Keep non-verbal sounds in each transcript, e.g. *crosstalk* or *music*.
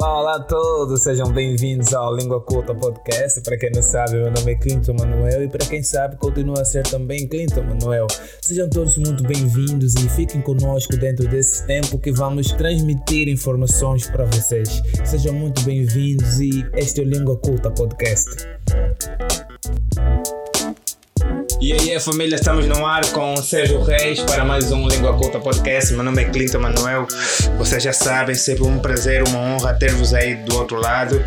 Olá, olá a todos, sejam bem-vindos ao Língua Culta Podcast. Para quem não sabe, meu nome é Clinton Manuel e para quem sabe, continua a ser também Clinton Manuel. Sejam todos muito bem-vindos e fiquem conosco dentro desse tempo que vamos transmitir informações para vocês. Sejam muito bem-vindos e este é o Língua Culta Podcast. E aí, família, estamos no ar com Sérgio Reis para mais um Língua Culta Podcast. Meu nome é Clinton Manuel. Vocês já sabem, sempre um prazer, uma honra ter-vos aí do outro lado.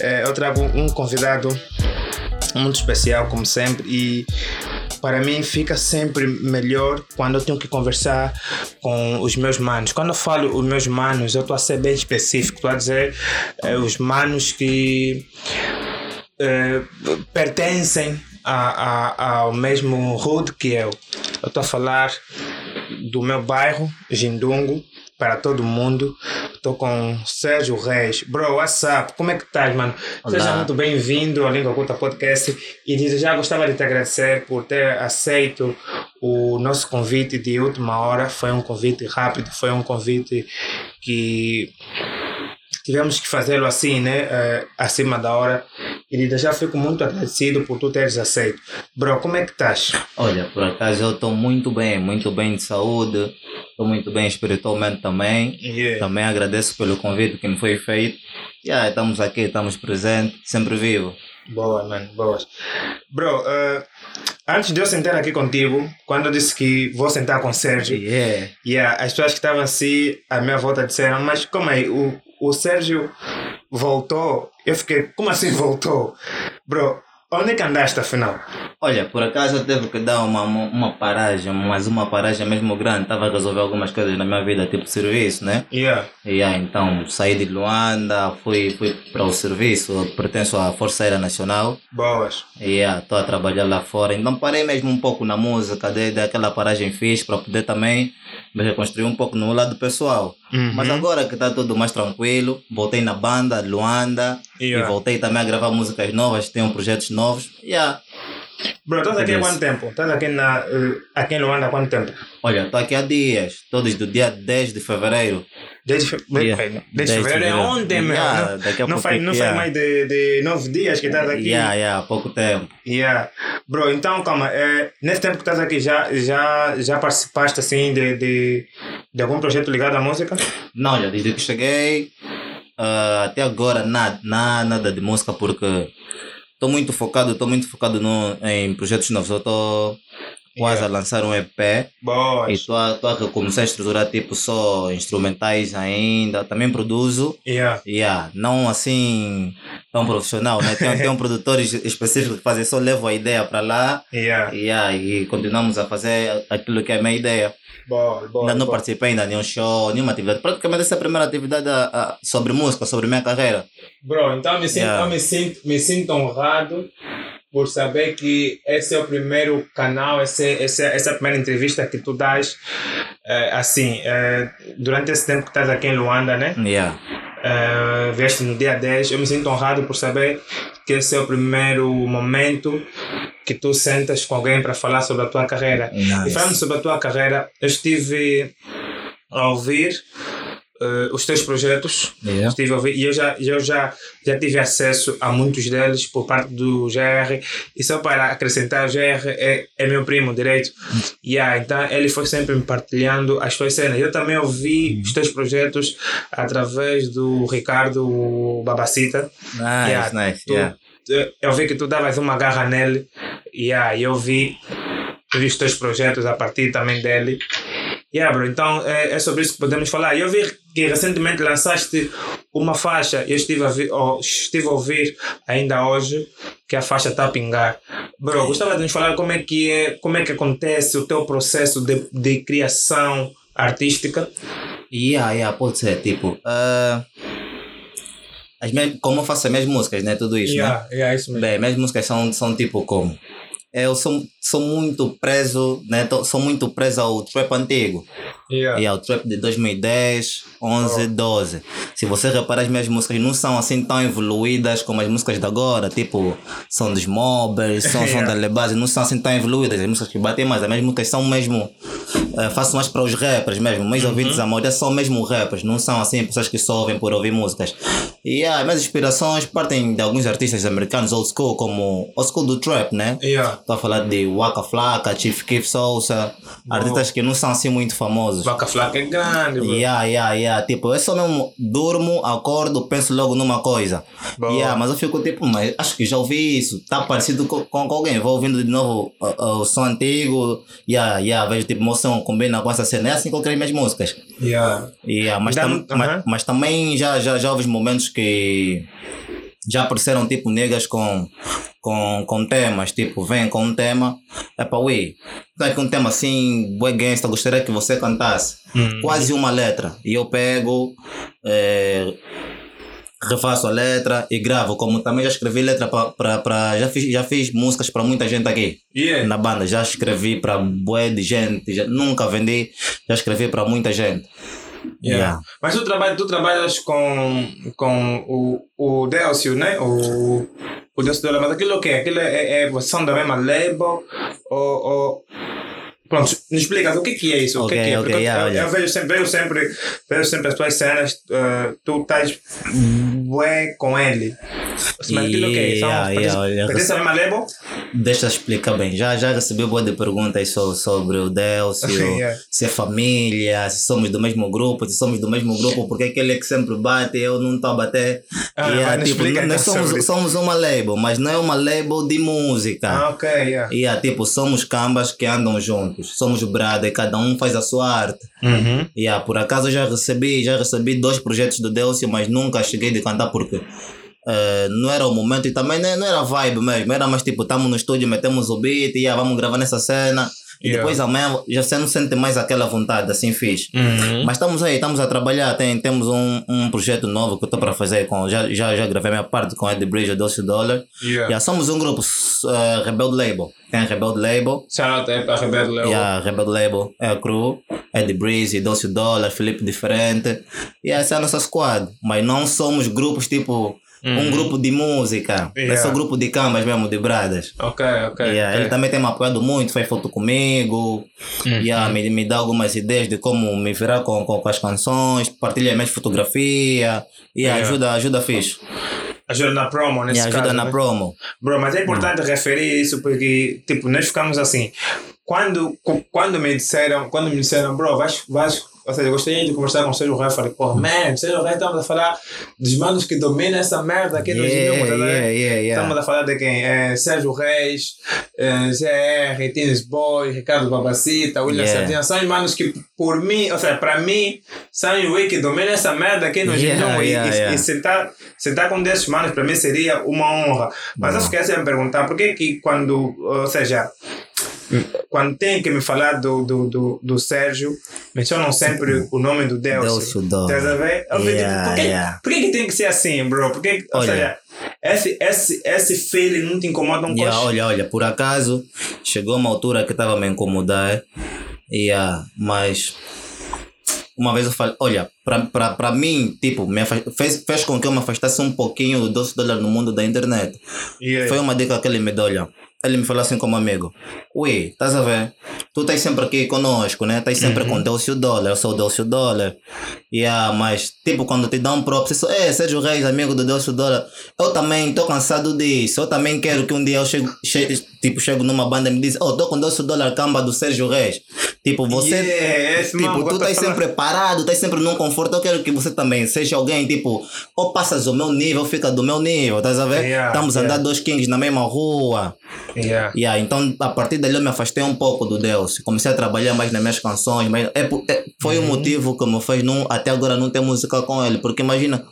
É, eu trago um convidado muito especial, como sempre, e para mim fica sempre melhor quando eu tenho que conversar com os meus manos. Quando eu falo os meus manos, eu estou a ser bem específico, estou a dizer é, os manos que é, pertencem a, a, ao mesmo hood que eu. Eu estou a falar do meu bairro, Jindungo, para todo mundo. Estou com Sérgio Reis. Bro, what's up? Como é que estás, mano? Olá. Seja muito bem-vindo ao Língua Culta Podcast. E já gostava de te agradecer por ter aceito o nosso convite de última hora. Foi um convite rápido, foi um convite que tivemos que fazê-lo assim, né? eh, acima da hora. Desde já fico muito agradecido por tu teres aceito. Bro, como é que estás? Olha, por acaso eu estou muito bem, muito bem de saúde, estou muito bem espiritualmente também. Yeah. Também agradeço pelo convite que me foi feito. Yeah, estamos aqui, estamos presentes, sempre vivo. Boa, mano, boas. Bro, eh, antes de eu sentar aqui contigo, quando eu disse que vou sentar com o Sérgio, Yeah. yeah, as pessoas que estavam assim à minha volta disseram, mas como aí, o, o Sérgio voltou? Eu fiquei, como assim voltou? Bro, onde é que andaste afinal? Olha, por acaso eu teve que dar uma, uma, paragem, mas uma paragem mesmo grande. Estava a resolver algumas coisas na minha vida, tipo serviço, né? Yeah. Yeah, então saí de Luanda, fui, fui para o serviço, eu pertenço à Força Aérea Nacional. Boas. Yeah, estou a trabalhar lá fora. Então parei mesmo um pouco na música, dei, dei aquela paragem fixe para poder também me reconstruir um pouco no lado pessoal. Uhum. Mas agora que está tudo mais tranquilo, voltei na banda Luanda Yeah. e voltei também a gravar músicas novas, tenho projetos novos. Yeah. Bro, estás aqui há quanto tempo? Estás aqui, na, eh, aqui em Luanda há quanto tempo? Olha, estou aqui há dias, todos do dia 10 de fevereiro. Desde, fe... Yeah. Desde Desde fevereiro é ontem, meu. Yeah, não faz, não faz yeah. mais de, de nove dias que estás aqui. Yeah, yeah, há pouco tempo. Yeah. Bro, então calma, é, nesse tempo que estás aqui já, já, já participaste assim de, de, de algum projeto ligado à música? Não, olha, desde que cheguei, ah, até agora nada, nada, nada de música porque estou muito focado, estou muito focado no, em projetos novos. Eu estou quase Yeah. a lançar um EP e estou a, tô a começar a estruturar tipo só instrumentais ainda. Também produzo. Yeah. Yeah, não assim tão profissional, né? Tem, tem um produtores específicos que fazem só levo a ideia para lá Yeah. yeah, e continuamos a fazer aquilo que é a minha ideia. Boa, boa. Ainda não boa. participei ainda de nenhum show, nenhuma atividade. Praticamente essa é a primeira atividade a- a- sobre música, sobre minha carreira. Bro, então me sinto, Yeah. eu me sinto, me sinto honrado por saber que esse é o primeiro canal, esse, esse, essa é a primeira entrevista que tu dás, eh, assim, eh, durante esse tempo que estás aqui em Luanda, né? Yeah. Eh, vieste no dia 10, eu me sinto honrado por saber que esse é o primeiro momento que tu sentas com alguém para falar sobre a tua carreira. E Nice. falando sobre a tua carreira, eu estive a ouvir eh, os teus projetos Yeah. estive a ouvir, e eu já, eu já, já tive acesso a muitos deles por parte do GR. E só para acrescentar, o GR é, é meu primo direito. Yeah, então ele foi sempre me partilhando as suas cenas. Eu também ouvi os teus projetos através do Ricardo Babacita. Nice, Yeah, nice. Tu- Yeah. Eu vi que tu davas uma garra nele. Yeah, e eu vi, eu vi os teus projetos a partir também dele. Yeah, bro, então é, é sobre isso que podemos falar. Eu vi que recentemente lançaste uma faixa, eu estive a, vi, oh, estive a ouvir ainda hoje que a faixa está a pingar. Bro, gostava de nos falar como é que é, como é que acontece o teu processo de, de criação artística. Yeah, yeah, pode ser. Tipo, ah, as como eu faço as minhas músicas, né? Tudo isso, né? yeah, yeah, isso mesmo. Bem, minhas músicas são, são tipo como? Eu sou, sou muito preso, né? Sou muito preso ao trap antigo. Yeah. E é o trap de 2010, 11, 12. Se você reparar, as minhas músicas não são assim tão evoluídas como as músicas de agora, tipo, são dos mobbers, são, são Yeah. da Lebase, não são assim tão evoluídas. As músicas que batem mais, as minhas músicas são mesmo. eh, faço mais para os rappers mesmo. Meus ouvintes, a maioria são mesmo rappers, não são assim pessoas que só ouvem por ouvir músicas. E yeah, as minhas inspirações partem de alguns artistas americanos old school, como old school do trap, né? Yeah. Estou a falar de Waka Flocka, Chief Keef Souza, artistas que não são assim muito famosos. Vaca flaca é grande, bro. Yeah, yeah, yeah. Tipo, eu só mesmo durmo, acordo, penso logo numa coisa. Boa. Yeah, mas eu fico tipo, mas acho que já ouvi isso. Tá parecido com, com, com alguém. Vou ouvindo de novo uh, uh, o som antigo. Yeah, yeah. Vejo tipo, o meu som combina com essa cena. É assim que eu criei minhas músicas. Yeah. Yeah, mas, tam, Aham. mas, mas também já, já, já houve momentos que já apareceram tipo negas com, com, com temas, tipo, vem com um tema, é para ui, tá com um tema assim, bué gangsta, gostaria que você cantasse, Hum. quase uma letra, e eu pego, eh, refaço a letra e gravo, como também já escrevi letra para, já fiz, já fiz músicas para muita gente aqui, Yeah. na banda, já escrevi para bué de gente, já, nunca vendi, já escrevi para muita gente. Yeah. Yeah. Mas tu, trabalha, tu trabalhas com, com o, o Delcio, né? O, o Delcio do Mas aquilo é o quê? Aquilo é, é, são da mesma label? Ou, ou... Pronto, me explica o que, que é isso? o que, Ok, que é? ok, Porque yeah, eu, olha. eu vejo sempre, vejo sempre, vejo sempre as tuas cenas, eh, tu estás bué com ele. Mas aquilo é Yeah, yeah, pertence à mesma label? Deixa eu explicar bem. Já, já recebi boa de perguntas so- sobre o Delcio, Yeah. se é família, se somos do mesmo grupo, se somos do mesmo grupo, porque aquele é que sempre bate, eu não estou a bater. Ah, Yeah, mas tipo, nós então somos, somos uma label, mas não é uma label de música. Ah, ok, yeah. E yeah, tipo, somos cambas que andam juntos. Somos brother, cada um faz a sua arte. Uhum. Yeah, por acaso eu já recebi, já recebi dois projetos do Delcio, mas nunca cheguei de cantar porque eh, não era o momento e também não, era vibe mesmo. Era mais tipo, estamos no estúdio, metemos o beat e yeah, vamos gravar nessa cena. E Yeah. depois amanhã já você não sente mais aquela vontade, assim fiz. Uhum. Mas estamos aí, estamos a trabalhar. Tem, temos um, um projeto novo que eu estou para fazer. Com, já, já, já gravei minha parte com Ed Bridge e Delcio Dollar. Yeah. Yeah, somos um grupo uh, Rebelde Label. Tem Rebelde Label. Shout out para Rebelde Leo. Yeah, Rebel Label é a crew, Ed Breezy, Dulce Dollar, Felipe Diferente. E essa é a nossa squad. Mas não somos grupos tipo um grupo de música. É Yeah. só grupo de cambas mesmo, de bradas. Ok, ok. Yeah, ok. Ele também tem me apoiado muito, faz foto comigo, yeah, me, me dá algumas ideias de como me virar com, com, com as canções, partilha minhas fotografias, e Yeah. ajuda, ajuda fixe. Ajuda na promo, nesse E ajuda caso, na né? promo. Bro, mas é importante referir isso porque, tipo, nós ficamos assim. Quando, quando me disseram, quando me disseram, bro, vais, vais, ou seja, eu gostaria de conversar com o Sérgio Ré, falei, pô, man, Sérgio Ré, estamos a falar dos manos que dominam essa merda aqui no Yeah, Ginhuma, tá yeah, yeah, yeah. Estamos a falar de quem? É, Sérgio Reis, é, ZR, Tines Boy, Ricardo Babacita, William Yeah. Sardinha. São os manos que, por mim, ou seja, para mim, são os que dominam essa merda aqui no Yeah, Ginhuma. E- e, sentar, sentar com desses manos, para mim, seria uma honra. Mas eu fiquei a me perguntar, por que que quando, ou seja, quando tem que me falar do, do, do, do Sérgio, mencionam sempre o nome do Delcio. Delcio. Estás a ver? Eu fico, Yeah, por, que, yeah. por que que tem que ser assim, bro? Por que, ou Olha. seja, esse, esse, esse feeling não te incomoda um Yeah, olha, olha, por acaso chegou uma altura que estava a me incomodar, yeah, mas uma vez eu falei, olha, para mim, tipo, me afast- fez, fez com que eu me afastasse um pouquinho do 12 dólares no mundo da internet. Yeah. Foi uma dica que ele me deu, olha. Ele me falou assim como amigo: Ui, estás a ver? Tu estás sempre aqui conosco, né? Estás sempre com Delcio Dólar, eu sou o Delcio Dólar. Yeah, mas, tipo, quando te dá um próprio, você é, Sérgio Reis, amigo do Delcio Dólar. Eu também estou cansado disso. Eu também quero que um dia eu chego, che- tipo, chego numa banda e me diz: Oh, estou com Delcio Dólar, camba do Sérgio Reis. Tipo, você. Yeah, mano Tipo, tu estás sempre parado, estás sempre num conforto. Eu quero que você também seja alguém, tipo, ou passas o meu nível, fica do meu nível, estás a ver? Yeah, Estamos a yeah. andar dois kings na mesma rua. Yeah. Yeah, então, a partir dali eu me afastei um pouco do Deus. Comecei a trabalhar mais nas minhas canções. Mas é, é- foi o motivo que me fez não, até agora não ter música com ele. Porque imagina,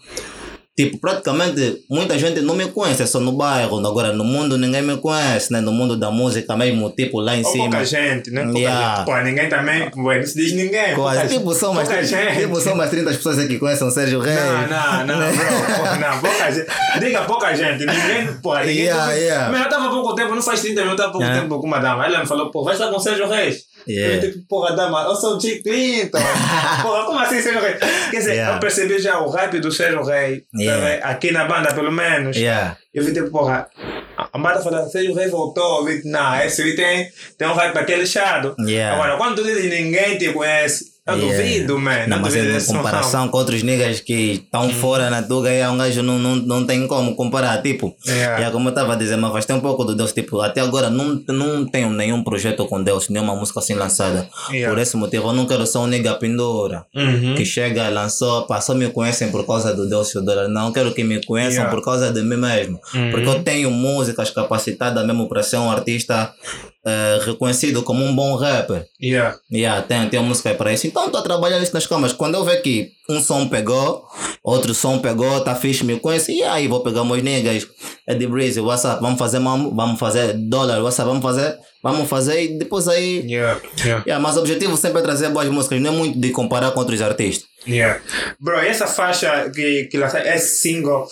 tipo, praticamente muita gente não me conhece, é só no bairro. Agora no mundo ninguém me conhece, né? No mundo da música mesmo, tipo, lá em Ou cima. pouca gente, né? Pouca Yeah. gente. Pô, ninguém também, não se diz ninguém. Quase. Tipo, são mais, pouca gente. tipo, são mais 30 pessoas aqui que conhecem o Sérgio Reis. Não, não, não, bro. Não, pouca gente. Diga pouca gente. Ninguém, pô, ninguém. Yeah, yeah. Mas eu tava há pouco tempo, não faz 30 minutos, eu tava há pouco Yeah. tempo com uma dama. Ela me falou, pô, vai estar com o Sérgio Reis. Yeah. Eu tipo, porra, dama, eu sou o G. Clinton. porra, como assim Sérgio Rei? Quer dizer, Yeah. eu percebi já o hype do Sérgio Rei, Yeah. tá aqui na banda pelo menos. Yeah. Eu vi tipo, porra, a banda falando, Sérgio Rei voltou, eu vi, não, esse aí tem, tem um hype aquele chado. Yeah. Agora, quando tu diz ninguém te conhece, eu Yeah. duvido, man. Não, mas duvido em comparação com outros niggas que estão fora na tuga, aí um gajo não, não, não tem como comparar. Tipo, Yeah. yeah, como eu estava a dizer, mas faz tem um pouco do Deus. Tipo, até agora não, não tenho nenhum projeto com Deus, nenhuma música assim lançada. Por esse motivo, eu não quero ser um nigga pendura. Uhum. Que chega, lançou, só me conhecem por causa do Deus dólar. Não quero que me conheçam por causa de mim mesmo. Uhum. Porque eu tenho músicas capacitadas mesmo para ser um artista eh, reconhecido como um bom rapper. Yeah. Yeah, tem, tem música para isso. Então estou a trabalhar isso nas câmaras. Quando eu ver que um som pegou, outro som pegou, tá fixe, me conhece, e aí vou pegar meus niggas. É de Breezy, WhatsApp, vamos fazer, vamos fazer dólar, WhatsApp, vamos fazer, vamos fazer e depois aí. Yeah. Yeah. Yeah, mas o objetivo sempre é trazer boas músicas, não é muito de comparar com outros artistas. Yeah. Bro, essa faixa que, que lançaste, esse single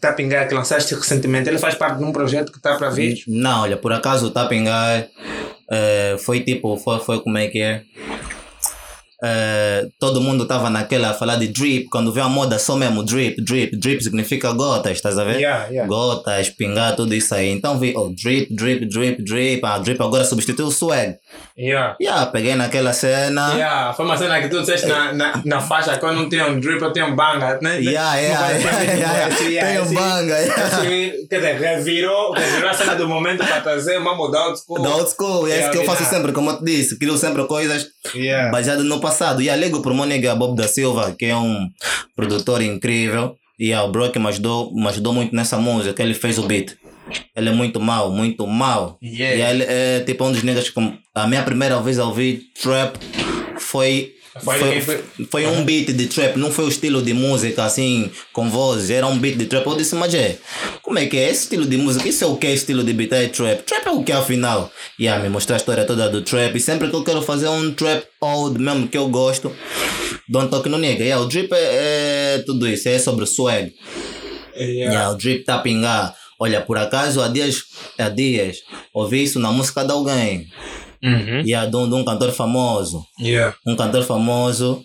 Tapingar que lançaste recentemente, ele faz parte de um projeto que está para vir? Não, olha, por acaso o Tapingar eh, foi tipo, foi, foi como é que é? Eh, todo mundo tava naquela a falar de drip, quando vê a moda só mesmo drip, drip, drip significa gotas, estás a ver? Yeah, yeah. Gotas, pingar, tudo isso aí. Então vi, oh, drip, drip, drip, drip, ah, drip agora substituiu o swag. Yeah. Yeah, peguei naquela cena. Yeah, foi uma cena que tu disseste na, na, na faixa eu não tinha um drip, eu tinha um banga. Né? Yeah, yeah, yeah, yeah, yeah, Tem um banga, yeah. esse- Quer dizer, revirou, revirou a cena do momento para trazer uma muda old school. Da old school, é isso que eu faço sempre, como eu te disse, crio sempre coisas Yeah. baseado no passado. E ligo pro meu nigga Bob da Silva, que é um produtor incrível. E o bro que me ajudou, me ajudou muito nessa música, ele fez o beat. Ele é muito mau, muito mau. Yeah. E ele é tipo um dos niggas que a minha primeira vez a ouvir trap foi. Foi Foi, um beat de trap, não foi o estilo de música assim, com voz, era um beat de trap. Eu disse, mas é, como é que é esse estilo de música? Isso é o que? Estilo de beat é trap? Trap é o que afinal? E yeah, me mostrar a história toda do trap. E sempre que eu quero fazer um trap old, mesmo que eu gosto, dou um toque no nigga. Yeah, o drip é, é tudo isso, é sobre o swag. Yeah. Yeah, o drip tá pingar. Olha, por acaso há dias, há dias, ouvi isso na música de alguém. Uhum. Yeah, de, um, de um cantor famoso. Yeah. Um cantor famoso,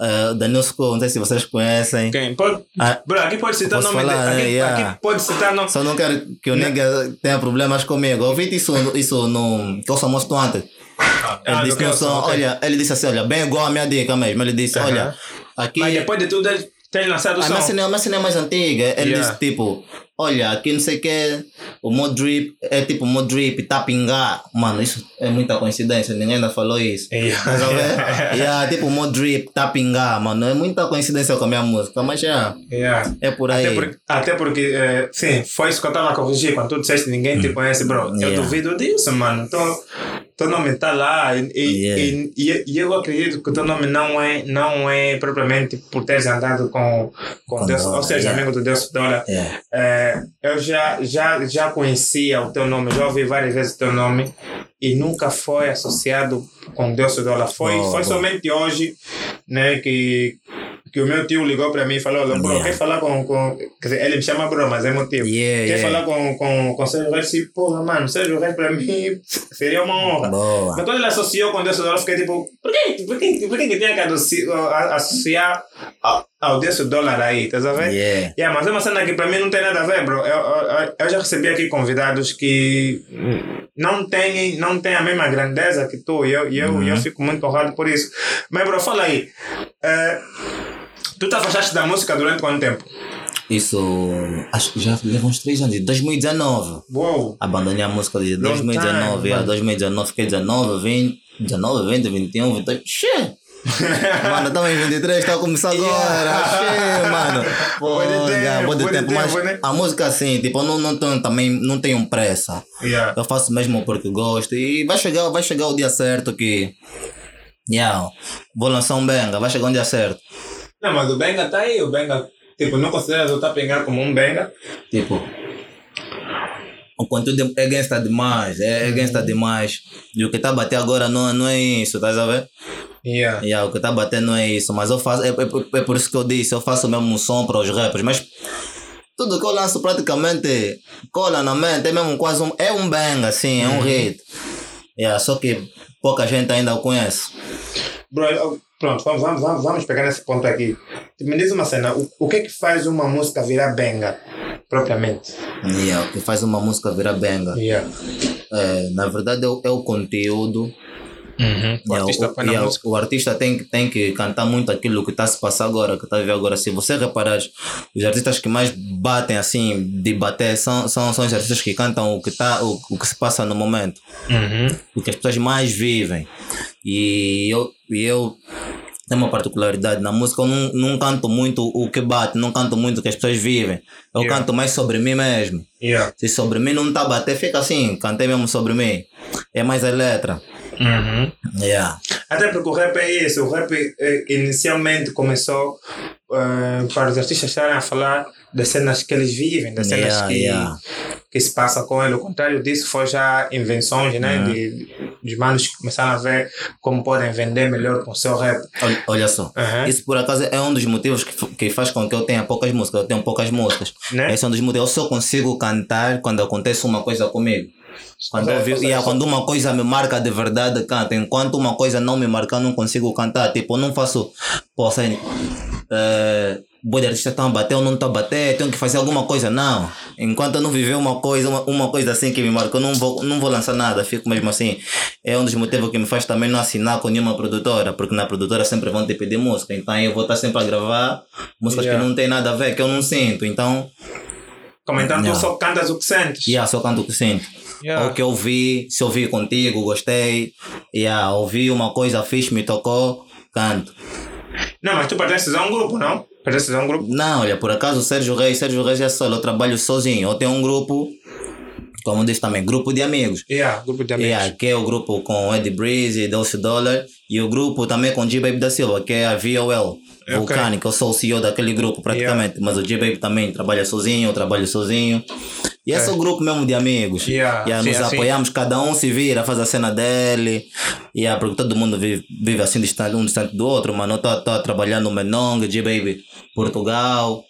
uh, Daniel School, não sei se vocês conhecem. Quem? Pode, Ah, bro, aqui pode citar nome falar, né? Aqui, Yeah. aqui pode citar nome. Só não quero que o nigga tenha problemas comigo. Ouvi isso, isso no. Eu sou moço antes. Ele Ah, disse do no Kelson, som, ok. olha, ele disse assim, olha, bem igual a minha dica mesmo. Ele disse, Aham. olha, aqui. Mas depois de tudo, ele tem lançado o som. a minha cena é mais antiga. Ele Yeah. disse tipo, olha, aqui não sei o que, o mod drip é tipo mod drip, tá a pingar. Mano, isso é muita coincidência, ninguém ainda falou isso. *laughs* Yeah. A ver? yeah, tipo mod drip, tá a pingar, mano. É muita coincidência com a minha música, mas é, Yeah. é por aí. Até porque, até porque eh, sim, foi isso que eu estava a corrigir. Quando tu disseste ninguém te conhece, bro. Eu Hum. Yeah. duvido disso, mano. Teu, teu nome está lá e, e, Yeah. e, e- eu acredito que o teu nome não é, não é propriamente por teres andado com, com, Com Deus, ou seja, yeah. amigo do Deus Dólar. Yeah. Eh, eu já, já, já conhecia o teu nome, já ouvi várias vezes o teu nome e nunca foi associado com Deus Dólar. Foi, Boa, foi boa. somente hoje né, que, que o meu tio ligou para mim e falou: Bro, Yeah. quer falar com, com. Dizer, ele me chama Bro, mas é meu tio. Yeah, Quer yeah. falar com, com, com Sérgio Reis? E, Porra, mano, Sérgio Reis para mim *laughs* seria uma honra. Boa. Mas quando ele associou com Deus Dólar, eu fiquei tipo: Por que, por que, por que, que tinha que associar ao, ao Deus Dólar aí? Tá sabendo? Yeah. Yeah, mas é uma cena que para mim não tem nada a ver, bro. Eu, eu, eu já recebi aqui convidados que não têm, não têm a mesma grandeza que tu e eu, e eu, Uhum. eu fico muito honrado por isso. Mas, bro, fala aí. eh, tu te afastaste da música durante quanto tempo? Isso, acho que já leva uns 3 anos, de 2019. Uou! Abandonei a música de Long 2019, time, mano. 2019, fiquei 19, 20, 19, 20, 21, 22, xê! *laughs* Mano, estamos em 23, está a começar agora, xê, mano! Pô, tempo, yeah, boa de de tempo, mas tempo, né? a música assim, tipo, eu não, não tenho, também não tenho pressa. Yeah. Eu faço mesmo porque gosto e vai chegar, vai chegar o dia certo que, yeah, vou lançar um benga, vai chegar um dia certo. Não, mas o Benga tá aí, o Benga. Tipo, não consideras o Tapengar como um Benga? Tipo, o conteúdo é gangsta demais, é, é gangsta demais. E o que tá a bater agora não, não é isso, tá a ver? Yeah. Yeah, o que tá batendo é isso, mas eu faço, é, é, é por isso que eu disse, eu faço mesmo um som para os rappers, mas tudo que eu lanço praticamente cola na mente, é mesmo quase um, é um bang assim, é um hit. Yeah, só que pouca gente ainda o conhece. Bro, pronto, vamos, vamos, vamos, vamos pegar nesse ponto aqui. Me diz uma cena, o, o que é que faz uma música virar benga, propriamente? Yeah, o que faz uma música virar benga. Yeah. É, na verdade, é o, é o conteúdo. Uhum. O Yeah, artista o, yeah, música. o artista tem, que- tem que cantar muito aquilo que está a se passar agora, que está a ver agora. Se você reparar, os artistas que mais batem assim, de bater, são, são, são os artistas que cantam o que, tá, o, o que se passa no momento. Uhum. o que as pessoas mais vivem. E eu, e eu tenho uma particularidade na música, eu não, não canto muito o que bate, não canto muito o que as pessoas vivem. Eu Yeah. canto mais sobre mim mesmo. Yeah. Se sobre mim não está a bater, fica assim, cantei mesmo sobre mim. É mais a letra. Uhum. Yeah. Até porque o rap é isso. O rap eh, inicialmente começou eh, para os artistas estarem a falar das cenas que eles vivem, das cenas Yeah, que, yeah. que se passa com ele. O contrário disso foi já invenções né, Uhum. de, de manos que começaram a ver como podem vender melhor com o seu rap. Olha, olha só. Uhum. Isso por acaso é um dos motivos que, que faz com que eu tenha poucas músicas. Eu tenho poucas músicas. Né? Esse é um dos motivos. Eu só consigo cantar quando acontece uma coisa comigo. Quando, eu vi, yeah, quando uma coisa me marca de verdade, canto. Enquanto uma coisa não me marca, não consigo cantar. Tipo, eu não faço. Poxa, é, boi de artista estão a bater, eu não estou a bater, tenho que fazer alguma coisa. Não. Enquanto eu não viver uma coisa, uma, uma coisa assim que me marcou, eu não vou, não vou lançar nada. Fico mesmo assim. É um dos motivos que me faz também não assinar com nenhuma produtora, porque na produtora sempre vão te pedir música. Então eu vou estar sempre a gravar músicas Yeah. que não tem nada a ver, que eu não sinto. Então, Comentando, Yeah. tu só cantas o que sentes. yeah, só canto o que sinto. Yeah. Ou que eu vi, se eu vi contigo, gostei. Yeah, ouvi uma coisa, fiz, me tocou, canto. Não, mas tu pertences a um grupo, não? Pertences a um grupo? Não, olha, por acaso o Sérgio Reis, Sérgio Reis é solo, eu trabalho sozinho. Eu tenho um grupo, como disse também, grupo de amigos. Yeah, grupo de amigos. Yeah, que é o grupo com Eddie Breeze, Delcio Dollar. E o grupo também com G-Baby da Silva, que é a VOL. Ok. Vulcânica, eu sou o CEO daquele grupo praticamente. Mas o G-Baby também trabalha sozinho, eu trabalho sozinho. E esse é, o grupo mesmo de amigos. Yeah, Yeah, sim, nos assim. apoiamos, cada um se vira, faz a cena dele. Yeah, porque todo mundo vive, vive assim distante, um distante do outro, mano. Eu estou a trabalhar no Menong, G-Baby Portugal,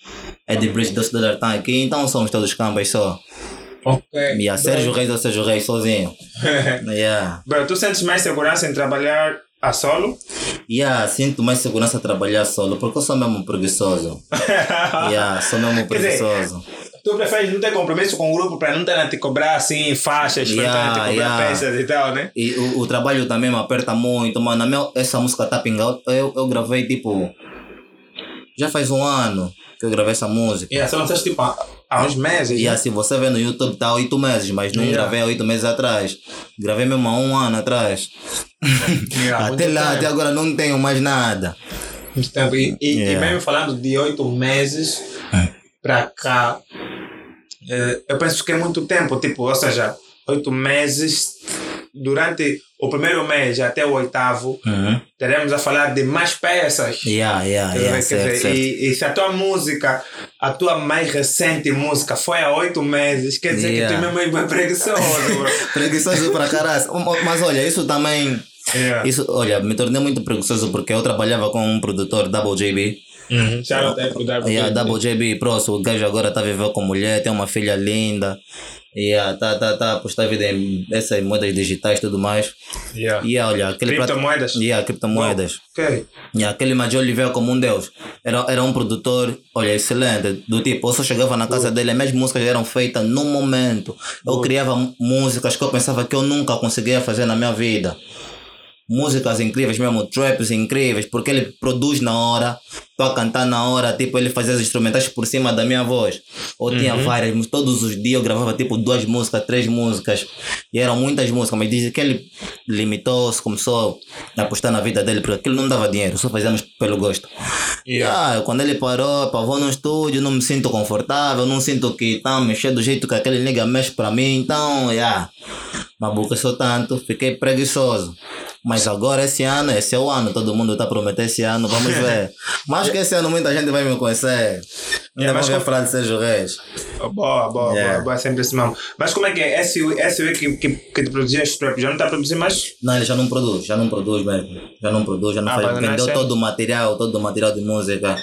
Eddie Breeze Delcio Dollar tá aqui, então somos todos cambas só. Ok. E a Sérgio Reis ou Sérgio Reis sozinho. *laughs* Yeah. Bro, tu sentes mais segurança em trabalhar a solo? Yeah, sinto mais segurança a trabalhar solo, porque eu sou mesmo preguiçoso. *laughs* Yeah, sou mesmo dizer, preguiçoso. Tu preferes não ter compromisso com o grupo para não ter a te cobrar assim faixas, para Yeah, não ter a te cobrar yeah. peças e tal, né? E o, o trabalho também me aperta muito, mano. Meu, essa música tá pingando. Eu, eu gravei tipo. Já faz um ano que eu gravei essa música. Yeah, só lançaste tipo há, há uns meses. E né? assim, você vê no YouTube tá há oito meses, mas não Yeah. gravei há oito meses atrás. Gravei mesmo há um ano atrás. Yeah, *laughs* até lá, tempo. até agora não tenho mais nada. Muito tempo. E, e, e Yeah. mesmo falando de oito meses para cá, eh, eu penso que é muito tempo, tipo, ou seja, oito meses, durante o primeiro mês até o oitavo, Uhum. teremos a falar de mais peças. Yeah, yeah, Quer yeah, dizer, certo, certo. E, e se a tua música, a tua mais recente música foi há oito meses, quer dizer Yeah. que tu mesmo é preguiçoso. *laughs* Preguiçoso pra caralho. Mas olha, isso também. Yeah. Isso, olha, me tornei muito preguiçoso porque eu trabalhava com um produtor, Double JB. Uhum. Já não tem pro dar E a Double JB, próximo, o gajo agora tá vivendo com mulher, tem uma filha linda. A, tá, tá, tá a postar vida em essas moedas digitais e tudo mais. Yeah. E olha, aquele Criptomoedas? E a criptomoedas. Ok. E aquele Major ele veio como um deus. Era, era um produtor, olha, excelente. Do tipo, eu só chegava na casa dele, as minhas músicas eram feitas no momento. Eu criava músicas que eu pensava que eu nunca conseguia fazer na minha vida. Músicas incríveis mesmo, traps incríveis, porque ele produz na hora, tô a cantar na hora, tipo, ele fazia os instrumentais por cima da minha voz. Ou tinha várias, todos os dias eu gravava tipo duas músicas, três músicas, e eram muitas músicas, mas dizem que ele limitou-se, começou a apostar na vida dele, porque aquilo não dava dinheiro, só fazíamos pelo gosto. Yeah. Ah, quando ele parou, pá, vou no estúdio, não me sinto confortável, não sinto que tá mexendo do jeito que aquele nigga mexe pra mim, então, yeah. Mabuca tanto, fiquei preguiçoso. Mas agora esse ano, esse é o ano, todo mundo tá prometendo esse ano, vamos *laughs* ver. Mas que esse ano muita gente vai me conhecer. Ainda mas vão ver falar de Sérgio Reis. Boa, boa, Yeah. boa, boa, sempre esse mesmo. Mas como é que é? SUE, SUE que, que, que te produzia este trap, já não está a produzir mais? Não, ele já não produz, já não produz mesmo. Já não produz, já não Ah, faz. Vendeu a todo o material, todo o material de música.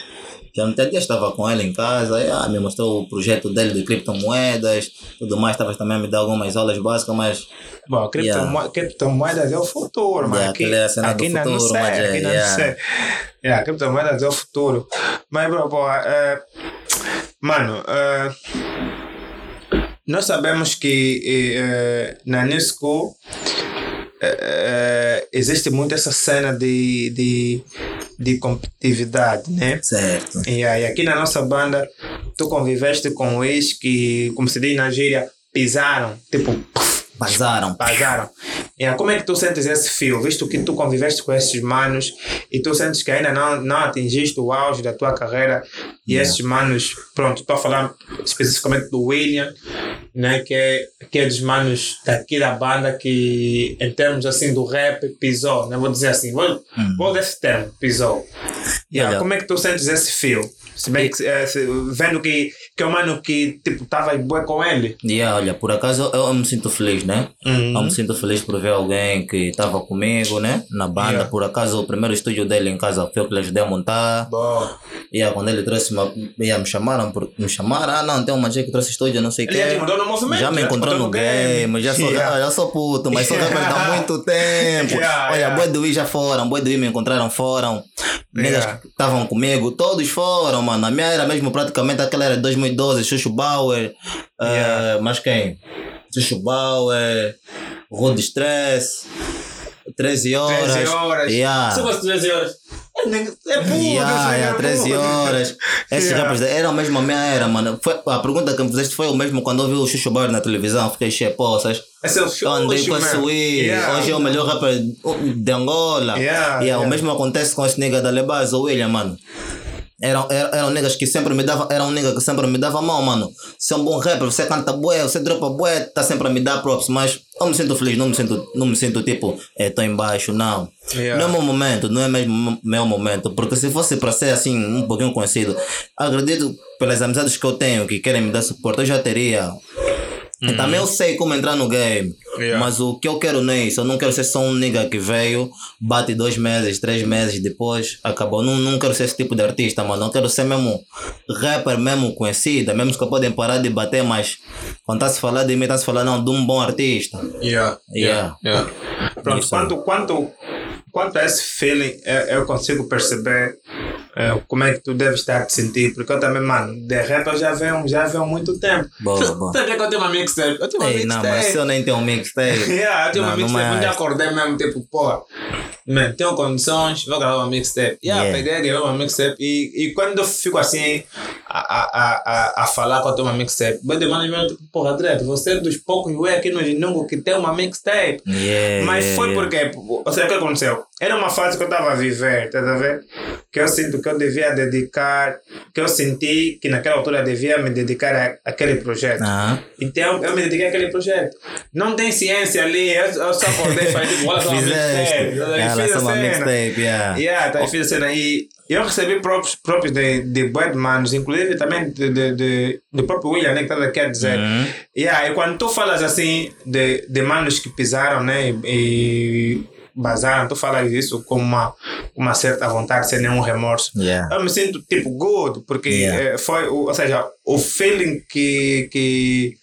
Já no dia estava com ele em casa, e, ah, me mostrou o projeto dele de criptomoedas, tudo mais, estava também a me dar algumas aulas básicas, mas Bom, criptomo criptomoedas é o futuro, mas Yeah, aqui, é cena aqui ainda não sei, mas é, aqui ainda yeah. não sei. Yeah, criptomoedas é o futuro. Mas, bro, eh, mano, eh, nós sabemos que eh, na New School existe muito essa cena de, de, de competitividade, né? Certo. E aí, aqui na nossa banda, tu conviveste com ex que, como se diz na gíria, pisaram, tipo, Vazaram. Pagaram. Yeah, como é que tu sentes esse fio, visto que tu conviveste com esses manos e tu sentes que ainda não, não atingiste o auge da tua carreira e Yeah. esses manos, pronto, estou a falar especificamente do William, né, que, é, que é dos manos daqui da banda que, em termos assim do rap, pisou, né, vou dizer assim, vou, vou usar esse termo, pisou. Yeah, Olha. como é que tu sentes esse fio? Se bem que, eh, vendo que, que é um mano que, tipo, estava bué com ele. Yeah, olha, por acaso eu, eu me sinto feliz, né? Uhum. Eu me sinto feliz por ver alguém que estava comigo, né? Na banda. Yeah. Por acaso, o primeiro estúdio dele em casa foi o que lhe ajudei a montar. Boa. Yeah, quando ele trouxe, uma, yeah, me chamaram, por, me chamaram, ah não, tem uma gente que trouxe estúdio, não sei o quê. já te Já me encontrou no game. game, já sou, Yeah. ah, já sou puto, mas sou rapper há *laughs* muito tempo. Yeah, Olha, yeah. boi do I já foram, boi do I me encontraram, foram. Yeah. que estavam comigo, todos foram, mano. A minha era mesmo praticamente aquela era de 2012, Xuxu Bauer, eh, Yeah. mas quem? Xuxu Bauer, Road Stress, 13 horas. 13 horas. Yeah. Fosse 13 horas. É, é puto. Yeah, aí yeah, é 13 puto. horas. Esses Yeah. rappers eram mesmo a minha era, mano. Foi, a pergunta que me fizeste foi o mesmo quando eu vi o Xuxu Bauer na televisão. Fiquei cheio, é o show. Eu andei com Wii. Yeah. Hoje é o melhor rapper de Angola. Yeah, E yeah. O mesmo acontece com esse nigga da Lebas, o William, mano. Eram, eram, eram niggas que sempre me davam, era um nigga que sempre me dava mão, mano. Você é um bom rapper, você canta bué, você dropa bué, tá sempre a me dar props, mas eu me sinto feliz, não me sinto, não me sinto tipo, é, tô embaixo, não. Yeah. Não é meu momento, não é mesmo meu momento, porque se fosse para ser assim, um pouquinho conhecido, acredito pelas amizades que eu tenho que querem me dar suporte, eu já teria. E também eu sei como entrar no game. Yeah. Mas o que eu quero não é isso. Eu não quero ser só um nigga que veio, bate dois meses, três meses depois, acabou. Não, não quero ser esse tipo de artista, mano. Eu quero ser mesmo rapper, mesmo conhecida, mesmo que podem parar de bater, mas quando está se falar de mim, está se falar não, de um bom artista. Yeah. Yeah. yeah. Pronto, Isso. quanto, quanto, quanto a esse feeling, eu, eu consigo perceber eh, como é que tu deves estar a te sentir. Porque eu também, mano, de rap eu já venho, já venho há muito tempo. Boa, boa. Sabe que eu tenho uma mixtape? Eu tenho uma Ei, não, mixtape. mas se eu nem tenho um mixtape. Yeah, *laughs* eu tenho uma Não, não mixtape, eu já acordei mesmo, tipo, porra, man, tenho condições, vou gravar uma mixtape. Yeah, Yeah. peguei, gravei uma mixtape e, e quando eu fico assim a, a, a, a, a falar eu tenho uma mixtape, bem demais, mesmo, tipo, porra, Dredd, você é dos poucos ué, aqui no Ginungo que tem uma mixtape. Yeah, Mas foi porque, ou seja, o que aconteceu? Era uma fase que eu estava a viver, tá a ver? Que eu sinto que eu devia dedicar, que eu senti que naquela altura eu devia me dedicar a, àquele projeto. Aham. Então eu me dediquei àquele projeto. Não tem ciência ali, eu, eu só acordei e falei, tipo, olha só uma Fizeste. mixtape. tá Yeah, ligado? Fiz lançou a uma cena. mixtape, yeah. Yeah, tá, eu fiz a cena. E eu recebi próprios, próprios de, de bué de manos, inclusive também de, de, de, do próprio William, né, que estava quer dizer. Uhum. Yeah, e quando tu falas assim de, de manos que pisaram, né, e, e basaram, tu falas isso com uma, uma certa vontade, sem nenhum remorso. Yeah. Eu me sinto tipo good, porque Yeah. eh, foi, ou seja, o feeling que, que,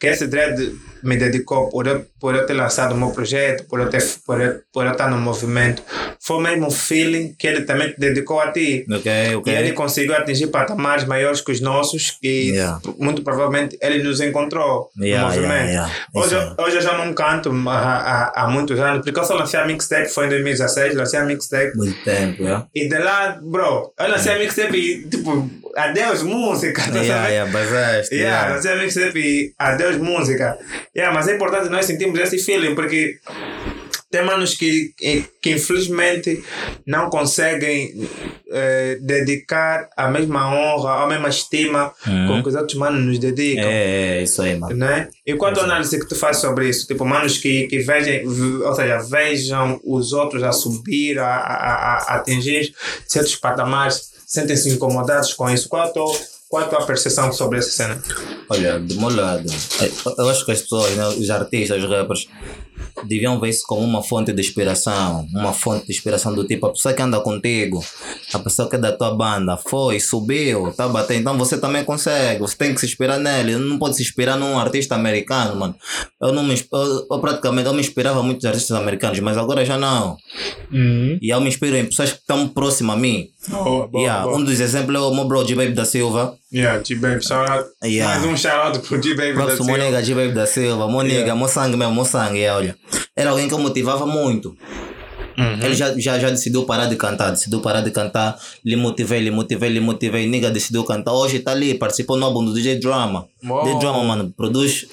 que esse dread me dedicou por eu, por eu ter lançado o meu projeto, por eu, ter, por, eu, por eu estar no movimento, foi mesmo um feeling que ele também te dedicou a ti. Ok, E ok. ele conseguiu atingir patamares maiores que os nossos, que Yeah. muito provavelmente ele nos encontrou Yeah, no movimento. yeah. Hoje, Isso hoje eu já não canto há, há, há muitos anos, porque eu só lancei a mixtape, foi em 2016, lancei a mixtape. Muito tempo, yeah. E de lá, bro, eu lancei a mixtape e, tipo, adeus música, tá Yeah, sabendo? yeah, basaste. Yeah, Yeah. lancei a mixtape e adeus música. Yeah, mas é importante nós sentirmos esse feeling, porque tem manos que, que, infelizmente não conseguem eh, dedicar a mesma honra, a mesma estima Uhum. com que os outros manos nos dedicam. É, é, isso aí, mano. Né? E qual a tua análise que tu faz sobre isso? Tipo, manos que, que vejam, ou seja, vejam os outros a subir, a, a, a, a atingir certos patamares, sentem-se incomodados com isso. Qual a tua, qual a tua percepção sobre essa cena? Olha, do meu lado, eu- acho que as pessoas, né, os artistas, os rappers, deviam ver isso como uma fonte de inspiração. Uma fonte de inspiração do tipo, a pessoa que anda contigo, a pessoa que é da tua banda, foi, subiu, tá batendo. Então você também consegue, você tem que se inspirar nele. Não pode se inspirar num artista americano, mano. Eu não me, eu, eu praticamente, eu me inspirava muito nos artistas americanos, mas agora já não. Uhum. E eu me inspiro em pessoas que estão próximas a mim. Boa, yeah, boa. Um dos exemplos é o meu bro G-Baby da Silva. Yeah, G-Baby, shout out. Yeah. Mais um shout out pro G-Baby da Silva. Monega, G-Baby da Silva, Monega, Yeah. meu sangue mesmo, meu sangue, é, olha. Era alguém que eu motivava muito. Uhum. Ele já, já, já decidiu parar de cantar, decidiu parar de cantar, lhe motivei, lhe motivei, lhe motivei, nigga decidiu cantar, hoje tá ali, participou no álbum do DJ Drama. Uau. DJ Drama, mano, produz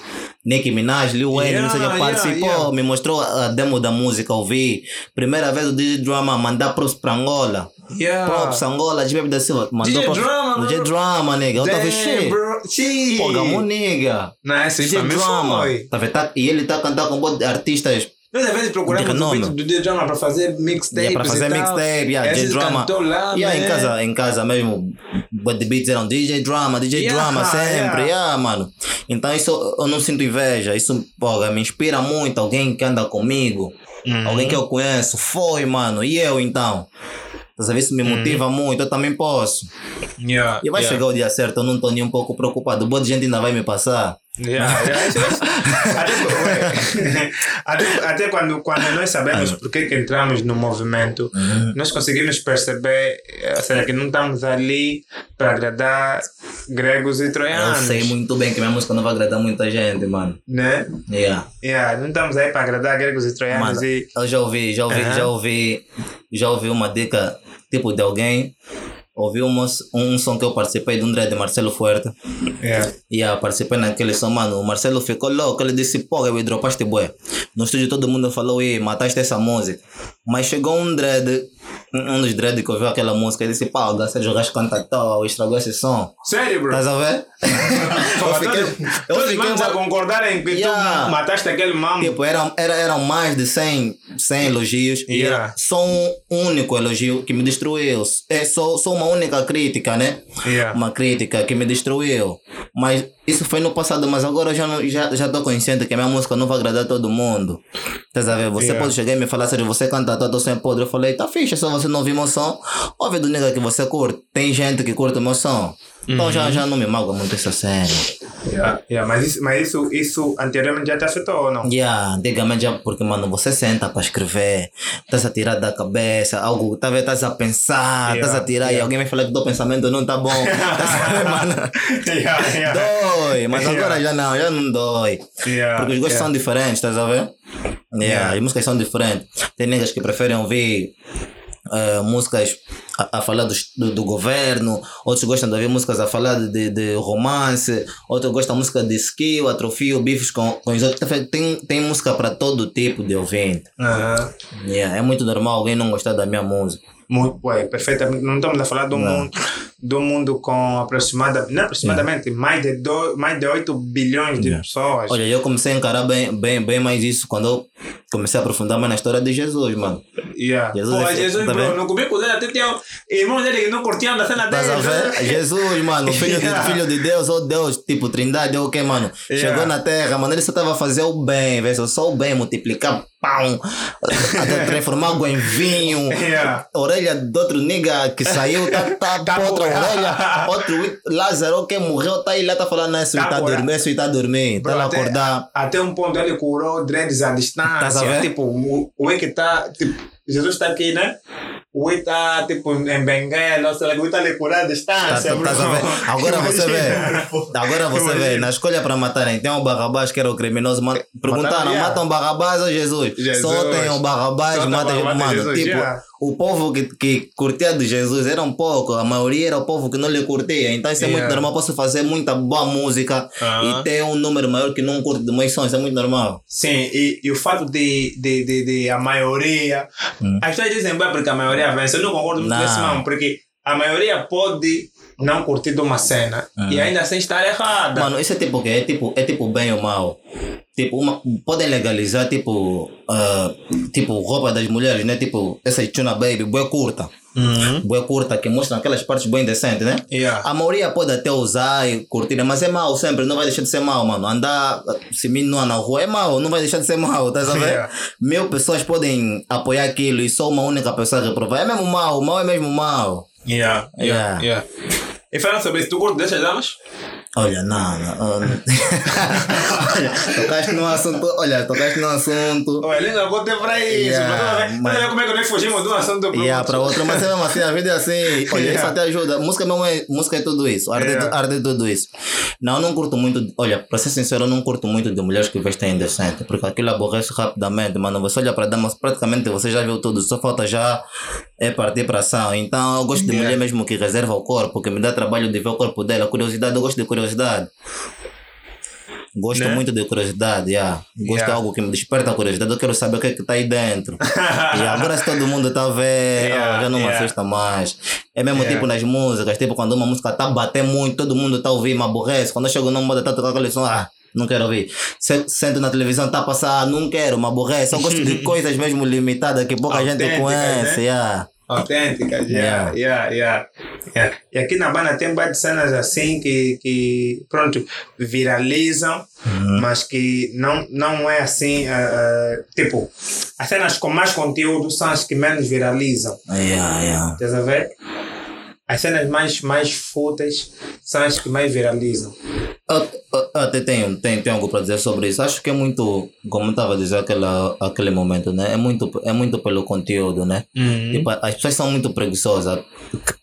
Nicki Minaj, Lil Wayne, não sei o Yeah, que, participou, yeah, yeah. me mostrou a demo da música, ouvi. Primeira vez o DJ Drama mandar props pra Angola. Yeah. Props, Angola, G-Baby da Silva, mandou DJ props. Drama, DJ bro. Drama, nigga, eu tava cheio. Pô, gamão, nigga. Não, esse DJ pra mim Drama. foi. Tá? Tá- E ele tá cantando com um monte de artistas. Nós às vezes procuramos o beat do DJ Drama para fazer mixtapes Yeah, para fazer mixtape, yeah, DJ Drama. lá, Yeah, em casa, em casa mesmo, the beats eram DJ Drama, DJ Yeah, Drama sempre, yeah. yeah. mano. Então isso eu não sinto inveja, isso pô, me inspira muito, alguém que anda comigo, Uhum. alguém que eu conheço, foi, mano, e eu então. Tá sabendo? Isso me motiva muito, eu também posso. Yeah, E vai yeah. chegar o dia certo, eu não tô nem um pouco preocupado. Boa de gente ainda vai me passar. Yeah, yeah, *laughs* até, até, quando, quando nós sabemos porque que entramos no movimento, nós conseguimos perceber ou seja, que não estamos ali para agradar gregos e Eu troianos. sei muito bem que minha música não vai agradar muita gente, mano. Né? Yeah. Yeah, não estamos aí para agradar gregos e troianos. Mano, e, eu já ouvi, já ouvi, já ouvi, já ouvi uma dica tipo de alguém. Ouvi um, um som que eu participei de um dread de Marcelo Fuerte. yeah. E eu participei naquele som, mano. O Marcelo ficou louco. Ele disse, pô, eu dropaste bué. No estúdio todo mundo falou, e mataste essa música. Mas chegou um dread, um dos dread que ouviu aquela música. Ele disse, pá, o Gajo canta tal, estragou esse som. Sério, bro? Estás a ver? *laughs* eu fiquei, todos eu todos fiquei vamos a concordar em que Yeah. tu mataste aquele mambo. Tipo, eram, era, eram mais de 100, 100 elogios e Yeah. era só um único elogio que me destruiu. É só, só uma única crítica, né? Yeah. Uma crítica que me destruiu. Mas isso foi no passado, mas agora eu já não, já, já consciente que a minha música não vai agradar todo mundo. Estás a ver? Você Yeah. pode chegar e me falar, Sérgio, você canta todo sem podre. Eu falei, tá fixe, só você não ouvir meu som. Ouve do nigga que você curte. Tem gente que curte o meu som. Então já, já não me magoa muito essa cena. Yeah. Yeah. Mas, isso, mas isso, isso anteriormente já te afetou ou não? Yeah, antigamente já, porque, mano, você senta para escrever, estás a tirar da cabeça, algo, tá vendo, estás a pensar, estás Yeah, a tirar e yeah. alguém me fala que o teu pensamento não tá bom. *laughs* Tá mano? *laughs* yeah, yeah. Dói, mas Yeah. agora já não, já não dói. Yeah, Porque os gostos yeah. são diferentes, estás a ver? Yeah, Yeah. As músicas são diferentes. Tem niggas que preferem ouvir eh, músicas a, a falar dos- do, do governo, outros gostam de ouvir músicas a falar de, de, romance, outros gostam de música de skill, atrofio, bifes com, com os outros. Tem, tem música para todo tipo de ouvinte. Aham. Yeah, é muito normal alguém não gostar da minha música. Muito, ué, perfeitamente. Não estamos a falar de um Não. mundo, um mundo com aproximadamente, não aproximadamente, mais, de do, mais de 8 bilhões de Yeah. pessoas. Olha, eu comecei a encarar bem, bem, bem mais isso quando eu comecei a aprofundar mais na história de Jesus, mano. Yeah. Jesus Pô, é- Jesus, tá bro, no cubículo dele até tinha irmãos dele que não curtiam da cena dele. ver? Jesus, *laughs* mano, filho, Yeah. de, filho de Deus, ou Deus, tipo, trindade, ou o que, mano? Yeah. Chegou na terra, mano, ele só tava a fazer o bem, velho, só o bem, multiplicar pão, até *laughs* transformar água em vinho. Yeah. Orelha de outro nigga que saiu, tá, tá, *laughs* Tá outra orelha. Outro Lázaro que morreu, tá aí lá, tá falando, né? Se Tá tá dormindo, se tá dormindo, Bro, tá lá até- acordar. Até um ponto ele curou dreads à Tás a distância. ver? Tipo, o, o que tá. Tipo, Jesus está aqui, né? Tá tipo em Benguela, ou seja, o Wii tá ali curar à Tá, distância. tá, a ver? Agora *laughs* você vê. Agora você vê. Na escolha para matarem, tem um Barrabás que era o criminoso. Perguntaram, matam Barrabás ou Jesus? Jesus. Só tem o Barrabás, mata Mano, tipo. O povo que, que curtia de Jesus era um pouco. A maioria era o povo que não lhe curtia. Então isso é muito Yeah. normal. Posso fazer muita boa música Aham. e ter um número maior que não curte de meus sons. Isso é muito normal. Sim, e, e o fato de, de, de, de a maioria. Hum. As pessoas dizem, "Bem, porque a maioria vence. Eu não concordo muito Não. com esse mano, porque a maioria pode não curtir de uma cena e ainda assim estar errada. Mano, isso é tipo o quê? É tipo, é tipo bem ou mal. Tipo, uma, podem legalizar, tipo, ah, tipo, roupa das mulheres, né? Tipo, essa chuna baby, boa curta. Uhum. Boa curta, que mostram aquelas partes bem decentes, né? Yeah. A maioria pode até usar e curtir, mas é mau sempre, não vai deixar de ser mau, mano. Andar se minuar na rua é mau, não vai deixar de ser mau, tá ver? Yeah. Mil pessoas podem apoiar aquilo e só uma única pessoa reprovar. É mesmo mau, mau é mesmo mau. Yeah, yeah, Yeah. yeah. E falando sobre isso, tu curte dessas damas? Olha, não, não. *laughs* olha, tocaste num assunto, olha, tocaste num assunto. Olha, língua boa tem pra isso. Yeah, mas mas- ver como é que nós fugimos de um assunto pro Yeah, outro. para outro, mas é mesmo assim, a vida é assim. Olha, isso Yeah. até ajuda. Música mesmo é, música é tudo isso. Arte, é Yeah. arte é tudo isso. Não, eu não curto muito. Olha, para ser sincero, eu não curto muito de mulheres que vestem indecente, porque aquilo aborrece rapidamente, mano. Você olha para damas, praticamente você já viu tudo, só falta já é partir para ação. Então eu gosto de mulher mesmo que reserva o corpo, que me dá trabalho de ver o corpo dela. Curiosidade, eu gosto de curiosidade. Gosto Né? muito de curiosidade, yeah. Gosto de Yeah. algo que me desperta a curiosidade. Eu quero saber o que é que está aí dentro. *laughs* e agora se todo mundo está a ver, Yeah, ah, já não me yeah. assusta mais. É mesmo tipo nas músicas, tipo quando uma música está a bater muito, todo mundo está a ouvir, me aborrece. Quando eu chego numa moda, está a tocar aquele som, ah, não quero ouvir. Se, sento na televisão, está a passar, ah, não quero, me aborrece. Eu gosto de *laughs* coisas mesmo limitadas que pouca *laughs* gente conhece. né? Yeah. Autênticas, yeah, Yeah. yeah, yeah. E aqui na banda tem várias cenas assim que, que pronto, viralizam, Uhum. mas que não, não é assim, ah, tipo, as cenas com mais conteúdo são as que menos viralizam, Yeah, yeah. estás a ver? As cenas mais, mais fúteis são as que mais viralizam. Eu, até tenho, tenho, tenho algo para dizer sobre isso. Acho que é muito, como eu estava a dizer aquela, aquele momento, né? É muito, é muito pelo conteúdo, né? Tipo, as pessoas são muito preguiçosas.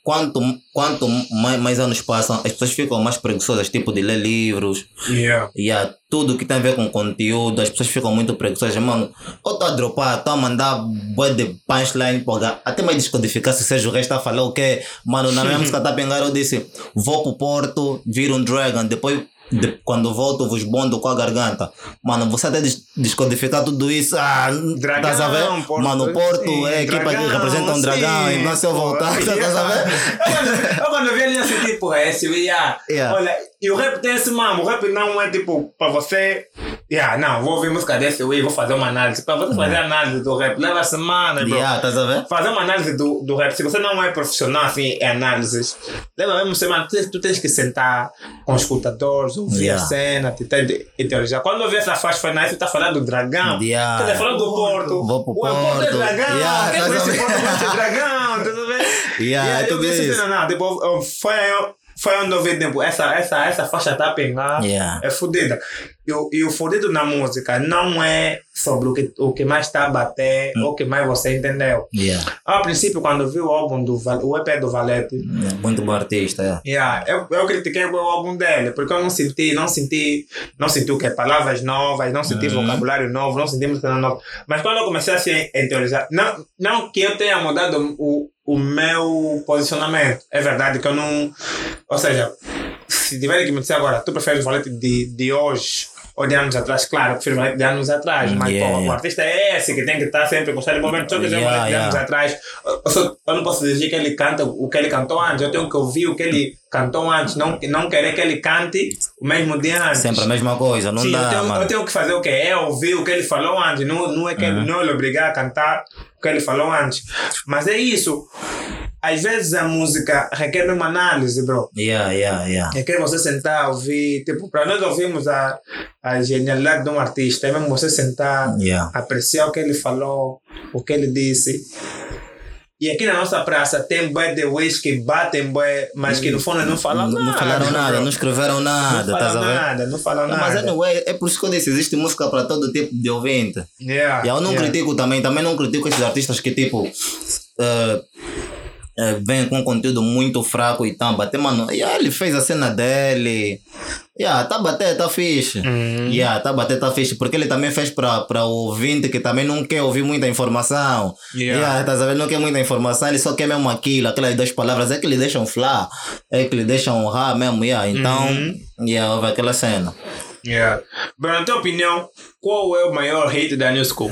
Quanto, quanto mais, mais anos passam, as pessoas ficam mais preguiçosas, tipo de ler livros. Yeah. E há tudo que tem a ver com conteúdo, as pessoas ficam muito preguiçosas. Mano, eu estou a dropar, estou a mandar boa de punchline, porra. até mais descodificar se o Sérgio Reis está a falar o quê. Mano, na minha *laughs* música tá a pegar, eu disse: vou pro Porto, viro um Dragon, depois. De- quando volto, vos bondo com a garganta. Mano, você até des- descodificar tudo isso. Ah, Dragão, estás a ver? Porto, Mano, Porto sim, é a equipa que dragão, representa um dragão. sim, então, se eu voltar, yeah. estás a *laughs* ver? Eu quando- Eu vi ali assim, tipo, é esse, yeah. Yeah. Olha, e o rap tem esse mamo, o rap não é tipo, pra você, yeah, não, vou ouvir música desse, e vou fazer uma análise. Pra você fazer análise do rap, leva semanas, bro. Yeah, ver? Fazer uma análise do, do rap, se você não é profissional assim em análises, leva mesmo semana, tu, tens- tu tens que sentar com os escutadores, ouvir Yeah. a cena, de- interiorizar. Quando eu vi essa faixa, nice, tu tá falando do dragão. Yeah. Tu tá falando do Porto. Vou pro O Porto é Porto. dragão. Yeah, Quem tá conhece? Porto conhece *laughs* dragão, tá sabendo? Yeah, é eu tudo vi essa isso. não, tipo, eu- foi, foi onde eu vi, tipo, essa, essa, essa faixa tá pegar, Yeah. é fodida. E, o- fodido na música não é sobre o que, o que mais está a bater ou o que mais você entendeu. Yeah. Ao princípio, quando vi o álbum do o EP do Valete, Yeah, Muito bom artista, yeah. yeah, eu, eu critiquei o álbum dele, porque eu não senti, não senti, não senti o que palavras novas, não senti Uhum. vocabulário novo, não senti música nova. Mas quando eu comecei a se interiorizar, não, não que eu tenha mudado o, o meu posicionamento, é verdade que eu não, ou seja, se tiverem que me dizer agora, tu preferes o Valete de, de hoje ou de anos atrás, claro, eu prefiro o Valete de anos atrás, mas Yeah, pô, o yeah. artista é esse que tem que estar sempre com o momento, só que é o Yeah, Valete de anos yeah. atrás, eu, só- eu não posso dizer que ele canta o que ele cantou antes, eu tenho que ouvir o que ele cantou antes, não, não querer que ele cante o mesmo de antes. Sempre a mesma coisa, não Sim, dá, eu, tenho, eu tenho que fazer o que é ouvir o que ele falou antes, não, não é que Uhum. não ele obrigar a cantar que ele falou antes. Mas é isso. Às vezes a música requer uma análise, bro. Yeah, yeah, yeah. Requer você sentar, ouvir. Tipo, para nós ouvirmos a, a genialidade de um artista, é mesmo você sentar, Yeah. apreciar o que ele falou, o que ele disse. E aqui na nossa praça tem bué de ways que batem bué, mas que no fundo não falam nada. não falaram nada, não escreveram nada, Não falam ver? nada, não falam Não, nada. mas anyway, é por isso que eu disse, existe música para todo tipo de ouvinte. Yeah, E eu não yeah. critico também, também não critico esses artistas que tipo eh, eh, vêm com conteúdo muito fraco e tal, bater, mano, yeah, ele fez a cena dele. Yeah, tá bater, tá fixe. Uhum. Yeah, tá bater, tá fixe. Porque ele também fez para o ouvinte que também não quer ouvir muita informação. Yeah. Yeah, tá sabendo? Não quer muita informação, ele só quer mesmo aquilo, aquelas duas palavras. É que lhe deixam flá, é que lhe deixam honrar mesmo. Yeah. Então, Uhum. yeah, houve aquela cena. Yeah. Bro, na tua opinião, qual é o maior hit da New School?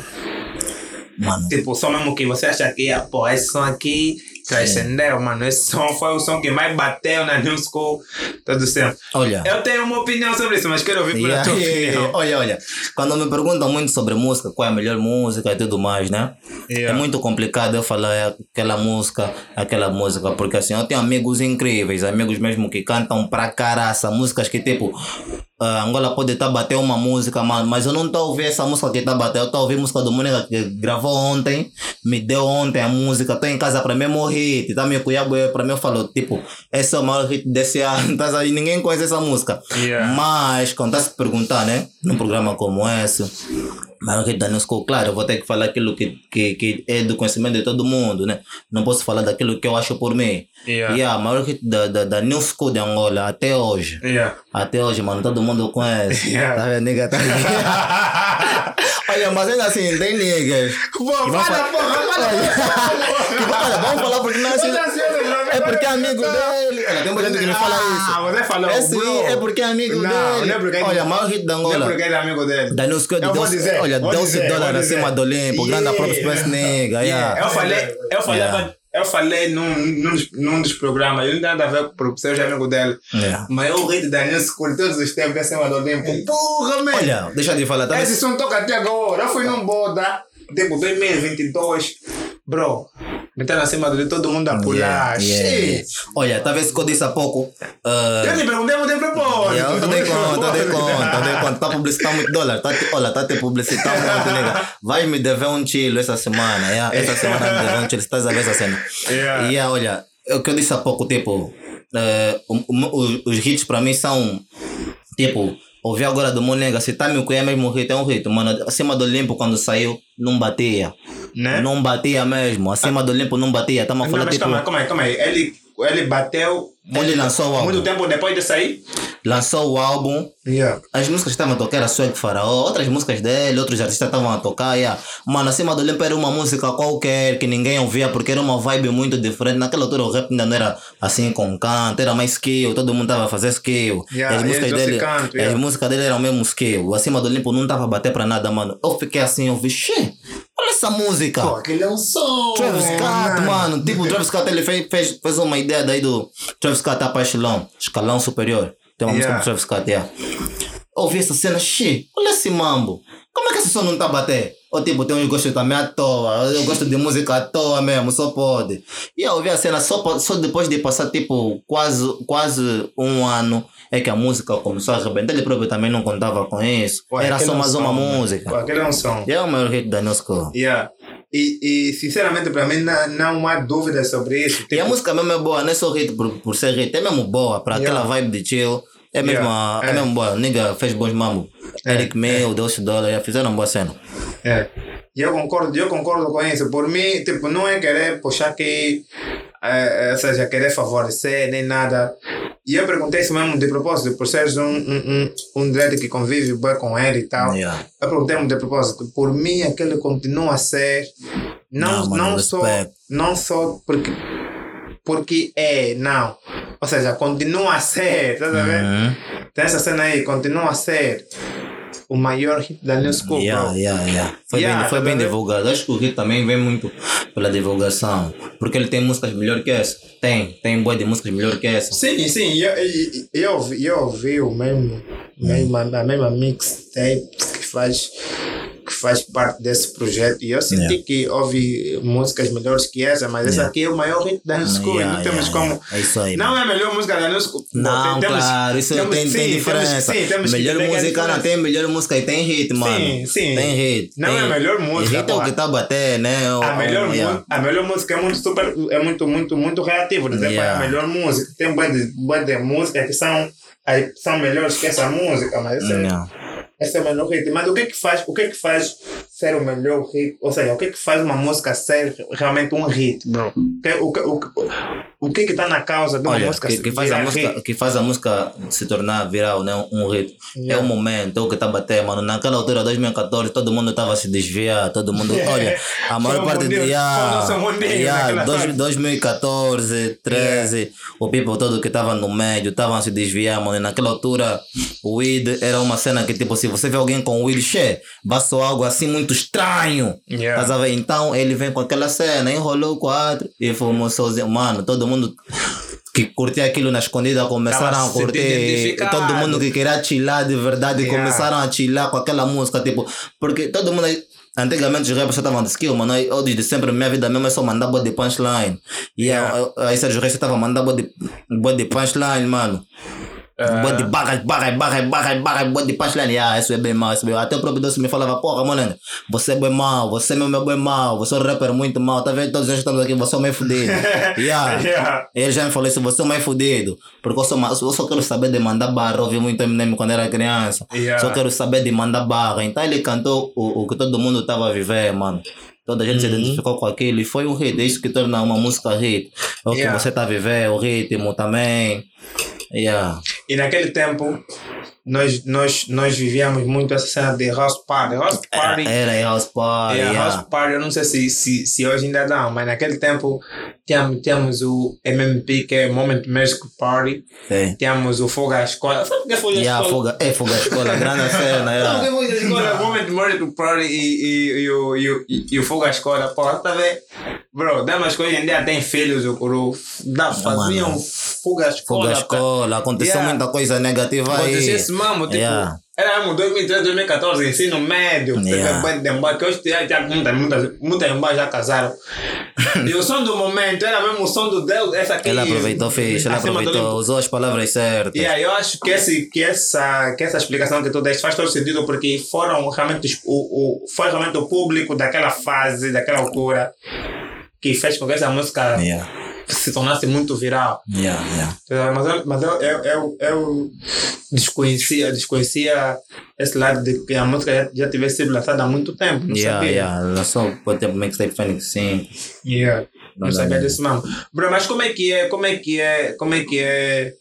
Mano, Tipo, só mesmo que você acha que, ah, pô, esse som aqui transcendeu, mano. Esse som foi o som que mais bateu na New School todo o tempo. Olha. Eu tenho uma opinião sobre isso, mas quero ouvir pela Yeah, tua yeah, opinião. *laughs* Olha, olha, quando me perguntam muito sobre música, qual é a melhor música e tudo mais, né? Yeah. É muito complicado eu falar aquela música, aquela música, porque assim, eu tenho amigos incríveis, amigos mesmo que cantam pra caraça, músicas que tipo, ah, Angola pode estar batendo uma música, mas, mas eu não estou a ouvir essa música que está batendo, eu estou a ouvir música do Mônica que gravou ontem, me deu ontem a música, estou em casa para mim morrer, tá meu cunhado para mim falou, tipo, esse é o maior hit desse ano, *laughs* tá aí, ninguém conhece essa música. Yeah. Mas, quando está se perguntar, né, num programa como esse, maior hit da New School, claro, eu vou ter que falar aquilo que, que, que é do conhecimento de todo mundo, né? Não posso falar daquilo que eu acho por mim. Yeah. E a maior hit da, da, da New School de Angola até hoje. Yeah. Até hoje, mano, todo mundo conhece. *laughs* Yeah. Tá vendo, nigga? Tá *laughs* Olha, mas ainda assim, tem niggas. Vamos fa- porra, Olha, vamos falar porque não é assim. É porque é amigo dele. Olha, tem muita gente que me fala Ah, isso. você falou, É bro. é porque é amigo dele. não é porque- Olha, maior hit da Não é Angola. porque ele é amigo dele. Da New dizer, olha, vou 12 dizer, dólares acima do Olimpo, grande próprio Space Nigga. Eu falei, eu falei. Eu falei num, num, dos, num dos programas, eu não tenho nada a ver com o professor, já é amigo dele. Yeah. Mas eu ri da New School todos os tempos acima do Olimpo. Porra, man! Olha, deixa de falar, tá Esse som toca até agora. Eu fui num boda, tipo 2022. Bro, metendo acima de todo mundo a pular. Yeah, yeah. Olha, vendo que eu disse há pouco? ah, Eu te perguntei, eu te propôs. Yeah, Eu tô de conta, tô de conta, tô de conta. Tá publicitando muito dólar. Tá te, olha, tá te publicitando muito, nega. Vai me dever um chilo essa semana. Yeah? Essa *laughs* semana me dever um chilo. Estás a ver essa cena? Yeah. E yeah, olha, o que eu disse há pouco, tipo, eh, o- o- os- hits pra mim são, tipo, ouvir agora do Monega, se tá me é mesmo hit, é um hit. Mano, acima do Limpo, quando saiu, não batia. Né? Não batia mesmo. Acima do Limpo não batia. Estamos a Não, falar, mas tipo, calma aí, calma aí. Ele, ele bateu. Ele lançou o álbum. Muito tempo depois de sair? lançou o álbum. Yeah. As músicas que estavam a tocar era Swag Faraó, outras músicas dele, outros artistas estavam a tocar. Yeah. Mano, acima do Limpo era uma música qualquer que ninguém ouvia porque era uma vibe muito diferente. Naquela altura o rap ainda não era assim com canto, era mais skill, todo mundo estava a fazer skill. Yeah, as músicas dele, canto, as yeah. músicas dele eram mesmo skill. Acima do Limpo não estava a bater para nada, mano. Eu fiquei assim, eu vi, "Xê, essa música. Pô, aquele é um som. Travis Scott, mano. Tipo, o Travis Scott ele fez, fez, fez uma ideia daí do Travis Scott tá para escalão, escalão superior. Tem uma Yeah. música do Travis Scott, yeah. Ouvi essa cena, xi, olha esse mambo. Como é que esse som não tá a bater? Ou tipo, tem uns gostos também à toa. Eu gosto de música à toa mesmo, só pode. E eu ouvi a cena só, só depois de passar tipo quase, quase um ano é que a música começou a arrebentar. Ele próprio também não contava com isso. Pô, Era só é mais som, uma né? música. É um som. E é o maior hit da School. Yeah. E, e sinceramente, para mim, não, não há dúvida sobre isso. E a Tipo, música mesmo é boa, não é só hit por, por ser hit, é mesmo boa, para Yeah. aquela vibe de chill. É mesmo, Yeah, a- é. é. mesmo boa. Nigga fez bons mambo. É, Eric Mill, Deus Dollar, já fizeram boa cena. É. Eu concordo, eu concordo com isso. Por mim, tipo, não é querer puxar que, é, é, ou seja, querer favorecer nem nada. E eu perguntei isso mesmo de propósito, por seres um, um, um, um dread que convive bem com ele e tal. Yeah. Eu perguntei de propósito. Por mim, aquele continua a ser. Não, Não, não, só. Não só porque. Porque é, não. Ou seja, continua a ser, tá? Uhum. Tem essa cena aí, continua a ser o maior hit da New School, Yeah, bro. yeah, yeah. Foi Yeah, bem, foi tá bem divulgado. Acho que o hit também vem muito pela divulgação. Porque ele tem músicas melhor que essa. Tem, tem boa de músicas melhor que essa. Sim, sim, eu, eu, eu, ouvi- eu ouvi o mesmo, mesma, a mesma mixtape que faz, que faz parte desse projeto e eu senti Yeah. que houve músicas melhores que essa, mas essa Yeah. aqui é o maior hit da New School Yeah, não temos como. É isso aí. Não mano. é a melhor música da New School. Não, Tem- temos- claro, isso temos- tem, tem sim, temos- diferença. sim, temos melhor música não tem melhor música e tem hit, mano. Sim, sim. Tem hit. Não tem, é a melhor música, Hit é o que tá a bater, né? O- A melhor, o- yeah. a melhor música é muito super, é muito, muito, muito relativo. Qual é a melhor música. Tem bué de, bué de músicas que são, são melhores que essa música, mas essa. Essa é o melhor hit. Mas o que é que faz, o que é que faz ser o melhor hit? Ou seja, o que é que faz uma música ser realmente um hit? O que, o, o, o que que está na causa de uma Olha, música que, que faz a música, hit? que faz a música se tornar viral, né? um hit. É o momento, é o que está bater, mano. Naquela altura, 2014, todo mundo estava a se desviar, todo mundo. *laughs* Olha, a maior parte mundinho, de. Yeah, o mundinho yeah, naquela dois- fase. 2014, 13, o people todo que estava no médio estavam a se desviar, mano. E naquela altura, o weed era uma cena que, tipo, se você vê alguém com weed, che, vai soar algo assim muito estranho. Yeah. Então ele vem com aquela cena, enrolou quatro e fomos sozinhos. Mano, todo mundo que curtia aquilo na escondida começaram Tava a curtir. Todo mundo que queria chilar de verdade Yeah. começaram a chilar com aquela música, tipo, porque todo mundo. Antigamente os rappers só estavam de skill, mano. Eu desde sempre, minha vida mesmo é só mandar bode de punchline. E Yeah. aí Sérgio Reis estava mandando bode bode de punchline, mano. Bode de barras, barras, barras, barras, barras, bode de punchline. Ah, isso é bem mal, isso é bem mal. Até o próprio Doce me falava, porra, mano, você é bem mal, você mesmo é bem mal, você é um rapper muito mal, tá vendo? Todos nós *laughs* estamos aqui, você é o meio fudido. yeah. Yeah. Ele já me falou isso, você é o mais fudido. Porque eu só, eu só quero saber de mandar barra. Ouvi muito Eminem quando era criança. Yeah. Só quero saber de mandar barra. Então ele cantou o, o que todo mundo estava a viver, mano. Toda a gente se identificou com aquilo e foi um hit. É isso que torna uma música hit. É o Yeah. que você a viver, o ritmo também. Yeah. E naquele tempo, nós, nós, nós vivíamos muito essa cena de house party. House party. Era, era House Party. É, yeah. House Party, eu não sei se, se, se hoje ainda dá, mas naquele tempo tínhamos, tínhamos o MMP, que é Moment Music Party, Sim. tínhamos o Fogo à Escola. Sabe o que é Fogo à Yeah, Escola? é foga a escola, *laughs* grande cena. Sabe o que é. Fogo à Escola? *laughs* Moment Music Party e, e, e, o, e, e, e o Fogo à Escola. Pô, tá vendo? Bro, damas que hoje em dia têm filhos, o, o, dá, faziam. Fogo à Escola. a tá? escola, aconteceu Yeah. muita coisa negativa aí. Mesmo, tipo, Yeah. era mesmo 2013, 2014, ensino médio, Yeah. de embate, que hoje já, muitas, muitas, muitas embates já casaram. e o som do momento era mesmo o som do Deus, essa aqui. Ela aproveitou, fez, ela do aproveitou, usou as palavras certas. E aí eu acho que, esse, que, essa, que essa explicação que tu deste faz todo sentido porque foram realmente o, o, foi realmente o público daquela fase, daquela altura, que fez com que essa música Yeah, se tornasse muito viral. yeah, yeah. Mas, eu, mas eu, eu, eu, eu desconhecia, desconhecia esse lado de que a música já, já tivesse sido lançada há muito tempo. Não Yeah, sabia. yeah. Lançou, por exemplo, Mixtape Phoenix 5. Yeah. Não Não sabia disso mesmo. Bro, mas como é que é, como é que é, como é que é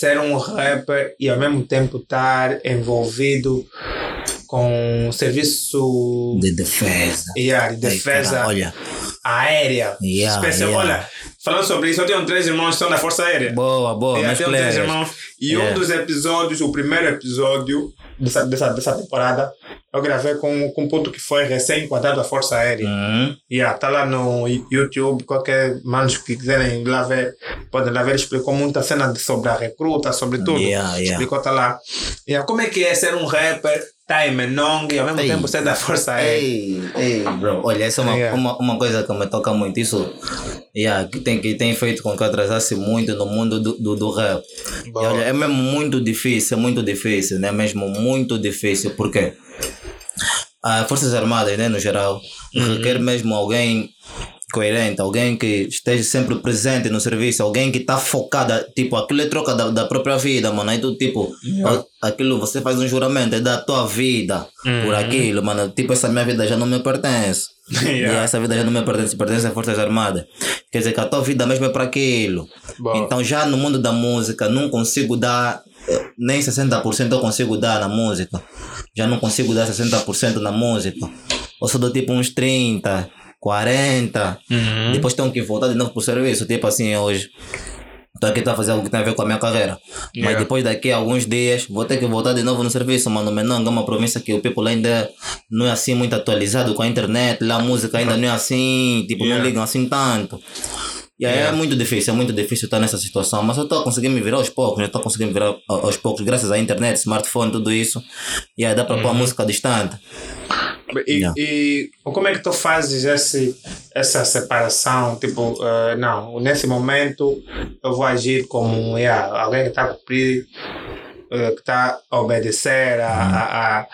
ser um rapper e ao mesmo tempo estar envolvido com um serviço De defesa. yeah, de defesa Olha, aérea. Yeah, Especial- yeah. Olha, falando sobre isso, eu tenho três irmãos que são da Força Aérea. boa, boa, E meus até três players. irmãos. E um Yeah. dos episódios, o primeiro episódio dessa, dessa, dessa temporada, eu gravei com, com um ponto que foi recém-enquadrado da Força Aérea. Uhum. Yeah, tá lá no YouTube, qualquer manos que quiserem lá ver, podem lá ver, explicou muita cena sobre a recruta, sobre tudo. Yeah, yeah. Explicou, tá lá. Yeah, como é que é ser um rapper, tá em Menong e ao mesmo Ei. tempo ser da Força Aérea? Ei, ei, bro, olha, essa é uma, Yeah. uma, uma coisa que me toca muito. Isso yeah, que, tem, que tem feito com que eu atrasasse muito no mundo do, do, do rap. E olha, é mesmo muito difícil, é muito difícil, né? Mesmo muito difícil, porque as Forças Armadas, né, no geral, requer mesmo alguém coerente, alguém que esteja sempre presente no serviço, alguém que está focado, tipo, aquilo é troca da, da própria vida, mano. Aí tu, tipo, Yeah. a- aquilo você faz um juramento, é da tua vida por aquilo, mano. Tipo, essa minha vida já não me pertence. *laughs* Yeah. E essa vida já não me pertence, pertence às Forças Armadas. Quer dizer que a tua vida mesmo é para aquilo. Boa. Então, já no mundo da música, não consigo dar eh, nem 60% eu consigo dar na música. Já não consigo dar 60% na música. Eu só dou tipo uns 30, 40. Uhum. Depois tenho que voltar de novo pro serviço. Tipo assim, hoje. Estou aqui a fazer algo que tem a ver com a minha carreira. Mas Yeah. depois daqui a alguns dias vou ter que voltar de novo no serviço, mano. Menanga é uma província que o people ainda não é assim muito atualizado com a internet. Lá a música ainda não é assim, tipo, Yeah. não ligam assim tanto. E aí Yeah. é muito difícil, é muito difícil estar nessa situação. Mas eu estou a conseguir me virar aos poucos, eu estou a conseguir me virar aos poucos, graças à internet, smartphone, tudo isso. E aí dá para pôr a música distante. E, e como é que tu fazes esse, essa separação? Tipo, eh, não, nesse momento eu vou agir como yeah, alguém que está a cumprir, eh, que está a obedecer a, a, a,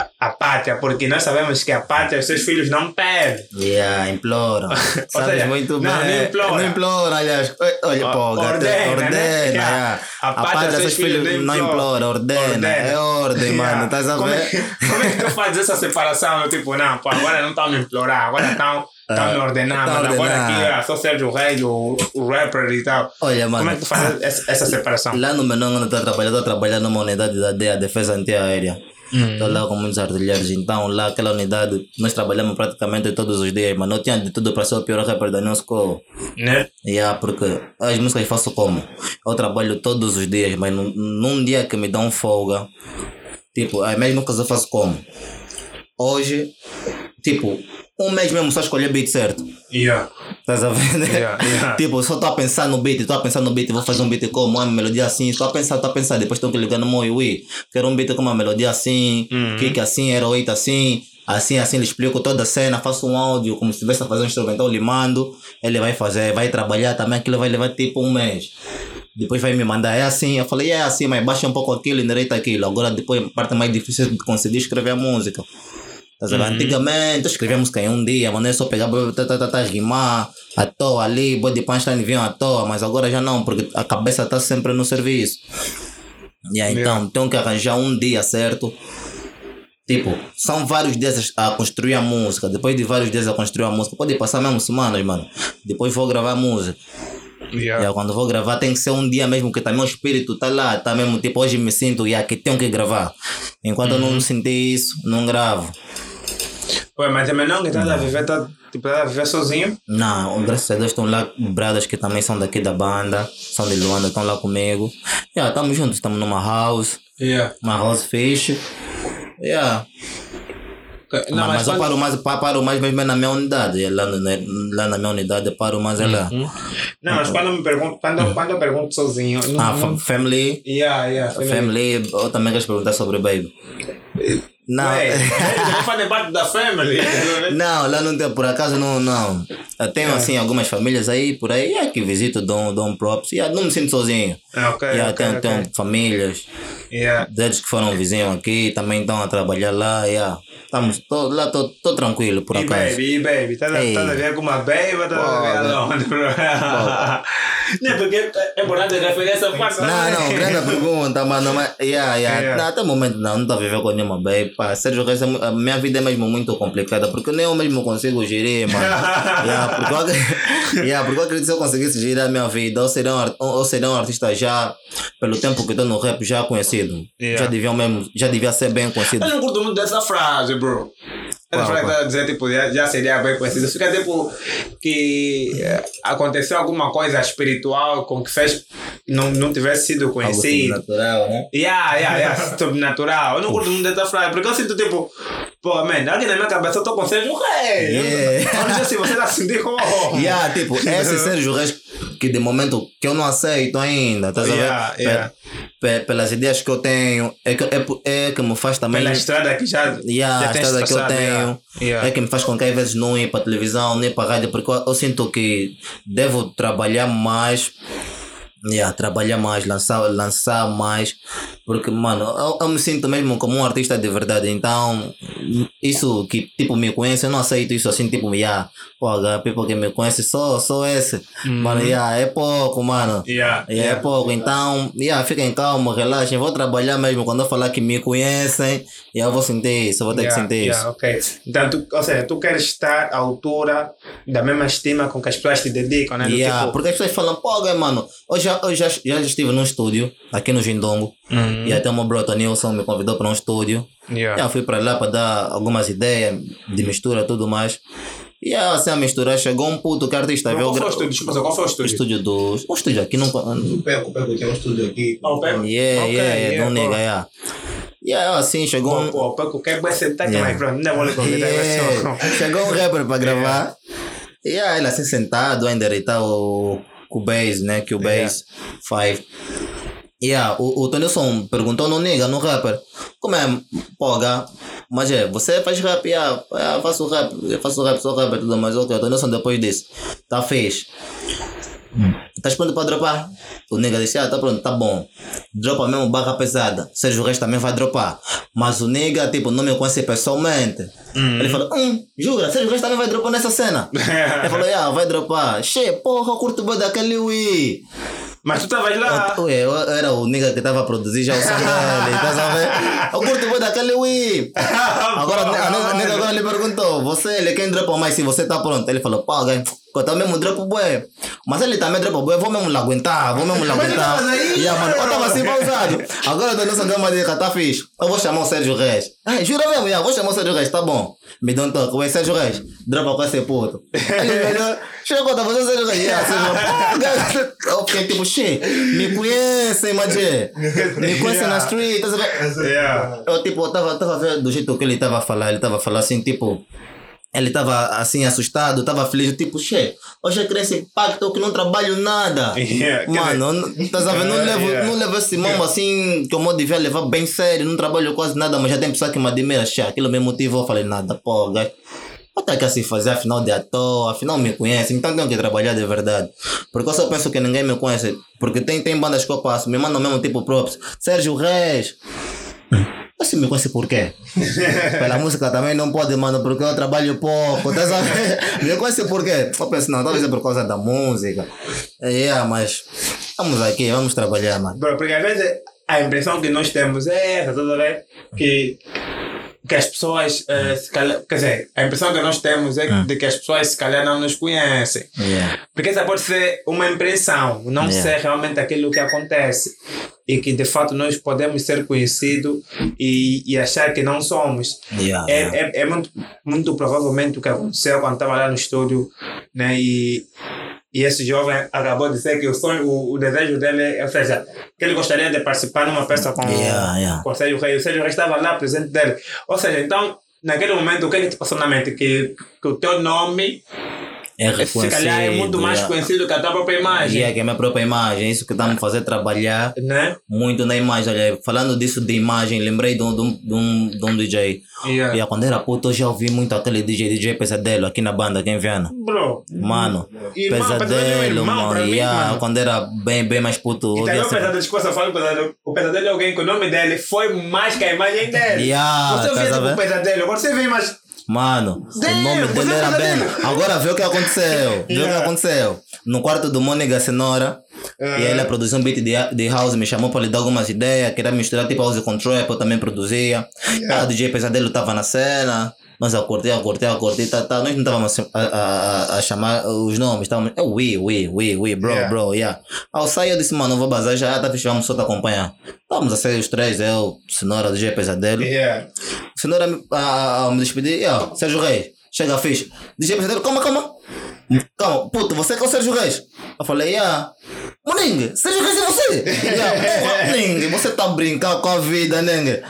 a, a pátria, porque nós sabemos que a pátria os seus filhos não pedem. Yeah, implora. *laughs* Sabes seja, muito bem. não implora. Não implora, aliás. Olha, pô, ordena, ordena. né? yeah. A A pátria pátria seus seus filhos filhos não implora. implora, ordena. É ordem, *laughs* Yeah. mano. Estás a como, é, ver? como é que tu fazes essa separação? Tipo, não, pô, agora não estão a me implorar, agora estão Tá me ordenando, tá mano. Agora ordenado. aqui é só Sérgio Reis, o, o rapper e tal. Olha, mano. Como é que tu faz essa, essa separação? Lá no Menão, onde eu estou a trabalhar, estou a trabalhar numa unidade da DEA, Defesa Antiaérea. Estou lá com muitos artilheiros. Então, lá, aquela unidade, nós trabalhamos praticamente todos os dias, mas não tinha de tudo para ser o pior rapper da nossa cor. Né? Yeah, porque as músicas eu faço como? Eu trabalho todos os dias, mas num, num dia que me dão folga, tipo, as minhas músicas eu faço como? Hoje, tipo, um mês mesmo só escolher beat certo. Yeah. Estás a ver? né? Yeah, yeah. Tipo, só estou a pensar no beat, estou a pensar no beat, vou fazer um beat como uma melodia assim, estou a pensar, estou a pensar, depois que ligar no meu Wii, quero um beat com uma melodia assim, Uhum. kick assim, hero 8 assim, assim, assim, lhe explico toda a cena, faço um áudio como se estivesse a fazer um instrumental, lhe mando, ele vai fazer, vai trabalhar também, aquilo vai levar tipo um mês. Depois vai me mandar, é assim, eu falei, é assim, mas baixa um pouco aquilo, endireita aquilo. Agora depois a parte mais difícil de conseguir escrever a música. Ver? Antigamente eu escrevia música em um dia, mano, é só pegar, tá, tá, tá, tá, rimar, à toa ali, body punchline vinham à toa, mas agora já não, porque a cabeça está sempre no serviço. E aí, então, tenho que arranjar um dia certo. Tipo, são vários dias a construir a música. Depois de vários dias a construir a música, pode passar mesmo semanas, mano. Depois vou gravar a música. Yeah. E aí, quando vou gravar, tem que ser um dia mesmo que tá meu espírito tá lá, tá mesmo, tipo, hoje me sinto, e que tenho que gravar. Enquanto eu não sentir isso, não gravo. Ué, mas também não que estás a viver, tá, tipo, a viver sozinho. Não, graças a Deus estão lá bradas que também são daqui da banda, são de Luanda, estão lá comigo. Yeah, estamos juntos, estamos numa house, Yeah. uma house fish. Yeah. Não, mas, mas, mas eu paro mais, pa- paro mais mesmo é na minha unidade. É Lá, né, lá na minha unidade eu paro mais é lá. Não, mas quando me pergunto, quando, quando eu pergunto sozinho, não, Ah, não, fa- family, yeah, yeah, family. family, eu também quero perguntar sobre o baby. Não. Ué, *laughs* não fazem parte da family. *laughs* Não, lá não tem, por acaso não, não. Eu tenho assim algumas famílias aí, por aí, é que visito, dou, dou um props. Yeah, não me sinto sozinho. Ah, ok, Yeah, ok, tenho, ok. tenho famílias, Yeah. que foram vizinhos aqui, também estão a trabalhar lá. Yeah. Estamos, tô, lá estou tranquilo, por E acaso. baby, e baby, estás a, estás a ver com uma baby ou estás a ver aonde? Não, porque é importante referir essa parte. Não, não, *laughs* grande pergunta, mano. Mas, yeah, yeah. Yeah. Não, até o momento não, não estou a viver com nenhuma baby. Pá, Sérgio é mu- a minha vida é mesmo muito complicada, porque nem eu mesmo consigo gerir, mano. *laughs* yeah, porque, yeah, porque eu acredito que se eu conseguisse gerir a minha vida, eu seria um, seria um artista já, pelo tempo que estou no rap, já conhecido. Yeah. Já, devia mesmo, já devia ser bem conhecido. Eu não curto muito dessa frase, bro. Essa frase a dizer, tipo, já, já seria bem conhecida. Fica tipo que eh, aconteceu alguma coisa espiritual com que fez não, não tivesse sido Algo conhecido. natural, né? Yeah, yeah, yeah, *laughs* sobrenatural. Eu não curto muito dessa frase, porque eu sinto tipo, pô, man, aqui na minha cabeça eu tô com Sérgio Reis. Yeah. Eu não sei se você tá sentindo como. *laughs* Yeah, tipo, esse Sérgio Reis que de momento que eu não aceito ainda, tá Yeah, Pe- yeah. pe- pelas ideias que eu tenho, é que, é, é que me faz também. Pela estrada que já. Yeah, já a estrada que eu tenho. Yeah. é que me faz com que às vezes não ir para televisão, nem para rádio, porque eu, eu sinto que devo trabalhar mais. Yeah, trabalhar mais, lançar, lançar mais, porque, mano, eu, eu me sinto mesmo como um artista de verdade, então, isso que, tipo, me conhece, eu não aceito isso assim, tipo, yeah, pô, people que me conhece, só, só esse, mano, yeah, é pouco, mano, Yeah, e é pouco, então, yeah, fiquem calmos, relaxem, vou trabalhar mesmo, quando eu falar que me conhecem, e eu vou sentir isso, eu vou ter que Yeah, sentir yeah, isso. ok. Então, tu, ou seja, tu queres estar à altura da mesma estima com que as pessoas te dedicam, né? Do Yeah, tipo, porque as pessoas falam, pô, mano, eu já, eu já, já estive num estúdio, aqui no Jindongo, Uhum. e até o meu brother Nilson me convidou para um estúdio, yeah. já fui para lá para dar algumas ideias de mistura e tudo mais, e aí, assim a misturar, chegou um puto que artista, viu? Qual foi o estúdio? Desculpa, qual foi o o estúdio? estúdio do... Um estúdio aqui, não... Pego, pego, tem um estúdio aqui. Oh, Peco. Yeah, Ok, yeah, yeah, não pô. nega, yeah. E aí, assim, chegou um... pô, Peco, quer vai sentar aqui, Yeah. mas pronto, não vou lhe convidar. vai ser- Yeah. Chegou um rapper para *laughs* gravar. E aí ele assim sentado a endereitar o, o bass, né? Que o bass 5. E aí o, o Tonilson perguntou no nigga, no rapper, como é, poga? Mas é, você faz rap? Yeah, eu faço rap, eu faço rap, sou rapper, tudo mais. Ok, o Tonilson depois disse, tá fez. Estás pronto para dropar? O nigga disse, ah, tá pronto, tá bom. Dropa mesmo barra pesada. Sérgio Reis também vai dropar. Mas o nigga, tipo, não me conhece pessoalmente. Ele falou, hum, jura, Sérgio Reis também vai dropar nessa cena? *laughs* Ele falou, ah, vai dropar. Che, porra, eu curto bem daquele Wii. Mas tu estavas lá. Ué, eu era o nigga que estava a produzir já o som *laughs* dele, estás a ver? Eu curto muito daquele Wii. *laughs* Agora, a nega- a nega agora lhe perguntou, você, ele quem dropa mais se você tá pronto? Ele falou, pá, ganho. Eu também mesmo dropo bué. Mas ele também dropa bué, vou mesmo lá aguentar, vou mesmo lá aguentar. Yeah, mano, eu tava assim pausado. Agora eu tô nessa gama de tá fixe. Eu vou chamar o Sérgio Reis. Ai, jura mesmo, yeah, vou chamar o Sérgio Reis, tá bom. Me dá um toque, ué, Sérgio Reis, dropa com esse puto. *laughs* Chegou, tá você Sérgio Reis? Sérgio Eu fiquei tipo, che, me conhecem, Magé. Me conhecem na street, tá. Eu, tipo, tava, tava vendo do jeito que ele tava a falar, ele tava a falar assim, tipo, ele tava assim assustado, tava feliz, tipo, che, hoje eu queria esse pacto que não trabalho nada. *laughs* Yeah, Mano, tá sabendo? Não *laughs* levo, Yeah. não levo esse mambo assim que eu devia levar bem sério, não trabalho quase nada, mas já tem pessoa que me admira, che, aquilo me motivou, eu falei, nada, pô, gajo. Tenho que assim fazer, afinal de ator, afinal me conhece, então tenho que trabalhar de verdade. Porque eu só penso que ninguém me conhece. Porque tem, tem bandas que eu passo, me mandam mesmo tipo props. Sérgio Reis. Você me conhece por quê? Pela música também não pode, mano, porque eu trabalho pouco, tá? Me conhece por quê? Eu penso, não, talvez é por causa da música. É, yeah, mas vamos aqui, vamos trabalhar, mano. Bro, porque às vezes a impressão que nós temos é essa, toda vez que, que as pessoas, eh, se calhar, quer dizer, a impressão que nós temos é de que as pessoas se calhar não nos conhecem. Yeah. Porque essa pode ser uma impressão, não Yeah. ser realmente aquilo que acontece. E que de fato nós podemos ser conhecidos e, e achar que não somos. Yeah, É, é, é muito, muito provavelmente o que aconteceu quando estava lá no estúdio, né? E, e esse jovem acabou de dizer que o sonho, o, o desejo dele, é, ou seja, que ele gostaria de participar numa peça com, Yeah, yeah. com o Sérgio Reis. O Sérgio Reis estava lá presente dele. Ou seja, então, naquele momento, o que é que te passou na mente? Que, que o teu nome, É se calhar, é muito mais yeah. conhecido que a tua própria imagem. Yeah, que é a minha própria imagem, isso que estamos a fazer trabalhar Né? muito na imagem. Olha, falando disso de imagem, lembrei de um, de um, de um, DJ. Yeah. Yeah, quando era puto, eu já ouvi muito aquele DJ, DJ Pesadelo aqui na banda, aqui em Viana. Bro. Mano, Irmão, Pesadelo é irmão mano. mim, yeah, mano. Quando era bem, bem mais puto. E também ouvia o sempre- pesadelo, desculpa, pesadelo. O pesadelo é alguém que o nome dele foi mais que a imagem dele. Yeah, você vê tipo ver? o pesadelo, agora você vê mais. Mano, Damn, o nome dele era é bem. pesadelo. Agora vê o que aconteceu. Vê o que Yeah. aconteceu. No quarto do Mônica Cenoura, Ah. e ele a produzir um beat de, de house, me chamou para lhe dar algumas ideias, queria misturar tipo house com trap, eu também produzia. Ah, o DJ Pesadelo estava na cena. Nós a curtir, a curtir, a curtir, tá, tá. Nós não estávamos a, a, a, chamar os nomes, estávamos. É we, we, we, we, bro, Yeah. bro, yeah. Ao sair eu disse, mano, vou bazar já, tá fixe, vamos só te acompanhar. Estávamos a sair os três, eu, Cenoura, DJ Pesadelo. Yeah. Me- a, me despedir, yeah, Sérgio Reis, chega fixe. DJ Pesadelo, calma, calma. Calma, puto, você que é o Sérgio Reis? Eu falei, yeah. Moningue, Sérgio Reis é você? *laughs* yeah, porra, você tá brincando com a vida, Nengue.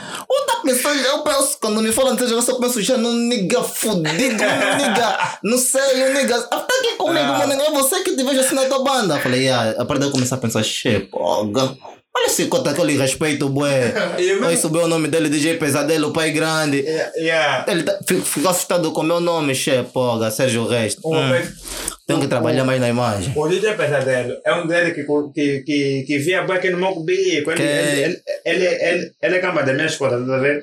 Eu tá pensando, eu penso, quando me falam de Reis, eu penso já num nigga fudido, num nigga, não sei, um nigga, até aqui comigo, Ah. Moningue, é você que te vejo assim na tua banda. Eu falei, yeah, a partir daí eu comecei a pensar, che. Olha esse cota que eu lhe respeito, bué. *laughs* Aí subiu o nome dele, DJ Pesadelo, pai grande. Yeah. yeah. Ele tá, fi- ficou assustado com o meu nome, chefe, poga, Sérgio Reis. O, Hum, tenho que trabalhar mais na imagem. o DJ Pesadelo é um dele que, que, que, que via bem aqui no meu cubico. Ele, ele, ele, ele, ele, ele é cama da minha escola, tá vendo?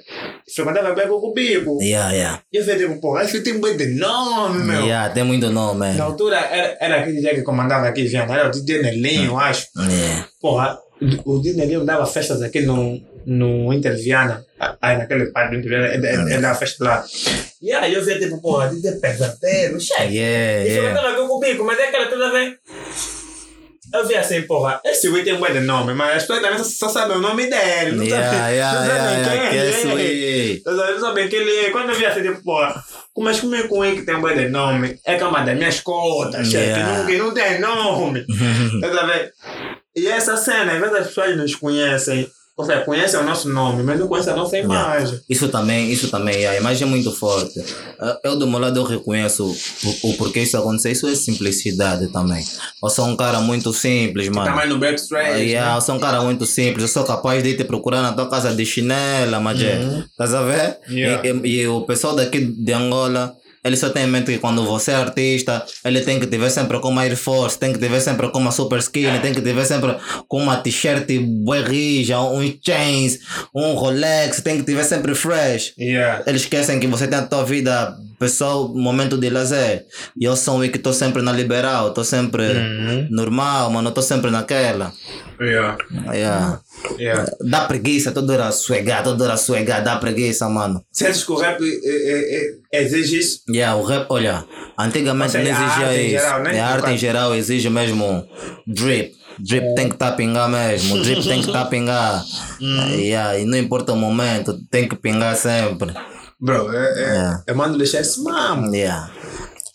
Frequentava bem com o cubico. Yeah, yeah. E eu falei, tipo, pô, acho que tem bem de nome, meu. Yeah, tem muito nome, Na altura era, era aquele DJ que comandava aqui, Viana. Era o DJ Nelinho, eu acho. Yeah. Porra, o DJ Nelinho dava festas aqui no, no Interviana. Aí naquele parque do Interviana, ele, ele, ele dava festa lá. E aí eu via tipo, porra, DJ pesadelo, chefe. Yeah, eu yeah. tava aqui comigo, mas é aquela toda vez. Eu vi assim, porra, esse Wii tem um de nome, mas as pessoas também só, só sabem o nome dele. Não Yeah, sabem, yeah, não yeah, yeah. quem Que é é. Não sabem quem ele é. Quando eu vi assim, tipo, porra, mas como é com ele que tem um de nome? É cama das minhas cotas, chefe, Yeah. que, não, que não tem nome. Tá vendo? E essa cena, às vezes as pessoas nos conhecem, ou seja, conhecem o nosso nome, mas não conhecem a nossa imagem. Isso também, isso também, a imagem é muito forte. Eh, Eu do meu lado eu reconheço o, o porquê isso aconteceu. Isso é simplicidade também. Eu sou um cara muito simples, mano. Também no Backstreet. Ah, yeah, eu sou um cara muito simples, eu sou capaz de ir te procurar na tua casa de chinela, mas é. Estás a ver? Yeah. E, e- e o pessoal daqui de Angola ele só tem em mente que quando você é artista, ele tem que te ver sempre com uma Air Force, tem que te ver sempre com uma super skinny, tem que te ver sempre com uma t-shirt bué rija, um chains, um Rolex, tem que te ver sempre fresh. Yeah. Eles esquecem que você tem a tua vida pessoal, momento de lazer. E eu sou um que estou sempre na liberal, estou sempre Uhum. normal, mano, estou sempre naquela. Yeah. Yeah. Yeah. Dá preguiça, toda hora suegar, toda hora suegar, dá preguiça, mano. Sentes que o rap é, é, é, exige isso? Yeah, o rap, olha, antigamente seja, não a exigia isso. geral, né? A arte em geral exige mesmo drip. Drip tem que estar a pingar mesmo. Drip tem que estar *laughs* a pingar. Hum. Yeah, e não importa o momento, tem que pingar sempre. Bro, é, é, Yeah. eu mando deixar esse mamo. Yeah.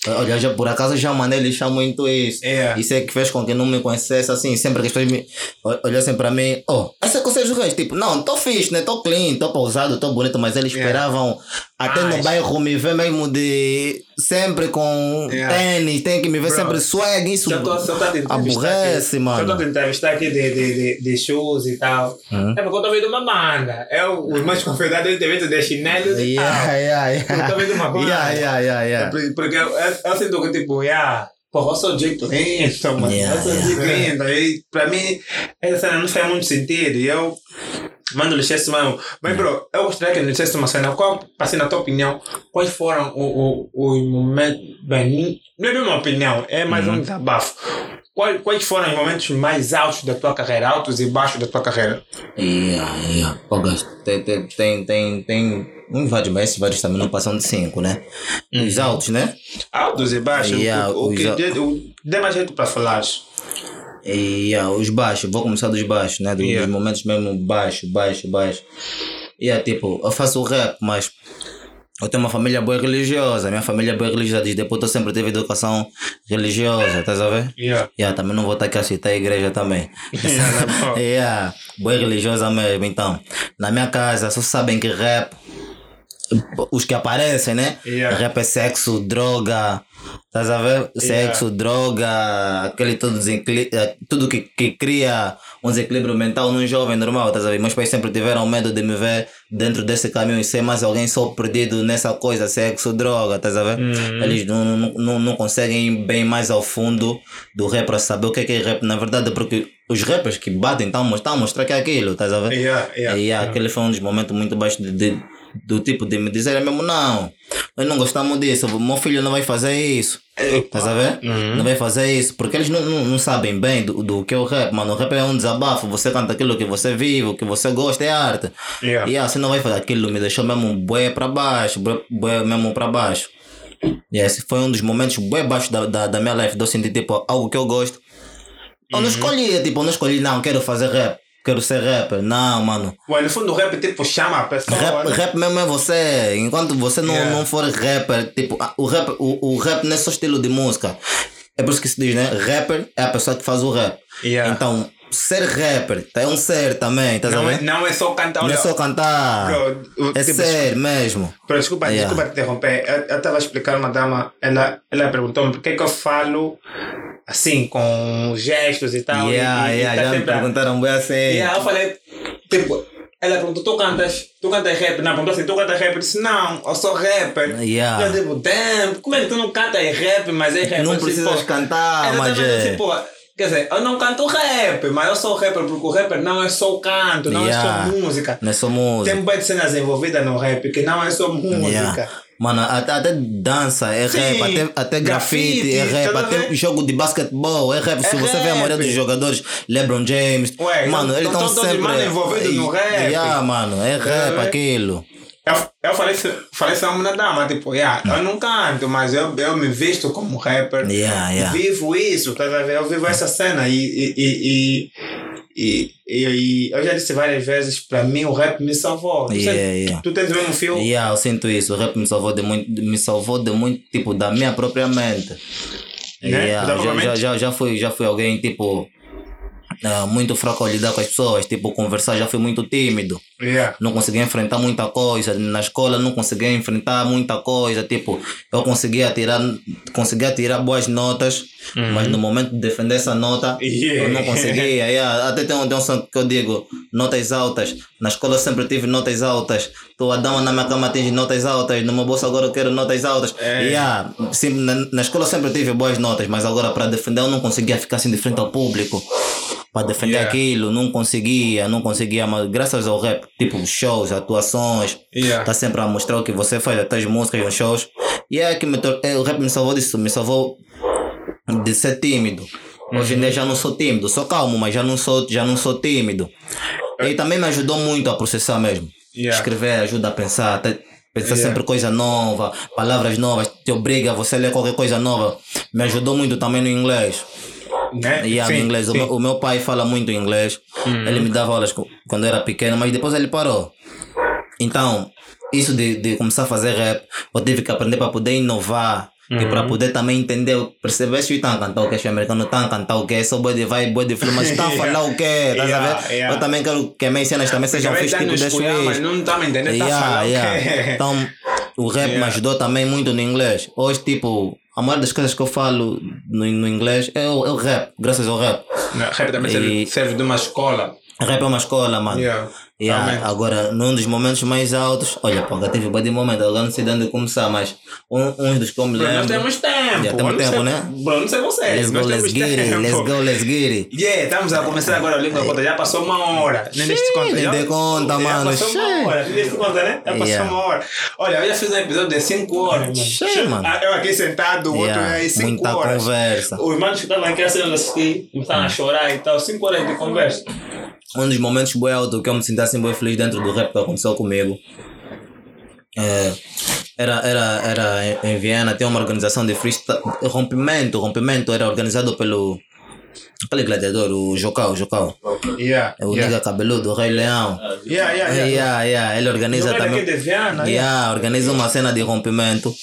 Olha, já, por acaso já mandei lixar muito isso. Yeah. Isso é que fez com que não me conhecesse assim. Sempre que as pessoas me ol- olhassem para mim, oh, essa é com o Sérgio Reis. Tipo, não, tô fixe, né? Tô clean, tô pausado, tô bonito, mas eles Yeah. esperavam até no bairro me ver mesmo de sempre com Yeah. tênis, tem que me ver Bro, sempre swag. Isso estou só entrevistar aborrece, aqui. mano. Já estou a entrevistar aqui de, de, de, de shoes e tal. Uhum. É porque eu estou vendo uma banda. É o- os mais convidados eles devem de chinelos e Yeah, tal. yeah, Eu yeah. tô vendo uma banda. Yeah, yeah, yeah, yeah. Por- Porque eu, eu, eu sinto que, tipo, yeah, porra, eu sou Jake Clinton, mano. Yeah, eu sou yeah. Jake Clinton. E pra mim, essa cena não faz muito sentido. E eu lhe esse mesmo. Mas, bro, eu gostaria que dissesse uma cena. Qual, assim, na tua opinião, quais foram os momentos. Bem, não é bem uma opinião, é mais Uhum. um desabafo. Quais, quais foram os momentos mais altos da tua carreira, altos e baixos da tua carreira? Yeah, yeah. Pô, tem, tem, tem, tem, tem vários, mas esses vários também não passam de 5, né? Os altos, né? Altos e baixos? Yeah, o, o, que dê, o, dê mais jeito para falar. E yeah, os baixos, vou começar dos baixos, né? Dos, Yeah. momentos mesmo baixo, baixo, baixo. E yeah, tipo, eu faço rap, mas eu tenho uma família boa religiosa. Minha família é boa religiosa. Desde depois eu sempre tive educação religiosa, estás a ver? Yeah. Yeah, também não vou estar aqui a citar a igreja também. *laughs* *laughs* Yeah, boa religiosa mesmo. Então, na minha casa só sabem que rap, os que aparecem, né? Yeah. Rap é sexo, droga, estás a ver? Sexo, droga, aquele desequili- eh, tudo que, que cria um desequilíbrio mental num jovem normal, estás a ver? Meus pais sempre tiveram medo de me ver dentro desse caminho e ser mais alguém só perdido nessa coisa, sexo, droga, estás a ver? Uhum. Eles não, não, não, conseguem ir bem mais ao fundo do rap para saber o que é que é rap na verdade, porque os rappers que batem estão a mostrar, mostrar que é aquilo, estás a ver? Yeah, yeah, e yeah. aquele foi um dos momentos muito baixos de, de- do tipo de me dizer mesmo, não, nós não gostamos disso, o meu filho não vai fazer isso. Estás a ver? Uhum. Não vai fazer isso, porque eles não, não, não sabem bem do, do que é o rap, mano. O rap é um desabafo, você canta aquilo que você vive, o que você gosta, é arte. Yeah. E assim não vai fazer aquilo, me deixou mesmo bué para baixo, bué, mesmo para baixo. E esse foi um dos momentos bué baixos da, da, da minha life, de eu sentir tipo algo que eu gosto. Eu não escolhi, tipo, eu não escolhi, não, quero fazer rap, quero ser rapper. Não, mano. Well, no fundo, o rap tipo chama a pessoa. Rap, né? rap mesmo é você. Enquanto você não, Yeah. não for rapper, tipo, ah, o rap, o, o rap não é só estilo de música. É por isso que se diz, né? Rapper é a pessoa que faz o rap. Yeah. Então, ser rapper é um ser também, tá não, é, sabendo? não é só cantar. Não é só cantar. Bro, é tipo, ser mesmo. Pero desculpa, Yeah. desculpa te interromper. Eu estava a explicar uma dama, ela, ela perguntou-me por que, que eu falo assim, com gestos e tal. yeah, e, yeah, e tá já me a- perguntaram bem assim. Yeah, eu falei, tipo, ela perguntou, tu cantas, tu cantas rap? Não, perguntou assim, tu cantas rap? Eu disse, não, eu sou rapper. Yeah. Eu digo, damn, como é que tu não cantas rap, mas é rap? Não disse, precisas cantar, mas é. pô, Quer dizer, eu não canto rap, mas eu sou rapper, porque o rapper não é só canto, não Yeah. é só música. Não é só música. Tem muitas cenas envolvidas no rap, que não é só música. Yeah. Mano, até, até dança é Sim. rap, até, até grafite, é Grafite, rap, tá até vendo? jogo de basquetebol é rap. Se É você vê a maioria rap. dos jogadores, LeBron James, Ué, mano, eles então estão sempre. mano envolvidos no rap. Yeah, mano, é rap vendo? aquilo. Eu, eu falei, isso- falei isso a uma dama, tipo, yeah, eu não canto, mas eu, eu me visto como rapper. Yeah, yeah. Vivo isso, tá ver? Eu vivo essa cena e, e, e, e, eu já disse várias vezes, pra mim o rap me salvou. Tu, Yeah, tu tens o mesmo fio? Yeah, eu sinto isso. O rap me salvou de muito, me salvou de muito, tipo, da minha própria mente. Né? Já, já, já, já, fui, já fui alguém, tipo, ah, muito fraco a lidar com as pessoas. Tipo, conversar já fui muito tímido. Yeah. Não conseguia enfrentar muita coisa. Na escola não conseguia enfrentar muita coisa. Tipo, eu conseguia tirar, conseguia tirar boas notas, mas no momento de defender essa nota, Yeah. eu não conseguia. *laughs* Yeah. Até tem um, tem um som que eu digo: notas altas. Na escola eu sempre tive notas altas. Estou a dar na minha cama atinge notas altas. No meu bolso agora eu quero notas altas. É. Yeah, sim, na, na escola eu sempre tive boas notas, mas agora para defender eu não conseguia ficar assim de frente ao público. Para defender Yeah. aquilo, não conseguia, não conseguia, mas graças ao rap, tipo shows, atuações, Yeah. tá sempre a mostrar o que você faz, até as músicas nos shows. E é que me é, o rap me salvou disso, me salvou de ser tímido. Hoje em dia já não sou tímido, sou calmo, mas já não sou, já não sou tímido. E também me ajudou muito a processar mesmo. Yeah. Escrever ajuda a pensar, até pensar Yeah. sempre coisa nova, palavras novas, te obriga a você ler qualquer coisa nova. Me ajudou muito também no inglês. Né? Yeah, Sim, inglês. O sim. meu, o meu pai fala muito inglês. Ele me dava aulas quando era pequeno, mas depois ele parou. Então, isso de, de começar a fazer rap, eu tive que aprender para poder inovar. E para poder também entender, perceber se estão a cantar o que, se o americano está a cantar o que, só boi de vai, boi de filme, mas *laughs* estão a falar o que, estás a Yeah, ver? yeah. Eu também quero que as minhas cenas também sejam feitas tipo nos desse mas não estamos entendendo, está a falar o quê? Então, o rap me *laughs* Yeah. ajudou também muito no inglês. Hoje, tipo, a maioria das coisas que eu falo no, no inglês é o, é o rap, graças ao rap. Não, Rap também serve, E- serve de uma escola. Rap é uma escola, mano. Yeah. Yeah, agora, num dos momentos mais altos, olha, pô, já tive bem de momento, agora não sei de onde começar, mas um, um dos que eu me Bro, lembro. Nós temos tempo. Já temos Eu tempo, sei- né? Bro, não sei vocês. Let's go, let's get it, let's go, let's get it. Yeah, estamos a começar agora o língua conta. Já passou uma hora. Nem deste conta. nem já- dei conta, já mano. passou Shit. uma hora. Nem deste conta, né? Já passou Yeah. uma hora. Olha, eu já fiz um episódio de 5 horas, mano. Shit, mano. Ah, Eu aqui sentado, o outro Yeah, aí 5 muita horas. conversa. Os manos que estavam aqui assim, assistir, começaram a chorar e tal. 5 horas de conversa. Um dos momentos bem alto que eu me senti assim bem feliz dentro do rap que aconteceu comigo. É, era, era, era em- Viena, tem uma organização de freestyle. Rompimento, rompimento era organizado pelo. Aquele gladiador, o Jocau, Jocau. Yeah. É o nigga cabeludo, o Rei Leão. Yeah, yeah, É, yeah. yeah, yeah. Ele organiza é também. daqui de Viana, Yeah, organiza uma cena de rompimento.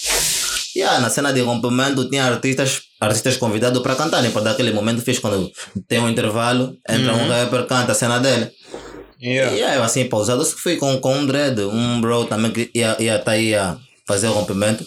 Yeah, na cena de rompimento tinha artistas, artistas convidados para cantarem, para dar aquele momento fixe quando tem um intervalo, entra um rapper, canta a cena dele. Yeah. E eu assim, pausado, só fui com, com um dread, um bro também que ia estar ia tá aí a fazer o rompimento.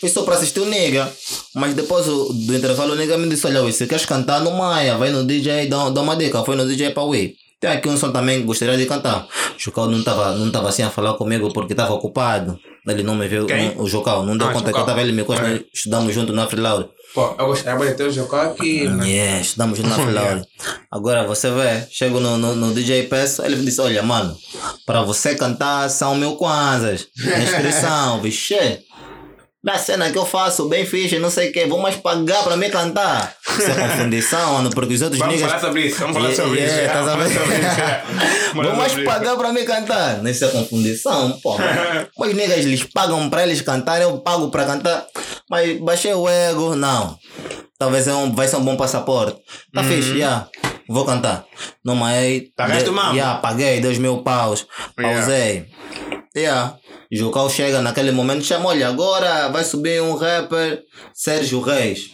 Fui só para assistir o nigga. Mas depois o- do intervalo o nigga me disse, olha, se queres cantar no Maia, vai no DJ, dá, dá uma dica. Foi no DJ para Ui. Tem aqui um som também que gostaria de cantar. O Jocal não estava não tava assim a falar comigo porque estava ocupado. Ele não me viu, Quem? o Jocal, não deu Ah, conta que Jocau. eu estava ele me Ok. estudamos junto na Freelaure. Pô, eu gostava de ter o jogo aqui. mano. Yeah, estudamos junto na Freelaure. Agora você vê, chego no, no, no DJ Peço, ele me disse, olha mano, para você cantar são mil kwanzas. Inscrição, *laughs* vixe. Da cena que eu faço, bem fixe, não sei o que, vão mais pagar para me cantar. Isso é confundição, mano, porque os outros Vamos niggas... falar sobre isso, vamos falar Yeah, sobre yeah, isso. estás a ver? Vamos falar sobre isso, yeah. *laughs* Vamos Vão falar mais pagar para me cantar. Isso é confundição, pô. *laughs* Mas niggas eles pagam para eles cantarem, eu pago para cantar. Mas baixei o ego, não. Talvez é um, vai ser um bom passaporte. Tá fixe, já. Vou cantar. Não, mas. Pagaste o? Já, paguei dois mil paus. Yeah. Pausei. Yeah. Jucal chega naquele momento, chama, olha, agora vai subir um rapper, Sérgio Reis.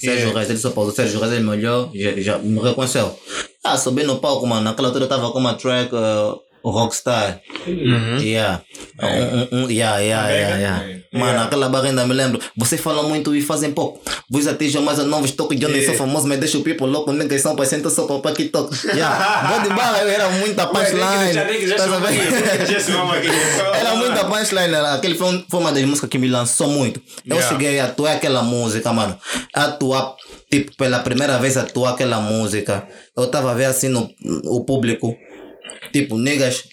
Sérgio Reis, ele só pausou, Sérgio Reis, ele me olhou, já, já me reconheceu. Ah, subi no palco, mano, naquela altura eu tava com uma track, uh, o Rockstar. Uhum. Yeah. Um, um, um, yeah, yeah, yeah, yeah. Mano, aquela barra ainda me lembro. Vocês falam muito e fazem pouco. Vos atingem mais a novos toques. Eu nem Yeah. sou famoso, mas deixa o people louco. Niggas são pacientes, só para o TikTok. Yeah. *laughs* De barra, *laughs* era muita punchline. Tá. Era muita punchline. Aquele foi, um- foi uma das músicas que me lançou muito. Eu Yeah. cheguei a atuar aquela música, mano. Atuar, tipo, pela primeira vez atuar aquela música. Eu tava a ver assim no o público. Tipo, niggas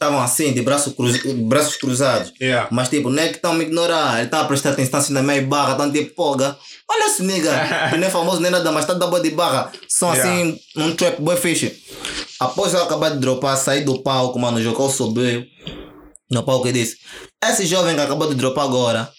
estavam assim, de braço cruz, braços cruzados. Yeah. Mas tipo, não é que estão me ignorar. Ele tá a prestar atenção assim na minha barra, tão tipo, poga. Olha esse nigga. que *laughs* não é famoso nem nada, mas tá da boa de barra. São assim, um trap boy fish. Após eu acabar de dropar, sair do palco, mano, o Jocó subiu no palco e disse: Esse jovem que acabou de dropar agora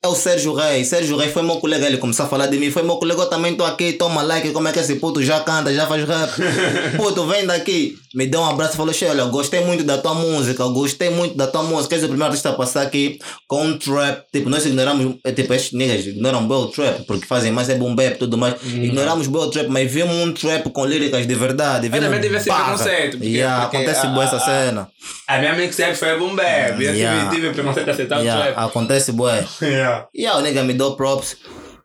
é o Sérgio Reis. Sérgio Reis foi meu colega. Ele começou a falar de mim. Foi meu colega, eu também tô aqui. Toma like. Como é que esse puto já canta, já faz rap? *laughs* Puto, vem daqui. Me deu um abraço e falou: Che, olha, gostei muito da tua música. Gostei muito da tua música. Esse é o primeiro artista a passar aqui com um trap. Tipo, nós ignoramos. é, Tipo, estes niggas ignoram bem o trap porque fazem mais é boom bap e tudo mais. Ignoramos bem o trap, mas vimos um trap com líricas de verdade. Vimos também esse barra. preconceito, porque- Yeah, porque acontece a- boa essa a- cena. A minha mixtape foi boom bap. Eu Yeah. tive, tive preconceito de aceitar o Yeah, trap. acontece boa. *laughs* Yeah. E yeah, o nigga me deu props.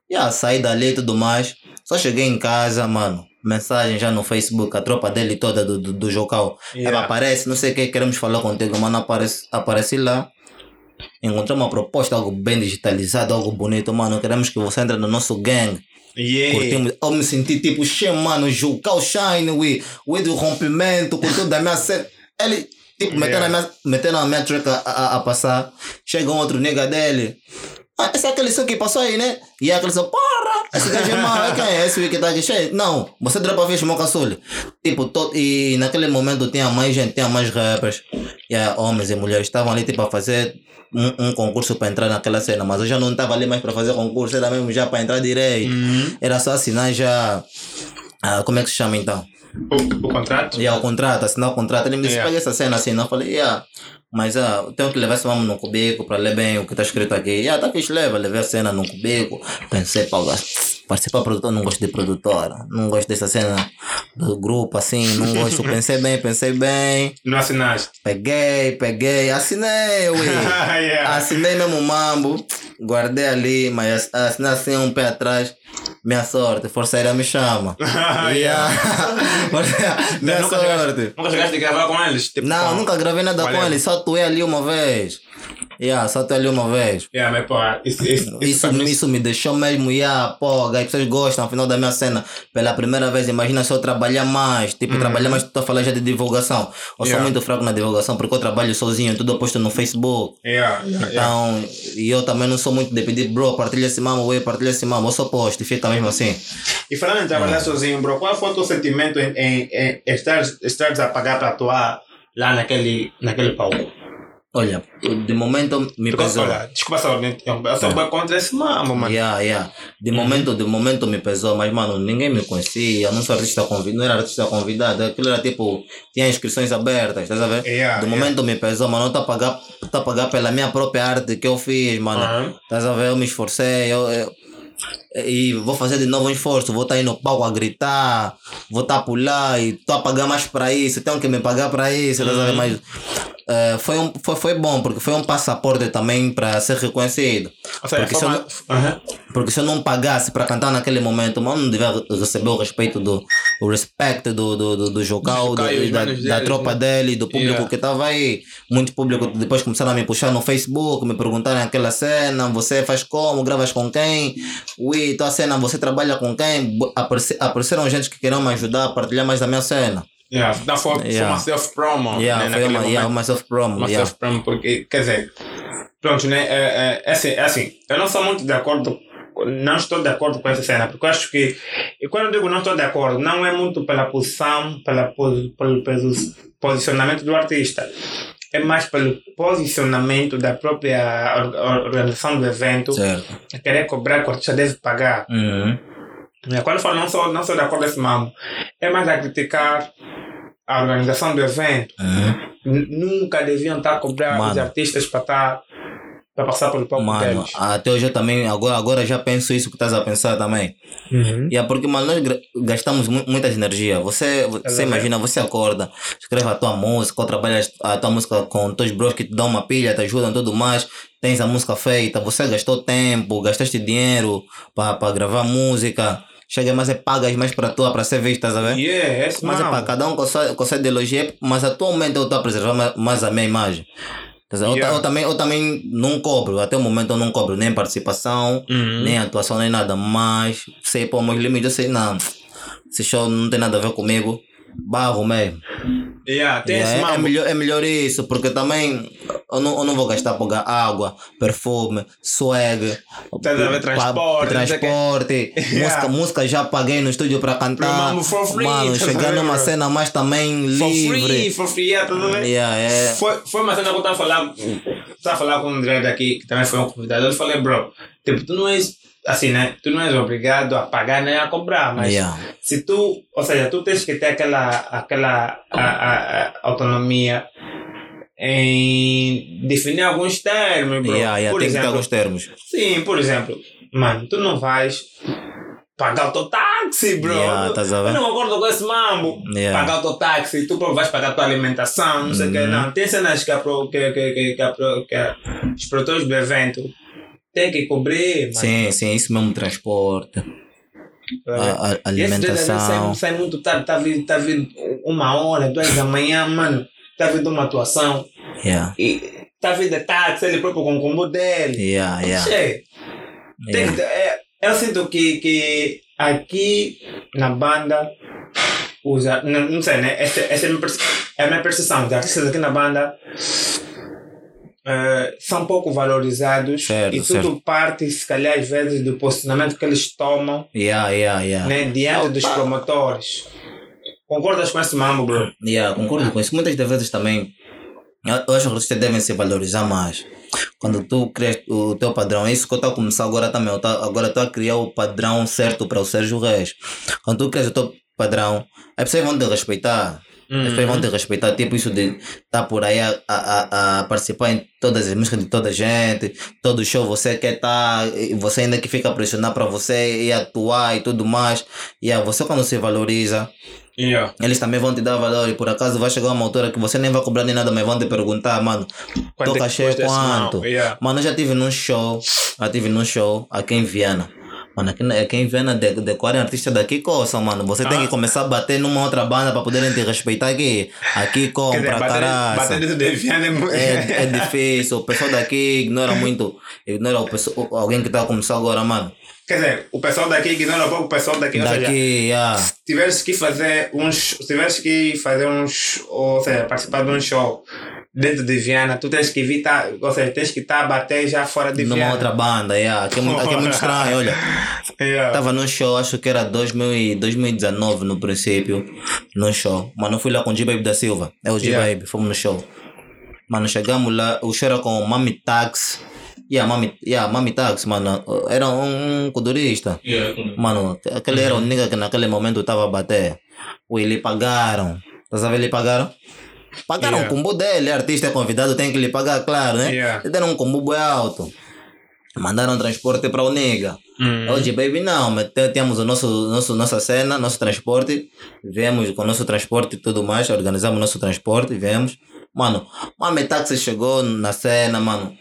E yeah, saí dali e tudo mais. Só cheguei em casa, mano. mensagem já no Facebook, a tropa dele toda do, do, do Jocal. Yeah. Ela aparece, não sei o que, queremos falar contigo, mano, aparece, aparece lá. Encontramos uma proposta, algo bem digitalizado, algo bonito, mano. Queremos que você entre no nosso gang. Yeah. Curtimos. Eu me senti tipo, che, mano, Jucal Shine, we, we do rompimento, com tudo da minha cena. Ele, tipo, metendo, a minha, metendo a minha track a, a, a passar. Chega um outro nega dele. Ah, esse é aquele som que passou aí, né? E é aquele som, porra! Esse gajo é mau, é quem é esse que tá aqui cheio? Não, você dropa vez Moca Sul. Tipo, to, e naquele momento tinha mais gente, tinha mais rappers. E ah, homens e mulheres estavam ali, tipo, a fazer um, um concurso para entrar naquela cena. Mas eu já não estava ali mais para fazer concurso, era mesmo já para entrar direito. Uhum. Era só assinar já. ah, como é que se chama então? O, o contrato? E o contrato, assinar o contrato. Ele me disse: Yeah. pega essa cena assim. Eu falei: yeah. Mas ah, eu tenho que levar esse mambo no cubico para ler bem o que está escrito aqui. Yeah, tá fixe, leva. Levei a cena no cubico. Pensei, pau, participar produtor, não gosto de produtora. Não gosto dessa cena do grupo assim. Não gosto. *laughs* Pensei bem, pensei bem. Não assinaste? Peguei, peguei, assinei, ui. *laughs* yeah. Assinei mesmo o mambo, guardei ali, mas assinei assim um pé atrás. Minha sorte, Forceira me chama. *laughs* yeah. Minha nunca, sorte. chegaste, nunca chegaste a gravar com eles? Tipo, Não, nunca gravei nada com é? ele, só atuei ali uma vez. Yeah, só atuei ali uma vez. Yeah, mas pô, isso, isso, Isso, mim- isso me deixou mesmo, yeah, pô, as pessoas gostam, afinal da minha cena, pela primeira vez, imagina se eu trabalhar mais, tipo, trabalhar mais, tu tá falando já de divulgação. Eu sou Yeah. muito fraco na divulgação, porque eu trabalho sozinho, tudo eu posto no Facebook. Yeah, yeah. Então, e eu também não sou muito de pedir, bro, partilha esse mamo, ué, partilha esse mamo, eu só posto e fica mesmo assim. E falando em trabalhar sozinho, bro, qual foi o teu sentimento em, em, em estar, estares a pagar para atuar lá naquele, naquele palco? Olha, de momento me Porque, pesou. olha, desculpa só, eu sou bem contra esse mambo, mano. Yeah, yeah. De momento, de momento me pesou, mas mano, ninguém me conhecia, não sou artista convidado, não era artista convidado, aquilo era tipo, tinha inscrições abertas, estás a ver? Yeah, de yeah. momento me pesou, mano, tô a pagar, tô a pagar pela minha própria arte que eu fiz, mano. Aham. Estás a ver? Eu me esforcei, eu, eu- e vou fazer de novo um esforço, vou estar aí no palco a gritar, vou estar a pular e estou a pagar mais para isso, tenho que me pagar para isso, a ver? Mas eh, foi, um, foi, foi bom, porque foi um passaporte também para ser reconhecido. Seja, Porque se eu Aham. Porque se eu não pagasse para cantar naquele momento, mano, não devia receber o respeito do o respeito do, do, do, do Jocal, da, da tropa né? dele, do público Yeah. que estava aí. Muito público depois começaram a me puxar no Facebook, me perguntarem aquela cena, você faz como, gravas com quem? Tua cena, você trabalha com quem? Aparece, apareceram gente que queriam me ajudar a partilhar mais da minha cena. Yeah, foi, foi Yeah. uma self-promo. Yeah, né, foi uma, yeah, uma self-promo. uma Yeah. self-promo, porque, quer dizer, pronto, né? É, é, é assim, é assim, eu não sou muito de acordo, não estou de acordo com essa cena, porque eu acho que, e quando eu digo não estou de acordo, não é muito pela posição, pela, pelo, pelo posicionamento do artista. É mais pelo posicionamento da própria or- or- organização do evento, Certo. querer cobrar que o artista deve pagar. Uhum. Né? Quando falo não sou, não sou de acordo com esse mambo, é mais a criticar a organização do evento. Uhum. Nunca deviam estar a cobrar os Mano. artistas para estar para passar pelo palco Mano, deles. até hoje eu também, agora, agora já penso isso que estás a pensar também. Uhum. Yeah, porque, mano, nós gastamos mu muita energia. Você, você Exatamente. imagina, você acorda, escreve a tua música, ou trabalha a tua música com teus bros que te dão uma pilha, te ajudam tudo mais. Tens a música feita, você gastou tempo, gastaste dinheiro para gravar música. Chega mais e pagas mais para tua, para ser vista, estás a ver? Yeah, Mas é para cada um com sua ideologia, mas atualmente eu estou a preservar ma- mais a minha imagem. Dizer, eu Yeah. Eu, também, eu também não cobro, até o momento eu não cobro nem participação, Uhum. nem atuação, nem nada, mas sei pôr meus limites, eu sei, não, esse show não tem nada a ver comigo, barro mesmo. Yeah, tem Yeah, esse é, é melhor, é melhor isso, porque também eu não, eu não vou gastar para água, perfume, swag, Tá a ver, transporte, o quê. transporte *laughs* Yeah. música, música já paguei no estúdio para cantar. free, Mano, tá chegar vendo, numa cena mais também For free, livre. for free, yeah, tudo bem? Yeah, é. Foi, foi uma cena que eu estava a falar, estava a falar com um driver aqui, que também foi um convidado. Eu falei, bro, tipo, tu não és, assim, né? Tu não és obrigado a pagar nem a cobrar, mas Yeah. se tu, ou seja, tu tens que ter aquela, aquela a, a, a autonomia em definir alguns termos, bro. Yeah, yeah, por tem que ter exemplo, alguns termos. sim, por exemplo, mano, tu não vais pagar o teu táxi, bro. Yeah? Eu não concordo com esse mambo. Yeah. Pagar o teu táxi, tu vais pagar a tua alimentação, não sei o que. Uhum. Não, tem cenas que, que, que, que, que, que a, os produtores do evento têm que cobrir, mano. Sim, sim, isso mesmo, transporte. Tá a? A, esse alimentação. sai, sai muito tarde, tá vindo, tá vindo uma hora, duas da manhã, mano, tá vindo uma atuação. Yeah, E tá vindo táxi, ele próprio com o combo dele. yeah, yeah. Che, tem yeah. é, eu sinto que, que aqui na banda, os, ar- não, não sei, né? Essa, essa é, a minha é a minha percepção. Os artistas aqui na banda eh, são pouco valorizados Certo, e tudo certo. parte, se calhar, às vezes, do posicionamento que eles tomam Yeah, yeah, yeah. né, diante dos promotores. Concordas com esse mambo, bro? Yeah, concordo com isso. Muitas das vezes também, eu acho que os artistas devem se valorizar mais. Quando tu crias o teu padrão, é isso que eu estou a começar agora também. Tô, agora estou a criar o padrão certo para o Sérgio Reis. Quando tu crias o teu padrão, as pessoas vão te respeitar. As pessoas vão te respeitar, tipo isso de estar por aí a, a, a, participar em todas as músicas de toda a gente, todo show você quer estar, e você ainda que fica a pressionar para você ir atuar e tudo mais. E yeah, você quando se valoriza, Yeah. eles também vão te dar valor e por acaso vai chegar uma altura que você nem vai cobrar nem nada, mas vão te perguntar, mano, Quanto é teu cachê é quanto? Yeah. Mano, eu já tive num show, já tive num show aqui em Viana. Mano, aqui, na- aqui em Viana de, decorem artistas daqui coçam, mano. Você tem Ah. que começar a bater numa outra banda para poderem te respeitar aqui. Aqui compra, dizer, bater, caralho. bater dentro de Viana é muito. É, é difícil, o pessoal daqui ignora muito, ignora o pessoal, alguém que tá a começar agora, mano. Quer dizer, o pessoal daqui ignora um pouco o pessoal daqui. Ou seja, Daqui, yeah. se tiveres que fazer uns. Se tiveres que fazer uns. Ou seja, participar de um show dentro de Viana, tu tens que evitar. Ou seja, tens que estar a bater já fora de numa Viana. outra banda, yeah. aqui, é muito, aqui é muito estranho, olha. *laughs* Yeah. Tava num show, acho que era 2000 e 2019 no princípio, num show. Mano, eu fui lá com o G-Baby da Silva. É o Yeah. G-Baby, fomos no show. Mano, chegamos lá, o show era com o Mami Tax. Yeah, Mami, yeah, Mami Tax, mano. Era um codurista. Mano, aquele era o nigga que naquele momento tava a bater. Ui, lhe pagaram. Tá sabendo, lhe pagaram? Pagaram Yeah. o combo dele, artista é convidado, tem que lhe pagar, claro, né? Yeah. Deram um combo bem alto. Mandaram transporte para o. Hum. Hoje, baby, não, mas te- temos o nosso, nosso, nossa cena, nosso transporte, viemos com o nosso transporte e tudo mais, organizamos nosso transporte, viemos. Mano, uma táxi chegou na cena, mano.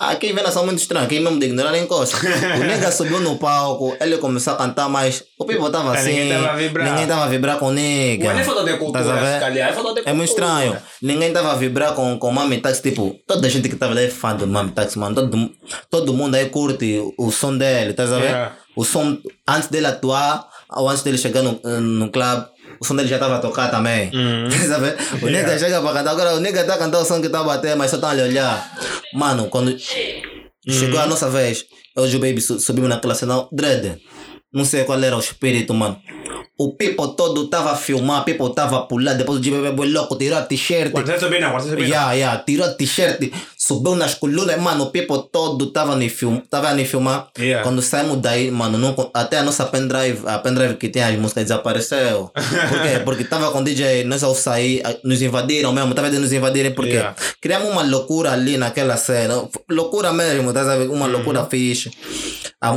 Ah, quem vê são muito estranho, quem mesmo de ignorar nem encosta. O *laughs* nega subiu no palco, ele começou a cantar, mas o people tava Ah, assim. ninguém tava a vibrar. Ninguém tava a vibrar com o nega. Ele falou de cultura, calhar. Falou de É muito cultura. estranho. Ninguém tava a vibrar com, com Mami Taxi. Tipo, toda a gente que tava lá é fã do Mami Taxi, mano. Todo, todo mundo aí curte o, o som dele, tá a ver? Yeah. O som, antes dele atuar, ou antes dele chegar no, no club, o som dele já tava a tocar também. Uhum. *laughs* Ver? O nega chega pra cantar. Agora o nega tá a cantar o som que tá a bater, mas só tá a lhe olhar. Mano, quando chegou a nossa vez, eu e o Baby su- subimos naquela cena, dread. Não sei qual era o espírito, mano. O people todo tava a filmar, o people tava a pular, depois o G-Baby foi louco, tirou a t-shirt. Você subir, não, subir, não. Yeah, yeah, tirou a t-shirt, subiu nas colunas, mano, o people todo tava a film, tava me filmar. Yeah. Quando saímos daí, mano, não, até a nossa pendrive, a pendrive que tem as músicas desapareceu. Por quê? *laughs* Porque tava com DJ, nós ao sair, nos invadiram mesmo, tava de nos invadirem, porque Yeah. criamos uma loucura ali naquela cena, loucura mesmo, tá sabendo? Uma loucura fixe.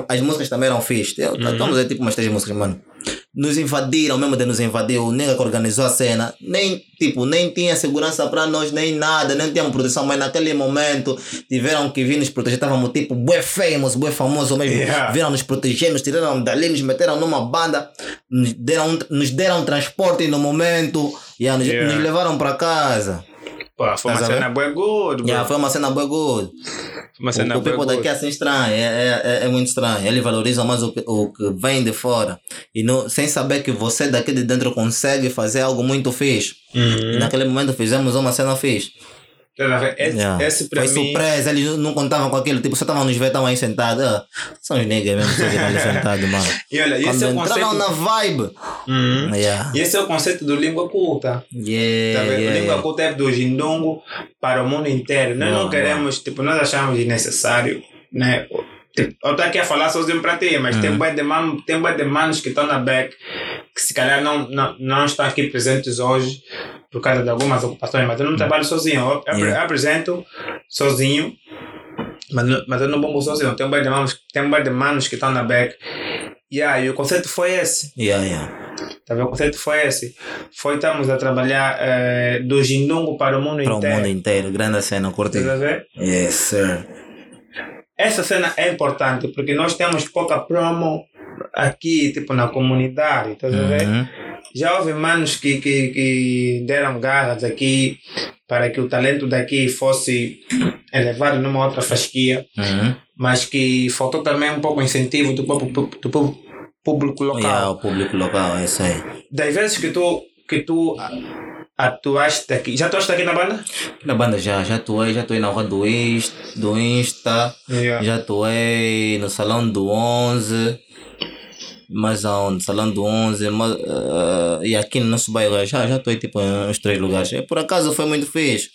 As músicas também eram fixe. Estamos aí tipo umas três músicas, mano. Nos invadiram mesmo de nos invadir. O nega que organizou a cena, nem tipo, nem tinha segurança para nós, nem nada, nem tínhamos proteção, mas naquele momento tiveram que vir nos proteger. Estávamos tipo, bué famous, bué famoso mesmo. Yeah. Vieram nos proteger, nos tiraram dali, nos meteram numa banda, nos deram, nos deram transporte no momento, yeah, nos, Yeah. nos levaram para casa. Pô, foi uma cena boa good, bro. Yeah, foi uma cena bué good. Foi uma cena O, o boa people good. daqui é assim estranho, é, é, é, é muito estranho. Eles valorizam mais o que, o que vem de fora. E não, sem saber que você daqui de dentro consegue fazer algo muito fixe. Uhum. E naquele momento fizemos uma cena fixe. Tá a ver? Esse, Yeah. esse pra Foi mim... surpresa, eles não contavam com aquilo. Tipo, você estavam nos estavam aí sentados. Ah, são os negros mesmo que estão ali *laughs* sentados, mano. E olha, esse é o conceito... na vibe. Uhum. Yeah. E esse é o conceito do língua culta. Yeah, Tá vendo? yeah, língua yeah. culta é do Jindongo para o mundo inteiro. Nós Boa, não queremos, tipo, nós achamos desnecessário, né? Eu estou aqui a falar sozinho para ti, mas Uhum. tem bué de man, tem bué de manos que estão na back, que se calhar não, não, não estão aqui presentes hoje por causa de algumas ocupações, mas eu não trabalho sozinho. Eu, Uhum. Yeah. apresento sozinho, mas, mas eu não bombo sozinho. Tem bué de manos, tem bué de manos que estão na back. Yeah, e o conceito foi esse. Yeah, yeah. Tá vendo? O conceito foi esse. Foi estamos a trabalhar eh, do Jindongo para o mundo Para o inteiro. mundo inteiro. Grande cena, curti. Tá? Yes, sir. Essa cena é importante porque nós temos pouca promo aqui, tipo, na comunidade, ver? Uhum. Já houve manos que, que, que deram garras aqui para que o talento daqui fosse elevado numa outra fasquia, Uhum. mas que faltou também um pouco incentivo do, próprio do público local. Yeah, o público local, é isso aí. Das vezes que tu, que tu atuaste aqui, já atuaste aqui na banda? Na banda já, já atuei, já atuei na rua do Insta, do Insta Yeah. já atuei no Salão do 11, mas aonde? Salão do 11, mas, eh, e aqui no nosso bairro já, já atuei tipo em uns três lugares. E por acaso foi muito fixe.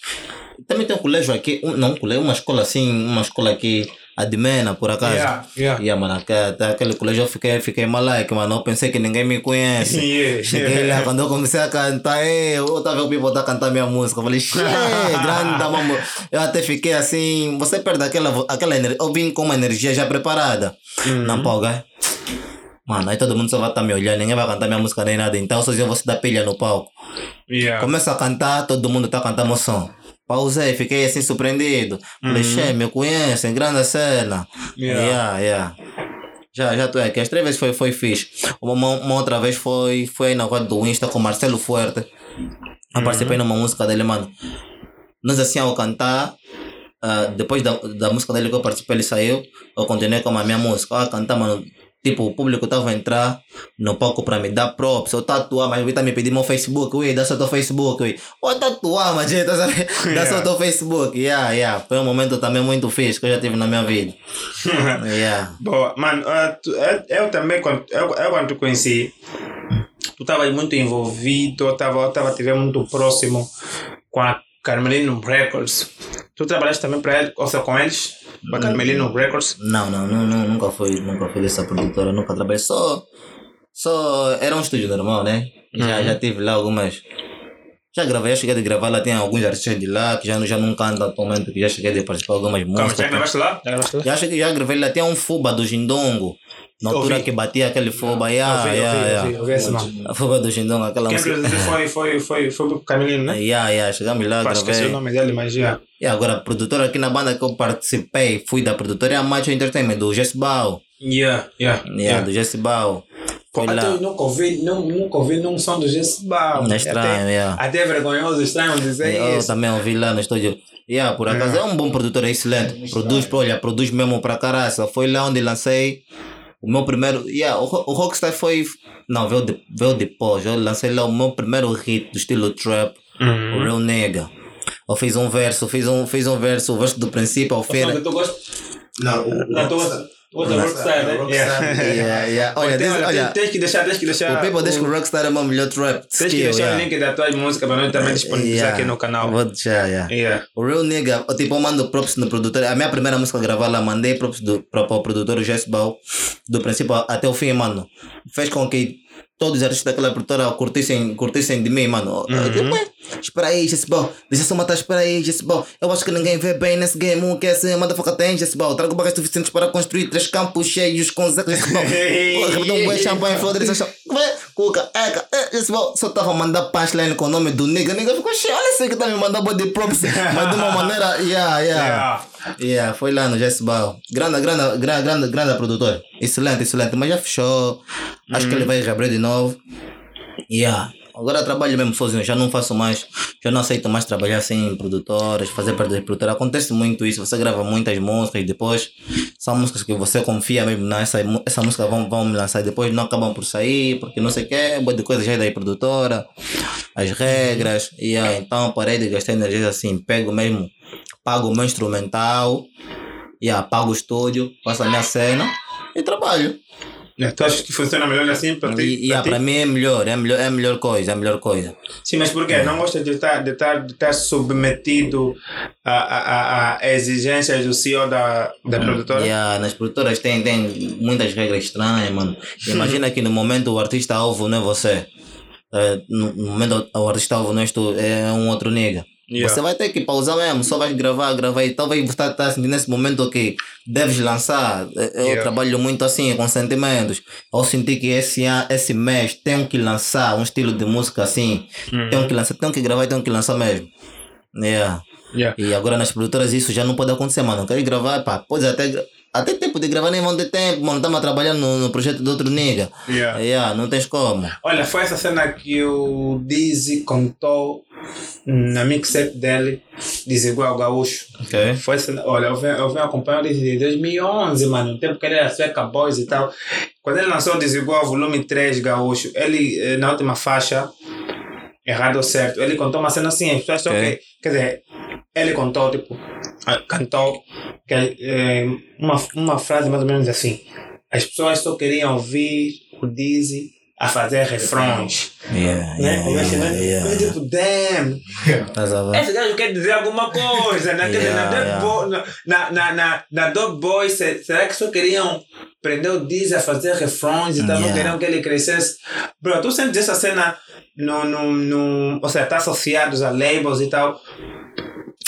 Também tem um colégio aqui, um, não um colégio, uma escola assim, uma escola aqui, Admena, por acaso. Yeah, yeah. Yeah, mano, até aquele colégio eu fiquei, fiquei malaico, mano. Eu pensei que ninguém me conhece. *laughs* Yeah. Cheguei lá, quando eu comecei a cantar, eu tava o people tá cantar minha música. Eu falei, xê, *laughs* grande da mamãe. Eu até fiquei assim, você perde aquela, aquela energia. Eu vim com uma energia já preparada. Não palco, Mano, aí todo mundo só vai estar me olhando, ninguém vai cantar minha música nem nada. Então sozinho eu vou se dar pilha no palco. Yeah. Começa a cantar, todo mundo tá cantando o som. Pausei, fiquei assim surpreendido. Falei, xê, me conhecem, grande cena. Yeah. Yeah, yeah. Já, já tu é, que as três vezes foi, foi fixe. Uma, uma, outra vez foi, foi aí na rua do Insta com Marcelo Fuerte. Eu participei numa música dele, mano. Nós assim ao cantar, ah, depois da, da música dele que eu participei, ele saiu, eu continuei com a minha música. Ah, cantar, mano. Tipo, o público tava a entrar no palco pra me dar props. Eu tatuar, mas o tá me pedir meu Facebook. Ui, dá só teu Facebook. Ui, oh, tatuar, mas gente, tá sabendo? Dá só Yeah. teu Facebook. Yeah, yeah. Foi um momento também muito fixe que eu já tive na minha vida. *laughs* yeah. Boa, mano, ah, tu- eu, eu também, quando, eu, eu quando te conheci, tu estavas muito envolvido, eu estava eu tava, te vendo muito próximo com a Carmelino Records. Tu trabalhaste também para eles, ou seja, com eles? Com a Carmelino Records? Não, não, não, não, nunca fui, nunca fui dessa produtora, nunca trabalhei. Só, só era um estúdio normal, né? Já, já tive lá algumas. Já gravei, já cheguei de gravar lá, tem alguns artistas de lá que já, não- já não cantam atualmente, que já cheguei de participar de algumas Calma, músicas. já gravaste lá? Já gravaste lá? Já cheguei, já gravei lá, tem um fuba do Jindongo. Na altura que batia aquele fuba, yeah, ouvi, yeah, ouvi, yeah. ouvi. A fuba do Jindongo, aquela Quem música. foi, foi, foi, foi o Carmelino, né? Yeah, yeah, chegamos lá, Pá, esqueci o gravei. nome dele, mas já. E agora, a produtora aqui na banda que eu participei, fui da produtora é a Macho Entertainment, do Jesse Bau. Yeah, yeah. Yeah, do. Foi Até eu nunca ouvi, não, nunca ouvi num som do Jesse Bau. É estranho, até, yeah. até é vergonhoso, estranho dizer Eu isso. também ouvi lá no estúdio. Yeah, por acaso é um bom produtor, é excelente. Produz, olha, produz mesmo pra caraça. Foi lá onde lancei o meu primeiro. Yeah, o, o Rockstar foi. Não, veio, de, veio depois. Eu lancei lá o meu primeiro hit do estilo trap, Uhum. o Real Nega. Eu fiz um verso, fiz um, fiz um verso, o verso do princípio ao gosta? Não, o, o Não, tu Rockstar- do Rockstar, né? Rockstar, Yeah. Yeah, *laughs* yeah. Olha, Tem- tem- olha, tens que deixar, tens que deixar. o people diz que o Rockstar é o meu melhor trap. Tens que deixar yeah. o link da tua música para nós também disponibilizar Yeah. aqui no canal. Vou deixar, yeah. Yeah. O Real Nigga, eu, tipo, eu mando props no produtor. A minha primeira música gravar lá, mandei props do, para, para o produtor Jess Bau, do princípio até o fim, mano. Fez com que todos os artistas daquela produtora curtissem, curtissem de mim, mano. Digo, "Ué, espera aí, Jess Bau, deixa só matar, espera aí, Jess Bau. Eu acho que ninguém vê bem nesse game, um que é assim, motherfucker tem, Jess Bau. Trago barras suficientes para construir três campos cheios com Zé Jess Bau. Repetão um bué champanhe, Ué, Cuca, eca, é, Jess Bau. Só tava a mandar punchline com o nome do nigga. Nigga ficou cheio, olha esse que tá me mandando body props. Mas de uma *laughs* maneira, yeah, yeah. Yeah. Yeah, foi lá no Jesse Bau. Grande, grande, grande, grande, grande produtor. Excelente, excelente. Mas já fechou. Acho que ele vai reabrir de novo. Yeah. Agora trabalho mesmo sozinho, já não faço mais, já não aceito mais trabalhar sem produtoras, fazer parte da produtora. Acontece muito isso, você grava muitas músicas depois são músicas que você confia mesmo, não, essa, música vão, vão me lançar depois não acabam por sair, porque não sei o que, boa de coisa já é da produtora, as regras, e ah, então parei de gastar energia assim, pego mesmo, pago o meu instrumental, e ah, pago o estúdio, faço a minha cena e trabalho. Tu achas que funciona melhor assim para ti? E, pra ah, para mim é melhor, é melhor, é melhor coisa, é melhor coisa. Sim, mas por quê? Não gosta de estar, de estar, de estar submetido a, a, a, exigências do CEO da, da produtora? Yeah, nas produtoras tem, tem muitas regras estranhas, mano. Imagina que no momento o artista alvo não é você. Eh, no, momento o artista alvo não és tu, é um outro nega. Yeah. Você vai ter que pausar mesmo, só vai gravar, gravar e talvez você está tá sentindo nesse momento que deves lançar. Eu Yeah. trabalho muito assim, com sentimentos. Eu senti que esse, esse mês tenho que lançar um estilo de música assim. Uhum. Tenho que lançar, tenho que gravar e tenho que lançar mesmo. Yeah. Yeah. E agora nas produtoras isso já não pode acontecer, mano. Queres gravar, pá, podes até. gra- até tempo de gravar nem vão ter tempo, mano. Estamos a trabalhar no, no projeto do outro nigga. Yeah. Yeah, não tens como. Olha, foi essa cena que o Dizzy contou na mixtape dele, Desigual Gaúcho. Foi olha, eu venho, eu venho acompanhando desde 2011, mano, no tempo que ele era Sueca Boys e tal. Quando ele lançou o Desigual Volume 3 Gaúcho, ele, eh, na última faixa, errado ou certo, ele contou uma cena assim, as pessoas acham Ok. que, quer dizer, ele contou, tipo, cantou que, eh, uma, uma frase mais ou menos assim, as pessoas só queriam ouvir o Dizzy a fazer refrões. Yeah, Né? yeah, Eu achei, yeah, né? yeah. Eu damn, Estás a ver? esse gajo quer dizer alguma coisa, né? Na, Yeah. Boy- na, na, na, na, Dog Boys, se- será que só queriam prender o Diz a fazer refrões e tal, não queriam que ele crescesse? Bro, tu sentes essa cena no, no, no, ou seja, está associados a labels e tal.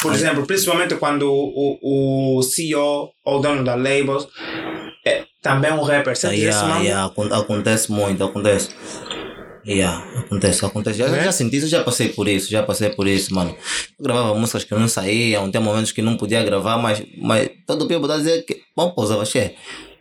Por exemplo, principalmente quando o, o, CEO ou o dono da labels é também um rapper. Esse Yeah, mambo? yeah, acon- acontece muito, acontece. Yeah, acontece, acontece. Já, Né? já senti isso, já passei por isso, já passei por isso, mano. Eu gravava músicas que não saíam, tem momentos que não podia gravar, mas, mas todo o tempo a dizer que, vamos pausar, che.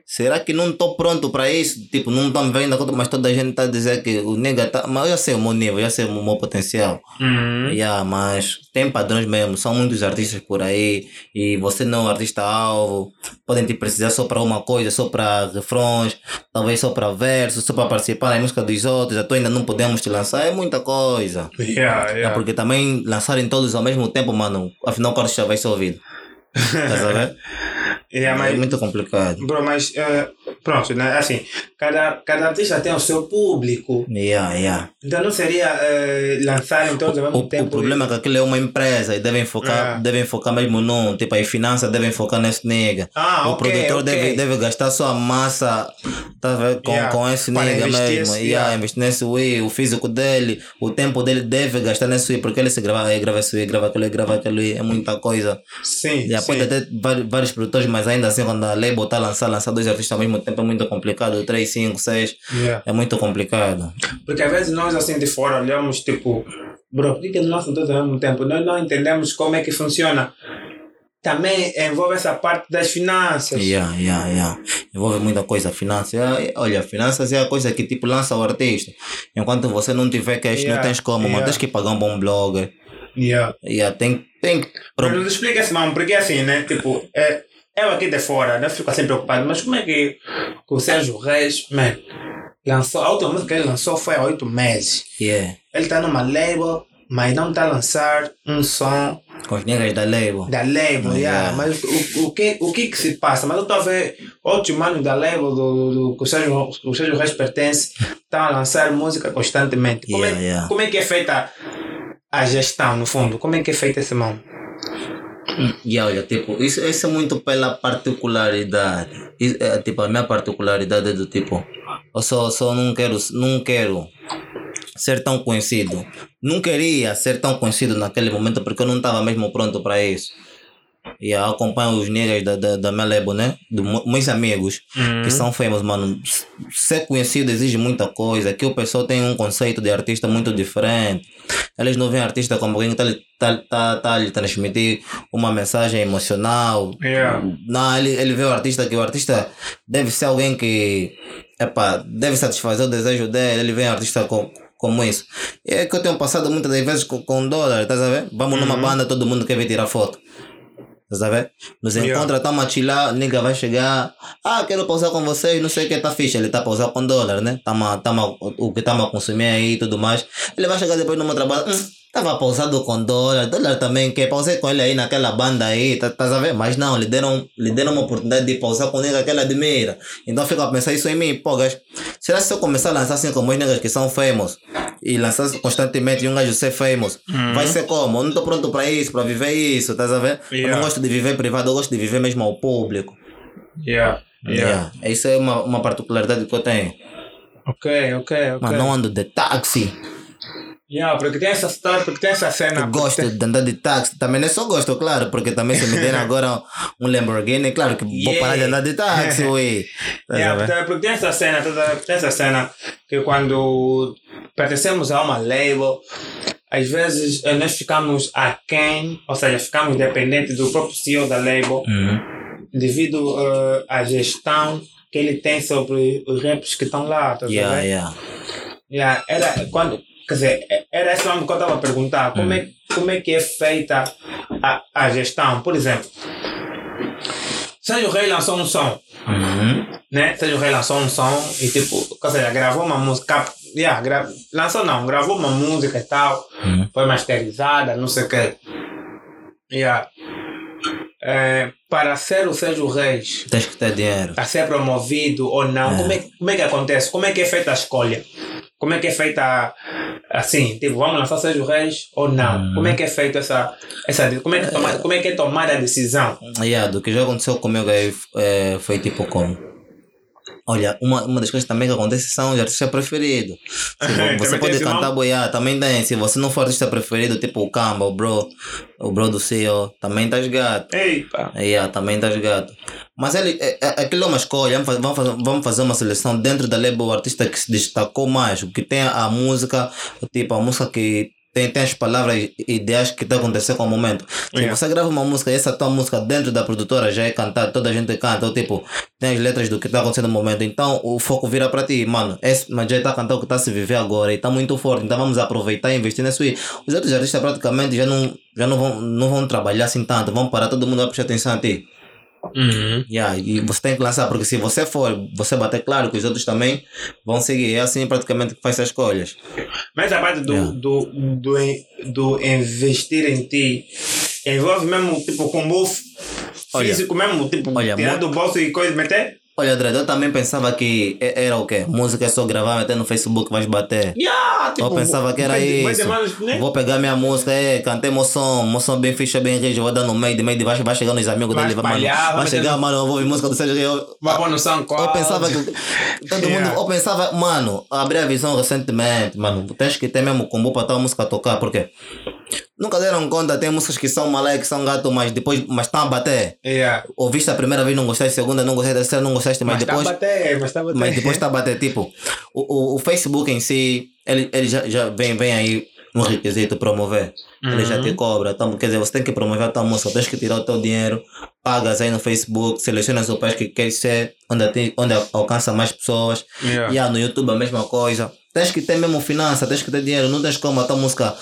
Será que não estou pronto para isso? Tipo, não me vendo a conta, mas toda a gente está a dizer que o nega tá. Mas eu já sei o meu nível, eu já sei o meu potencial. Uhum. Yeah, mas tem padrões mesmo, são muitos artistas por aí e você não é um artista-alvo, podem te precisar só para uma coisa, só para refrões, talvez só para versos, só para participar na música dos outros, então ainda não podemos te lançar, é muita coisa. Yeah, É yeah. porque também lançarem todos ao mesmo tempo, mano, afinal qual já vai ser ouvido. Tá sabendo? *laughs* Yeah, É mas, muito complicado. Bro, mas eh, pronto, né? Assim, cada, cada artista tem o seu público. Yeah, yeah. Então não seria eh, lançarem todos ao O, mesmo o tempo. problema é que aquilo é uma empresa e devem focar, É. devem focar mesmo num, tipo, as finanças devem focar nesse nega. Ah, o ok, produtor ok. Deve, deve gastar sua massa tá com, Yeah, com esse para nega mesmo. esse- Yeah, investir nesse Wii, o físico dele, o tempo dele deve gastar nesse Wii, porque ele se grava, aí, grava esse Wii, grava aquele, grava aquele, é muita coisa. Sim, Yeah, sim. pode ter vários, vários produtores, mas ainda assim, quando a label está a lançar, lançar dois artistas ao mesmo tempo é muito complicado. Três, cinco, seis, Yeah. é muito complicado. Porque às vezes nós assim de fora olhamos tipo, bro, por que eles lançam todos ao mesmo tempo? Nós não entendemos como é que funciona. Também envolve essa parte das finanças. Yeah, yeah, yeah. Envolve muita coisa. Finanças. é- Olha, finanças é a coisa que tipo lança o artista. Enquanto você não tiver cash, Yeah, não tens como, yeah. mas tens que pagar um bom blogger. Yeah. Yeah, tem, tem que. Mas nos explica esse mano, porque assim, né? Tipo, é, eu aqui de fora, né? Fico assim preocupado, mas como é que, o Sérgio Reis, man, lançou, a última música que ele lançou foi há oito meses. Yeah. Ele está numa label, mas não está a lançar um som Com os negras da label. da label, Yeah. yeah. mas o, o, que, o que que se passa? Mas eu estou a ver outros manos da label do, do, que, o Sérgio, o Sérgio Reis pertence, estão a lançar música constantemente. Como, Yeah, é, yeah. como é que é feita a gestão, no fundo? Como é que é feita esse mão? E olha, tipo, isso, isso é muito pela particularidade. Isso é, tipo, a minha particularidade é do tipo, eu só, só não quero, não quero ser tão conhecido. Não queria ser tão conhecido naquele momento porque eu não estava mesmo pronto para isso. E eu acompanho os negros da, da, da label, né? Mu- meus amigos que são famous, mano. Ser conhecido exige muita coisa. Aqui o pessoal tem um conceito de artista muito diferente. Eles não veem artista como alguém que está tá, tá, tá a lhe transmitir uma mensagem emocional. Yeah. Não, ele, ele vê o artista que o artista deve ser alguém que epa, deve satisfazer o desejo dele. Ele vê um artista com, como isso. E é que eu tenho passado muitas das vezes com, com dólar, estás a ver? Vamos numa banda, todo mundo quer vir tirar foto. A ver? Nos Yeah. encontra, estamos a chilar, nigga vai chegar. Ah, quero pausar com vocês, não sei o que, tá fixe. Ele tá pausar com dólar, né? Tamo, tamo, o que estamos a consumir aí e tudo mais. Ele vai chegar depois no meu trabalho. Hum, tava pausado com dólar. Dólar também quer. Pausei com ele aí naquela banda aí, tá, tá a ver? Mas não, lhe deram, lhe deram uma oportunidade de pausar com o nigga que ele admira. Então fica a pensar isso em mim, pô, gajo. Será que se eu começar a lançar assim como os niggas que são famous e lançar constantemente e um gajo ser famous, vai ser como? Eu não tô pronto para isso, para viver isso, estás a ver? Eu Yeah. não gosto de viver privado, eu gosto de viver mesmo ao público. Yeah. Yeah. Yeah. Isso é uma, uma particularidade que eu tenho. Ok, ok, ok. Mas não ando de táxi. Yeah, porque tem essa história, porque tem essa cena. Eu gosto porque de andar de táxi. Também não é só gosto, claro, porque também se me derem *laughs* agora um Lamborghini, claro que vou Yeah. parar de andar de táxi, *laughs* a Yeah, porque- porque tem essa cena, tem essa cena que quando pertencemos a uma label, às vezes eh, nós ficamos aquém, ou seja, ficamos dependentes do próprio CEO da label. Uhum. devido uh, à gestão que ele tem sobre os raps que estão lá, tá Yeah, yeah. Yeah, era quando, quer dizer, era esse nome que eu estava a perguntar. Como, é, como é que é feita a, a gestão? Por exemplo, Sérgio Rei lançou um som, Uhum. né? Sérgio Rei lançou um som e tipo, ou seja, gravou uma música, yeah, gra, lançou não, gravou uma música e tal, Uhum. foi masterizada, não sei o quê. Yeah. É, para ser o Sérgio Reis, Tens que ter dinheiro. a ser promovido ou não? É. Como, é, como é que acontece? Como é que é feita a escolha? Como é que é feita assim? Tipo, vamos lançar Sérgio Reis ou não? Hum. Como é que é feita essa. essa como, é que toma, como é que é tomada a decisão? Yeah, do que já aconteceu comigo aí é, foi tipo como. Olha, uma, uma das coisas também que acontece são os artistas preferidos. *laughs* Tipo, você pode cantar boiar, também tem. Se você não for artista preferido, tipo o Camba, o Bro, o Bro do CEO, também tá gato. Eita! Yeah, também tá gato. Mas ele, é, é, aquilo é uma escolha. Vamos fazer, vamos, fazer, vamos fazer uma seleção dentro da label, o artista que se destacou mais, o que tem a música, tipo, a música que tem, tem as palavras e ideias que está acontecendo com o momento. Se Yeah. você grava uma música e essa tua música dentro da produtora já é cantada, toda a gente canta, ou tipo, tem as letras do que está acontecendo no momento, então o foco vira para ti, mano. Esse, mas já está cantando o que está a se viver agora e está muito forte, então vamos aproveitar e investir nisso aí. Os outros artistas praticamente já não, já não, vão, não vão trabalhar assim tanto, vão parar, todo mundo vai prestar atenção a ti. Uhum. Yeah, e você tem que lançar, porque se você for, você bater claro que os outros também vão seguir. É assim praticamente que faz as escolhas. Mas a parte do, Yeah. do, do, in- do investir em ti envolve mesmo tipo combo f- Olha. físico mesmo, tipo, Olha, tirar mu- do bolso e coisa, meter? Olha, Dredd, eu também pensava que era o quê? Música é só gravar, meter no Facebook, vais bater. Yeah, tipo, eu pensava que era vai isso. né? Vou pegar minha música, é, cantei meu som, meu som bem ficha, bem rígido, vou dar no meio, de meio de baixo, vai chegar nos amigos Vai dele, vai, mano, vai chegar, no- mano, eu vou ouvir música do Sérgio eu, Vai pôr no SoundCloud. eu pensava que todo *laughs* mundo, Yeah. eu pensava, mano, abri a visão recentemente, mano, tens que ter mesmo combo para tua música tocar, porque nunca deram conta, tem músicas que são malé, que são gato, mas depois, mas estão a bater. Yeah. Ouviste a primeira vez, não gostaste, a segunda não gostaste, a terceira não gostaste, mas, Mas depois... tá bater, mas tá bater. Mas depois está a bater, tipo, o, o, o Facebook em si, ele, ele já, já vem, vem aí no requisito promover. Ele já te cobra. Então, quer dizer, você tem que promover a tua música, tens que tirar o teu dinheiro, pagas aí no Facebook, selecionas o país que quer ser, onde, onde alcança mais pessoas. Yeah. E ah, no YouTube a mesma coisa. Tens que ter mesmo finança, tens que ter dinheiro. Não tens como a tua música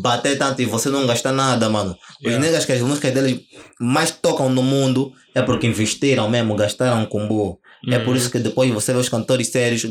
bater tanto e você não gastar nada, mano. Os Yeah. negros que as músicas deles mais tocam no mundo é porque investiram mesmo, gastaram com boa. É Uhum. por isso que depois você vê os cantores sérios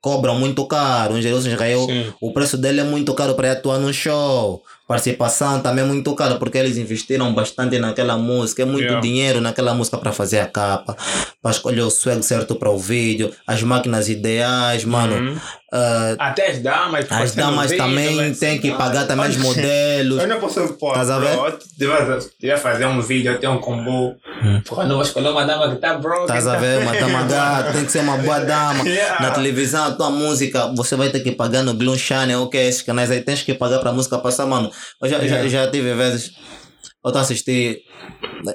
cobram muito caro. Um Jerusalém Israel, Sim. o preço dele é muito caro para atuar no show. Participação também é muito caro porque eles investiram bastante naquela música. É muito Yeah. dinheiro naquela música para fazer a capa, para escolher o swag certo para o vídeo, as máquinas ideais, mano. Uhum. Ah, Até as damas. as damas vídeo, também mas- têm que pagar também os modelos. Eu não posso pôr. Estás a ver? devia- fazer um vídeo, tenho um combo. Porra, não vou escolher uma dama que tá broke. Hum. Estás a tá- ver? Uma dama *laughs* gata, tem que ser uma boa dama. Yeah. Na televisão, a tua música, você vai ter que pagar no Gloom Channel, ok? Esses canais aí tens que pagar pra música passar, mano. Eu já, Yeah. já, já tive vezes. Eu tô assistindo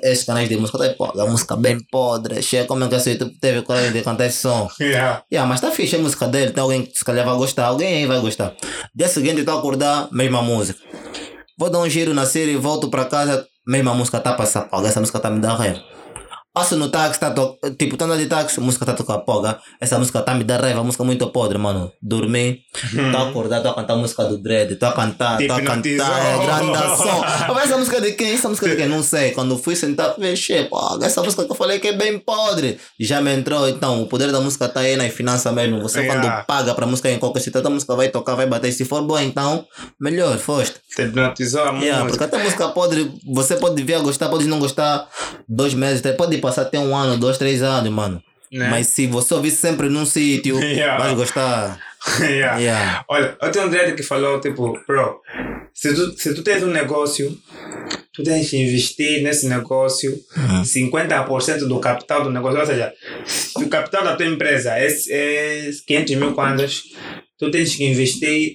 esses canais de música, eu tô, pô, a música bem podre. Chega, como é que esse YouTube teve coragem de cantar esse som? Yeah. Yeah, mas tá fixe a música dele, tem alguém que se calhar vai gostar, alguém aí vai gostar. Dia seguinte, a acordar, mesma música. Vou dar um giro na série, volto pra casa, mesma música tá pô, essa música tá me dando raiva. Passo no táxi, tá to... tipo, tô andando de táxi, a música tá tocando, poga. Essa música tá me dando raiva, música muito podre, mano. Dormi, tô a acordar, tô a cantar a música do Dread, tô a cantar, tô a cantar, é grandação. Mas essa música de quem? Essa música de quem? Não sei. Quando fui sentar, fechei, poga. Essa música que eu falei que é bem podre. Já me entrou, então, o poder da música tá aí nas finanças mesmo. Você Yeah. quando paga pra música em qualquer sítio, a música vai tocar, vai bater. Se for boa, então, melhor, foste. Te hipnotizou a Yeah, porque música. até música podre, você pode vir a gostar, pode não gostar dois meses, pode passar até um ano, dois, três anos, mano. Né? Mas se você ouvir sempre num sítio, *laughs* Yeah. vai gostar. yeah. Yeah. Olha, eu tenho um dread que falou, tipo, bro, se tu, se tu tens um negócio, tu tens que investir nesse negócio Uhum. 50% do capital do negócio. Ou seja, se o capital da tua empresa é, é 500 mil kwanzas, tu tens que investir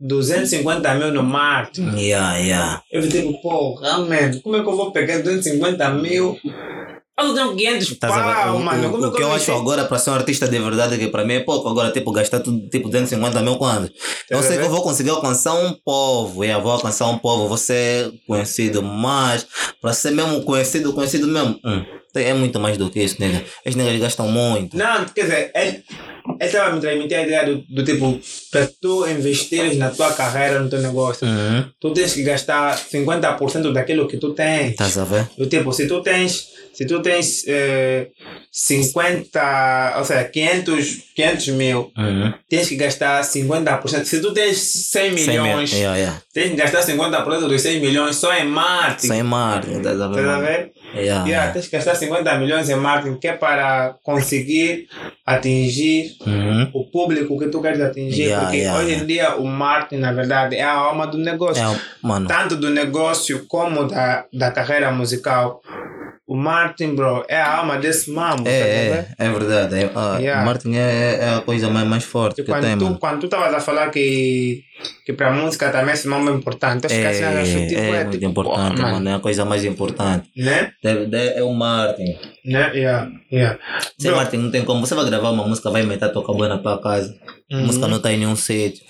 250 mil no marketing. Yeah, yeah. Eu digo, porra, mano, como é que eu vou pegar 250 mil? Eu não tenho 500 Estás a ver? pau, O, mano. o- é o que eu vou acho investir? agora para ser um artista de verdade, que para mim é pouco, agora tipo gastar tudo tipo 250 mil quando. Eu a sei que eu vou conseguir alcançar um povo, yeah, vou alcançar um povo, vou ser conhecido, mas para ser mesmo conhecido, conhecido mesmo, hum, É muito mais do que isso, nega. As negas gastam muito. Não, quer dizer, estava a me transmitir a ideia do, do tipo, para tu investires na tua carreira, no teu negócio, Uhum. tu tens que gastar 50% daquilo que tu tens. Estás a ver? Do tipo, se tu tens, se tu tens eh, 50, ou seja, 500, 500 mil, Uhum. tens que gastar 50%. Se tu tens 100 Cem mil. milhões, Yeah, yeah. tens que gastar 50% dos 100 milhões só em marketing. Sem marketing, estás a ver? Yeah, Yeah, tens que gastar 50 milhões em marketing, que é para conseguir atingir Uhum. o público que tu queres atingir. Yeah, porque hoje em dia o marketing, na verdade, é a alma do negócio. É, mano. Tanto do negócio como da, da carreira musical. O marketing, bro, é a alma desse mambo. tá É, é, é verdade. É, ah, Yeah. Marketing é, é a coisa mais, mais forte E que tem, quando, tu, mano. quando tu estavas a falar que, que para a música também é importante, eu É, fiquei assim, eu acho, tipo, é, é, muito tipo, importante, porra, mano. É a coisa mais importante. Né? Deve, deve- é o marketing. Né? Yeah, yeah. Sem Bro, marketing não tem como. Você vai gravar uma música, vai meter a tocar boa na tua casa. A Uhum. música não está em nenhum sítio.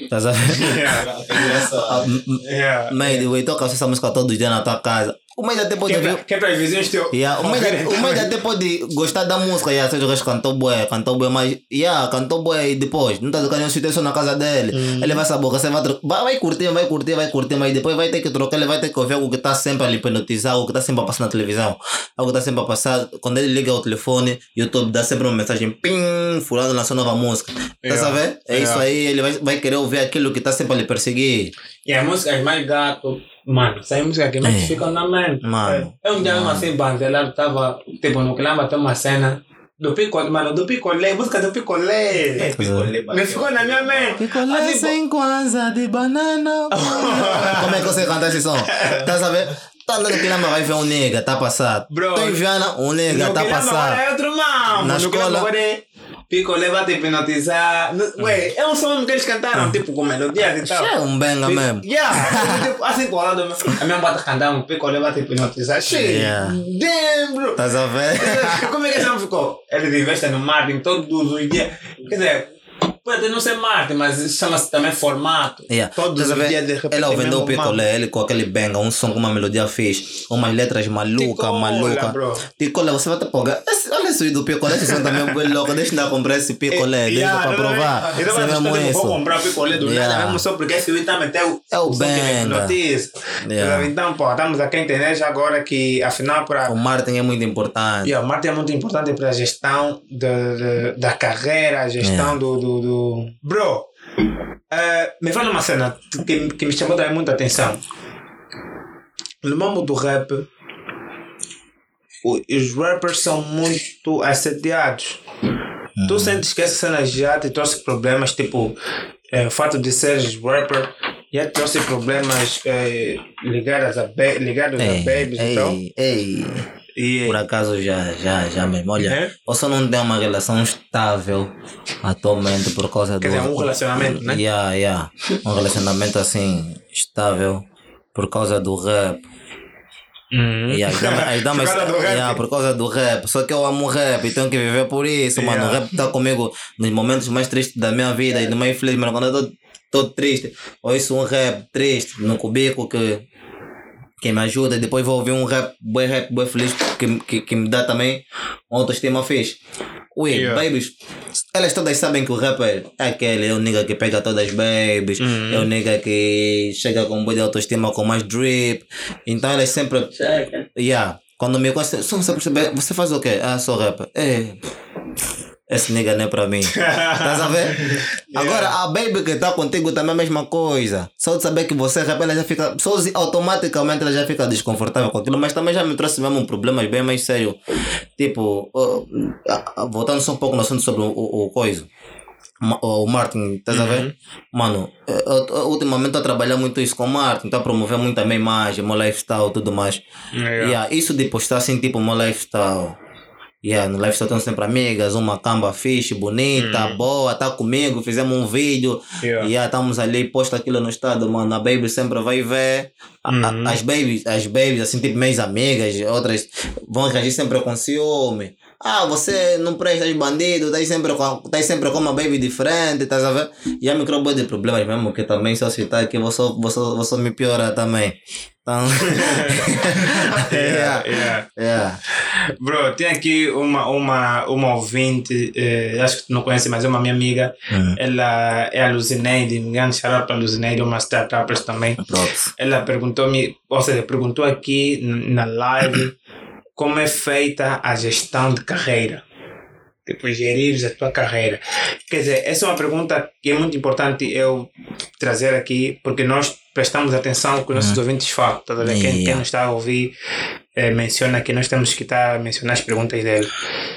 Estás a ver? yeah, *laughs* Ah, yeah. Médio, ué, toca essa música todos os dias na tua casa. O médio até pode Que é que é vizinhos teu. Yeah, o médio o médio até pode gostar da música, yeah, seja o resto cantou bué, cantou bué, mas yeah, cantou bué e depois, não está tocando nenhum é só na casa dele. Ele vai saber, você vai, vai, vai curtir, vai curtir, vai curtir, mas depois vai ter que trocar, ele vai ter que ouvir algo que está sempre a lhe hipnotizar, algo que está sempre a passar na televisão, algo que está sempre a passar. Quando ele liga o telefone, YouTube dá sempre uma mensagem, pim, fulano lançou nova música. Tá Yeah. sabendo? É isso Yeah. aí, ele vai, vai querer ouvir aquilo que está sempre a lhe perseguir. E as músicas mais gato, mano, essa música que É. ficam na mente. Mano. É um dia mesmo Mano. assim, banzelado, tava, tipo, no Quilamba tem uma cena do picolé, mano, do picolé, música do picolé. Me ficou na minha mente. Ah, tipo, sem kwanza de banana. *laughs* Como é que você canta esse som? Tá sabendo? Tá andando aqui lá, vai ver um nega, tá passado. Bro, Tô em Viana, um nega, no tá Quilamba passado. é outro mano. Na no Quilamba escola- é picolé vai te hipnotizar. No- Ué, é um som que eles cantaram, tipo, com melodias e tal. É um benga mesmo. Yeah, *laughs* tipo, assim, colado, a minha bota cantando, picolé vai te hipnotizar. Shit, Yeah. damn, bro. Tá sabendo? Como é que esse homem ficou? Ele investe no marketing todos os dias. Quer dizer, pode não ser marketing, mas chama-se também formato. Yeah. Todos os dias de repente. Ele ao vender o picolé, ele com aquele benga, um som com uma melodia fixe, umas letras malucas, Ticola, malucas. bro. Picolé, você vai te pagar. Esse- Olha isso aí do picolé, esse som também é bem louco. Deixa eu comprar esse picolé, deixa Yeah, provar. eu vou isso. comprar picolé do Yeah. nada, mesmo só porque esse também tem o, É o benga. Yeah. Então, pô, estamos aqui a entender já agora que, afinal, para. O marketing é muito importante. Yeah, o marketing é muito importante para a gestão de, de- da carreira, a gestão Yeah. do, do, do- Bro, eh, me fala uma cena que, que me chamou também muita atenção. No mambo do rap, os rappers são muito assediados. Tu sentes que essa cena já te trouxe problemas, tipo, eh, o fato de seres rapper já te trouxe problemas eh, ligados, a, ligados a babies, então? ei, ei. E, Por acaso já, já, já mesmo. Olha, É? eu só não tenho uma relação estável atualmente por causa Quer do. dizer, um relacionamento, né? Yeah, yeah. Um relacionamento assim, estável por causa do rap. Yeah, as damas, as damas- *laughs* Por causa do rap. yeah, por causa do rap. Só que eu amo rap e tenho que viver por isso, mano. O Yeah. rap tá comigo nos momentos mais tristes da minha vida e no mais feliz, mano. Quando eu tô triste, ouço um rap triste no cubico que, que me ajuda. Depois vou ouvir um rap, bem rap, bem feliz, que, que, que me dá também uma autoestima fixe. Ui, Yeah. babies, elas todas sabem que o rapper é aquele, é o nigga que pega todas as babies, Uhum. é o nigga que chega com um bom de autoestima, com mais drip. Então elas sempre. Yeah. Quando me conhecem, só você perceber, você faz o quê? Ah, sou rapper. É. Esse nigga não é pra mim. Estás a ver? *laughs* Agora, a baby que está contigo também é a mesma coisa. Só de saber que você é rapper, ela já fica. Só automaticamente ela já fica desconfortável com aquilo. Mas também já me trouxe mesmo problemas bem mais sérios. Tipo, uh, voltando só um pouco no assunto sobre o, o, o coisa. O marketing, estás a ver? Mano, eu, eu- eu ultimamente estou a trabalhar muito isso com marketing, estou a promover muito a minha imagem, meu lifestyle tudo mais. Yeah. Yeah, isso de postar assim, tipo, meu lifestyle. Yeah, no lifestyle tenho sempre amigas, uma camba fixe, bonita, boa, tá comigo, fizemos um vídeo. Yeah. Yeah, estamos ali, posta aquilo no estado, mano. A baby sempre vai ver. A- a- as babies, as babies, assim, tipo, minhas amigas, outras, vão reagir sempre com ciúme. Ah, você não presta de bandido, tá sempre com, tá sempre com uma baby diferente, tá a ver? E há micro de problemas mesmo, que também se eu citar aqui, vou só, vou só, vou só me piorar também. Então. yeah, yeah. yeah. Bro, tem aqui uma, uma, uma ouvinte, eh, acho que tu não conhece, mas é uma minha amiga. Hum. Ela é a Luzineide, um grande shout para a Luzineide, uma startup também. Props. Ela perguntou-me, ou seja, perguntou aqui na live como é feita a gestão de carreira. Tipo, gerir a tua carreira. Quer dizer, essa é uma pergunta que é muito importante eu trazer aqui, porque nós prestamos atenção ao que os nossos ouvintes falam. Tá vendo? Quem, quem Yeah. nos está a ouvir eh, menciona que nós temos que estar a mencionar as perguntas dele.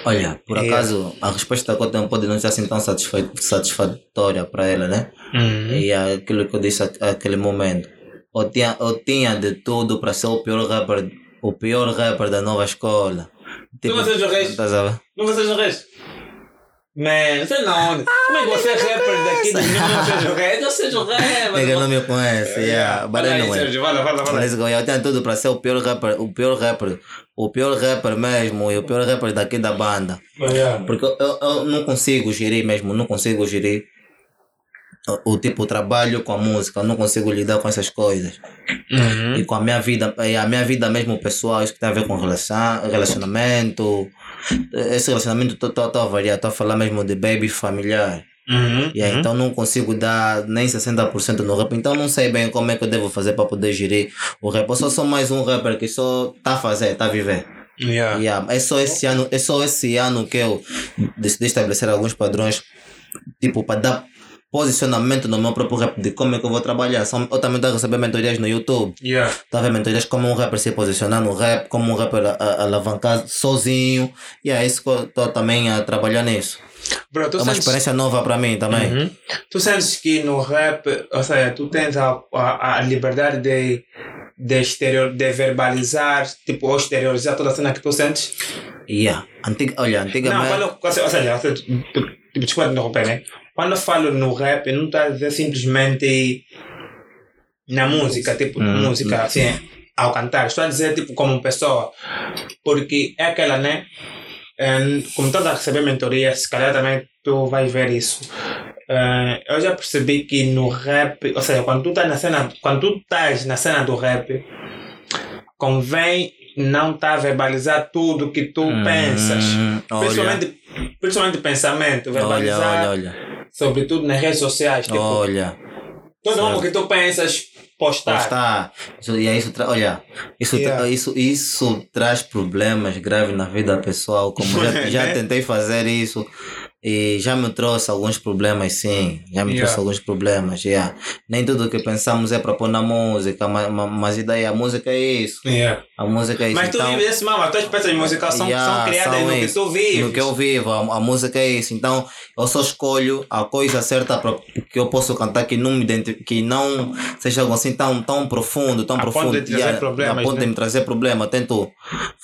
Olha, por Yeah. acaso, a resposta que eu tenho pode não ser assim tão satisfatória para ela, né? Uhum. E é aquilo que eu disse a- aquele momento. Eu tinha, eu tinha de tudo para ser o pior rapper, o pior rapper da nova escola. Tipo, Não vocês o resto? Não vocês o resto? Man, você não. Como é que você é rapper daqui do? Não o resto? Não o resto. Nigga não me conhece, yeah. But anyway. Sérgio. Let's go. Eu tenho tudo para ser o pior rapper, o pior rapper, o pior rapper mesmo e o pior rapper daqui da banda. Porque eu, eu, não consigo gerir mesmo, não consigo gerir o, tipo o trabalho com a música, eu não consigo lidar com essas coisas. Uhum. E com a minha vida, e a minha vida mesmo pessoal, isso que tem a ver com relação, relacionamento. Esse relacionamento estou a variar, estou a falar mesmo de baby familiar. Uhum. Yeah, uhum. Então não consigo dar nem 60% no rap. Então não sei bem como é que eu devo fazer para poder gerir o rap. Eu só sou mais um rapper que só tá a fazer, tá a viver. Yeah. Yeah, é só esse ano, é só esse ano que eu decidi estabelecer alguns padrões, tipo, para dar posicionamento no meu próprio rap de como é que eu vou trabalhar. São- Eu também estou a receber mentorias no YouTube. Yeah. Tá vendo mentorias como um rapper se posicionar no rap, como um rapper a- a- alavancar sozinho. E é isso que eu estou também a trabalhar nisso. Bro, É uma sentes, experiência nova para mim também. Uhum. tu sentes que no rap, ou seja, tu tens a, a, a liberdade de, de, exterior, de verbalizar, tipo, ou exteriorizar toda a cena que tu sentes? Yeah. Antiga, olha, Não, antigamente. quando, ou seja, ou seja, tipo, desculpa te interromper, né? Quando eu falo no rap, não estou a dizer simplesmente na música, tipo, Hum, música, hum. assim, ao cantar. Estou a dizer, tipo, como pessoa. Porque é aquela, né? Como estás a receber mentoria, se calhar também tu vais ver isso. Eu já percebi que no rap, ou seja, quando tu estás na cena, quando tu estás na cena do rap, convém não estar a verbalizar tudo que tu Hum, pensas. olha. Principalmente, principalmente pensamento, Olha, verbalizar, olha, olha. sobretudo nas redes sociais. Tipo, Olha. todo mundo que tu pensas postar. Postar. Isso, e aí isso tra- olha, isso, tra- Yeah. isso, isso traz problemas graves na vida pessoal. Como já, *laughs* já tentei fazer isso e já me trouxe alguns problemas, sim. Já me Yeah. trouxe alguns problemas. Yeah. Nem tudo que pensamos é para pôr na música, mas, mas, e daí? A música é isso. Yeah. A música é isso. Mas tu então, vives esse mano, as tuas peças musicais são, Yeah, são criadas são no que isso. tu vives. no que eu vivo, a, a música é isso. Então, eu só escolho a coisa certa para que eu possa cantar que não me que não seja algo assim tão, tão profundo, tão A ponto profundo. de trazer Yeah, problemas, a ponto né? de me trazer problema. Tento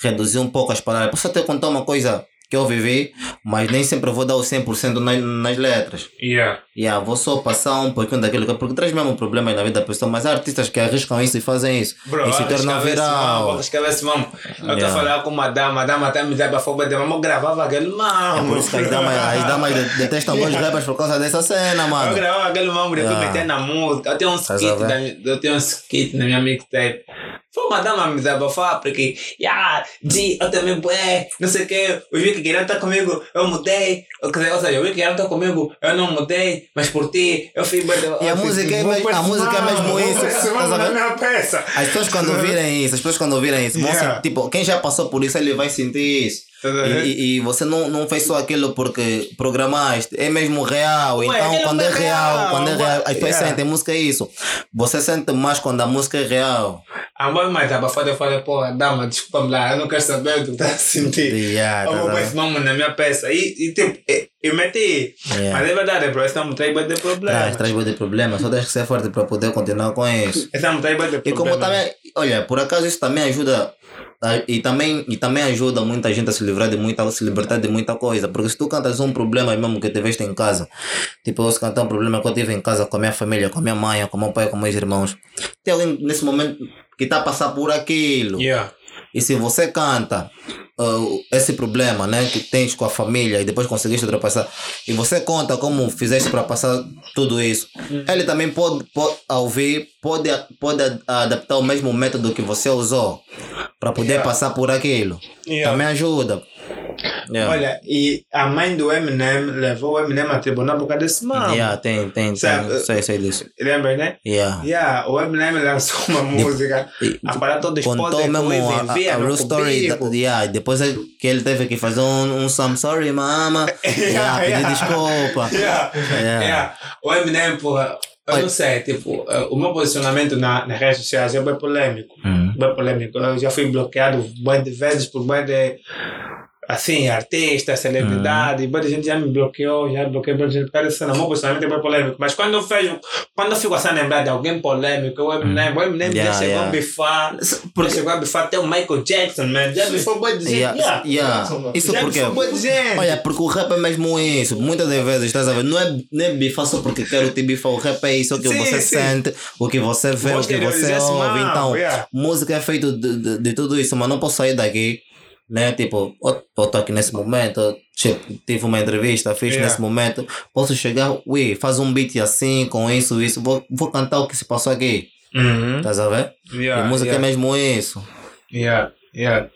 reduzir um pouco as palavras. Posso até contar uma coisa que eu vivi, mas nem sempre vou dar o 100% nas, nas letras. Yeah. Yeah, vou só passar um pouquinho daquilo que porque traz mesmo problemas na vida da pessoa, mas há artistas que arriscam isso e fazem isso. Bro, e se mano, viral. mano. Eu estou a falar com uma dama, a dama até me dava fogo de mano, eu gravava aquele mano. É por isso que as damas, as damas de- detestam bons rappers por causa dessa cena, Eu mano. gravava aquele mano, depois Yeah. meter na música. Eu tenho um skit, da minha- eu tenho um skit na minha mixtape. Foi uma dama me desabafar, porque, yeah, G, eu também, bué, não sei o que, os vi que queriam estar comigo, eu mudei. Ou seja, ou seja, eu vi que queriam estar comigo, eu não mudei, mas por ti, eu fui E a música é mesmo- a música é mesmo isso, Esse estás a mano na ver? minha peça. As pessoas quando virem isso, as pessoas quando virem isso, tipo, quem já passou por isso, ele vai sentir isso. E, e- você não, não fez só aquilo porque programaste, é mesmo real. Ué, então, quando é é real, real, quando é real, as pessoas yeah. sentem música é isso. Você sente mais quando a música é real. A mãe mais abafada, eu falei, pô, dama, desculpa-me lá, eu não quero saber o que tu estás a sentir. Yeah, Eu tá nome na minha peça. E, e tipo, e- eu meti. Yeah. Mas é verdade, bro, esse nome traz de problemas. Traz, traz de problema, só tens que ser forte para poder continuar com isso. Esse nome traz de E problemas. como também, olha, por acaso isso também ajuda e também, e também ajuda muita gente a se livrar de muita, se libertar de muita coisa. Porque se tu cantas um problema mesmo que tiveste em casa, tipo eu se cantar um problema que eu tive em casa com a minha família, com a minha mãe, com o meu pai, com meus irmãos, tem alguém nesse momento que está a passar por aquilo. Yeah. E se você canta uh, esse problema né, que tens com a família e depois conseguiste ultrapassar, e você conta como fizeste para passar tudo isso, ele também pode, pode ouvir, pode, pode adaptar o mesmo método que você usou para poder Yeah. passar por aquilo. Yeah. Também ajuda. Yeah. Olha, e a mãe do Eminem levou o Eminem a tribunal por causa desse mal. Yeah, tem, tem, Sabe, tem. Sei, sei disso. Lembra, né? Yeah. Yeah, o Eminem lançou uma música, e- a parada toda Contou esposa mesmo a, a, a real story. Da, yeah, depois que ele teve que fazer um, um I'm sorry, mama. *laughs* yeah, pedir desculpa. *laughs* Yeah, Yeah. yeah. O Eminem, porra, eu não sei, tipo, eh, o meu posicionamento na, nas redes sociais é bem polêmico. Hum. Bem polêmico. Eu já fui bloqueado bem de vezes por bem de. Assim, artistas, celebridade, muita gente já me bloqueou, já bloqueou muita gente. Cara, isso não, posicionamento é bem polêmico. Mas quando eu vejo, quando eu fico assim a lembrar de alguém polêmico, o Eminem, o Eminem Yeah, já chegou yeah. a bifar, Porque- já chegou a bifar até o Michael Jackson, man. Já bifou bem de gente. Yeah, Yeah. yeah. Isso Já porque. bifou bué de gente. Olha, porque o rap é mesmo isso. Muitas das vezes, estás a ver? Não é, não é bifar só porque quero te bifar. O rap é isso, o que Sim, você sim. sente, o que você vê, Vou o que você esse ouve. mal, Então, yeah. música é feito de, de, de tudo isso, mas não posso sair daqui. Né? Tipo, eu tô aqui nesse momento, tipo, tive uma entrevista, fiz Yeah. nesse momento, posso chegar, ui, faz um beat assim, com isso, isso, vou, vou cantar o que se passou aqui, Uhum. estás a ver? Yeah, e música yeah. é mesmo isso. Yeah, yeah.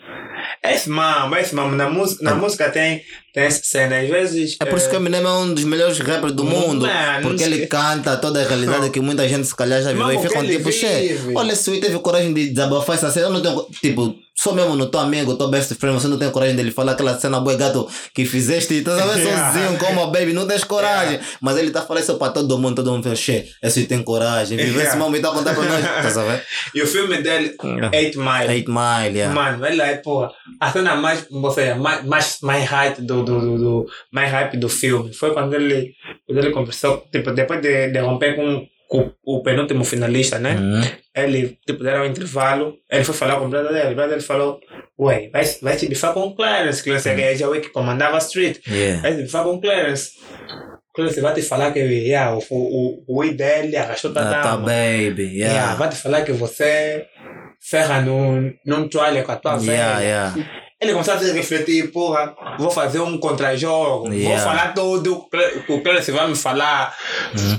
Esse mamo, esse mamo, na, música, na música tem, tem essa cena, às vezes. É por isso que o Eminem é um dos melhores rappers do mundo. Mano, porque ele sei. canta toda a realidade que muita gente se calhar já viveu e fica que ele tipo, che, olha, se eu teve coragem de desabafar essa cena, eu não tenho, tipo, sou mesmo no teu amigo, teu best friend, você não tem coragem dele falar aquela cena boa gato que fizeste, a ver Yeah. sozinho como a baby, não tens coragem. Mas ele tá falando isso para todo mundo, todo mundo fala, che, esse tem coragem, vive Yeah. esse momento tá a contar para nós, a ver? E o filme dele, Yeah. Eight Mile. Eight Mile, yeah. Mano, ele é, porra, a cena mais, seja, mais, mais, mais hype do, do, do, do- mais hype do filme foi quando ele, quando ele conversou, tipo, depois de, de romper com, com o penúltimo finalista, né? Uhum. Ele, tipo, deram um intervalo, ele foi falar com o brother dele, o brother falou, ué, vai, vai te bifar com o Clarence, Clarence é já o que comandava a street, Yeah. vai te bifar com o Clarence. Clarence vai te falar que yeah, o, o, o i dele arrastou da Ah, tá dama. baby, Yeah, yeah. vai te falar que você ferra num, num trailer com a tua Yeah, velha. yeah. Ele começou a se refletir, porra, vou fazer um contra-jogo, Yeah. vou falar tudo que o Clarence vai me falar,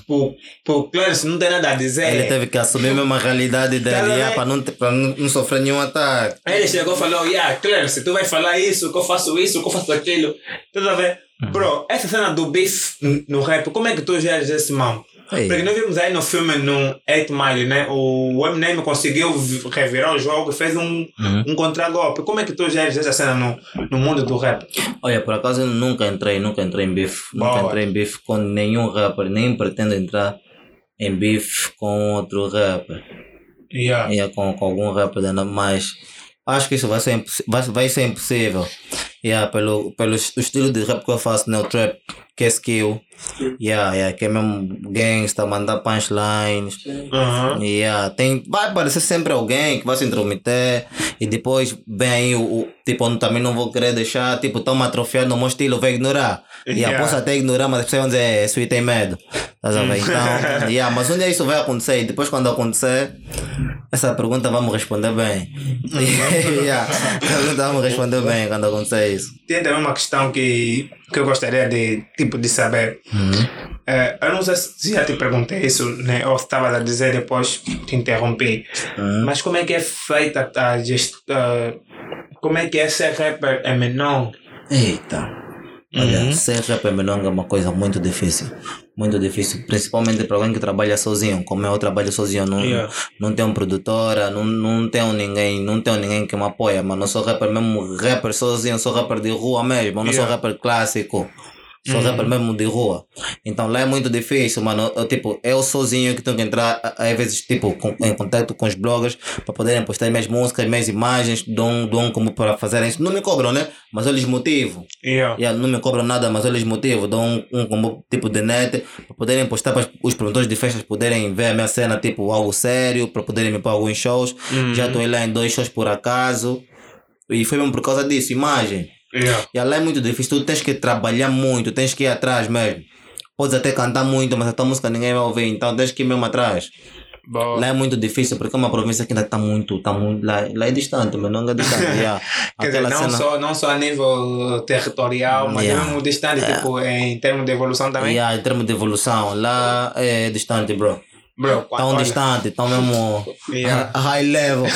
o, o Clarence não tem nada a dizer. Ele teve que assumir mesmo a realidade Tá dele, vendo? yeah, para não, pra não, sofrer nenhum ataque. Aí ele chegou e falou, yeah, Clarence, tu vai falar isso, que eu faço isso, que eu faço aquilo. Tudo a ver? Uhum. Bro, essa cena do beef n- no rap, como é que tu geres esse mão? Ei. Porque nós vimos aí no filme, no 8 Mile, né? O Eminem conseguiu vi- revirar o jogo e fez um, Uhum. um contragolpe. Como é que tu geres essa cena no, no mundo do rap? Olha, por acaso eu nunca entrei, nunca entrei em bife. Nunca entrei em bife com nenhum rapper, nem pretendo entrar em bife com outro rapper. Yeah. Yeah, com, com algum rapper ainda mais. Acho que isso vai ser, vai, vai ser impossível. Yeah, pelo, pelo estilo de rap que eu faço, né? O trap, que é skill. Yeah, yeah, que é mesmo gangsta, mandar punchlines. Aham. Yeah, tem, vai aparecer sempre alguém que vai se intrometer e depois vem aí o, o tipo, também não vou querer deixar, tipo, tão atrofiado no meu estilo, vai ignorar. E Yeah. yeah. posso até ignorar, mas as pessoas vão dizer, é, esse aí tem medo. Estás a ver? Então, *laughs* yeah, mas um dia isso vai acontecer e depois quando acontecer, essa pergunta vamos responder bem. *laughs* yeah, essa pergunta vamos responder bem quando acontecer isso. Tem também uma questão que, que eu gostaria de, tipo, de saber. É, eu não sei se já te perguntei isso, né? Ou se estava a dizer depois te interrompi. Uhum. Mas como é que é feita a gestão? como é que é ser rapper em Menon? Eita. Olha, Uhum. ser rapper melonga é uma coisa muito difícil. Muito difícil. Principalmente para alguém que trabalha sozinho. Como eu trabalho sozinho, não, Yeah. não tenho produtora, não, não tenho ninguém, não tenho ninguém que me apoia. Mas não sou rapper mesmo, rapper sozinho, sou rapper de rua mesmo. Não sou Yeah. rapper clássico. Sou Uhum. mesmo de rua. Então lá é muito difícil, mano. Eu, tipo, eu sozinho que tenho que entrar, às vezes, tipo, com- em contato com os bloggers para poderem postar minhas músicas, minhas imagens, dão, dão como para fazerem isso. Não me cobram, né? Mas eu lhes motivo. Yeah. Yeah, não me cobram nada, mas eu lhes motivo, dou um, um como tipo de net para poderem postar para os promotores de festas poderem ver a minha cena, tipo algo sério, para poderem me pôr alguns shows. Uhum. Já estou lá em dois shows por acaso. E foi mesmo por causa disso, imagem. Yeah. E lá é muito difícil, tu tens que trabalhar muito, tens que ir atrás mesmo. Podes até cantar muito, mas a tua música ninguém vai ouvir, então tens que ir mesmo atrás. Boa. Lá é muito difícil, porque é uma província que ainda está muito, tá muito lá, lá é distante, mas não é distante. *laughs* yeah. Quer dizer, não, cena. só, não só a nível territorial, mas Yeah. mesmo distante, tipo, em termos de evolução também. Yeah, em termos de evolução, lá é distante, bro. Bro, Tão olha, distante, tão mesmo Yeah. high level. *laughs*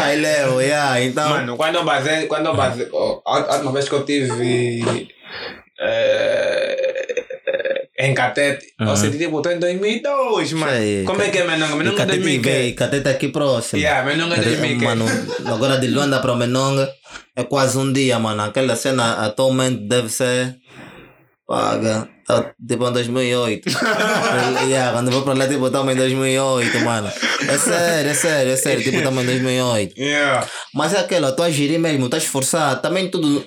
high level, yeah. Então, Mano, quando eu basei, quando eu basei, oh, a última vez que eu tive eh, em Catete, eu Uhum. senti tipo, tô em 2002, mano. Sei, Como é que é, Menonga? Menonga é Catete 2000 veio, que? Catete aqui próximo. Yeah, Menonga é Catete- 2000 que? Mano, agora de Luanda para Menonga é quase um dia, mano. Aquela cena atualmente deve ser paga. Tá, tipo em 2008. *laughs* yeah, quando eu vou para lá, tipo, estamos em 2008, mano. É sério, é sério, é sério. Tipo, estamos em 2008. Yeah. Mas é aquela, tu a gerir mesmo, tu a esforçar, também tudo.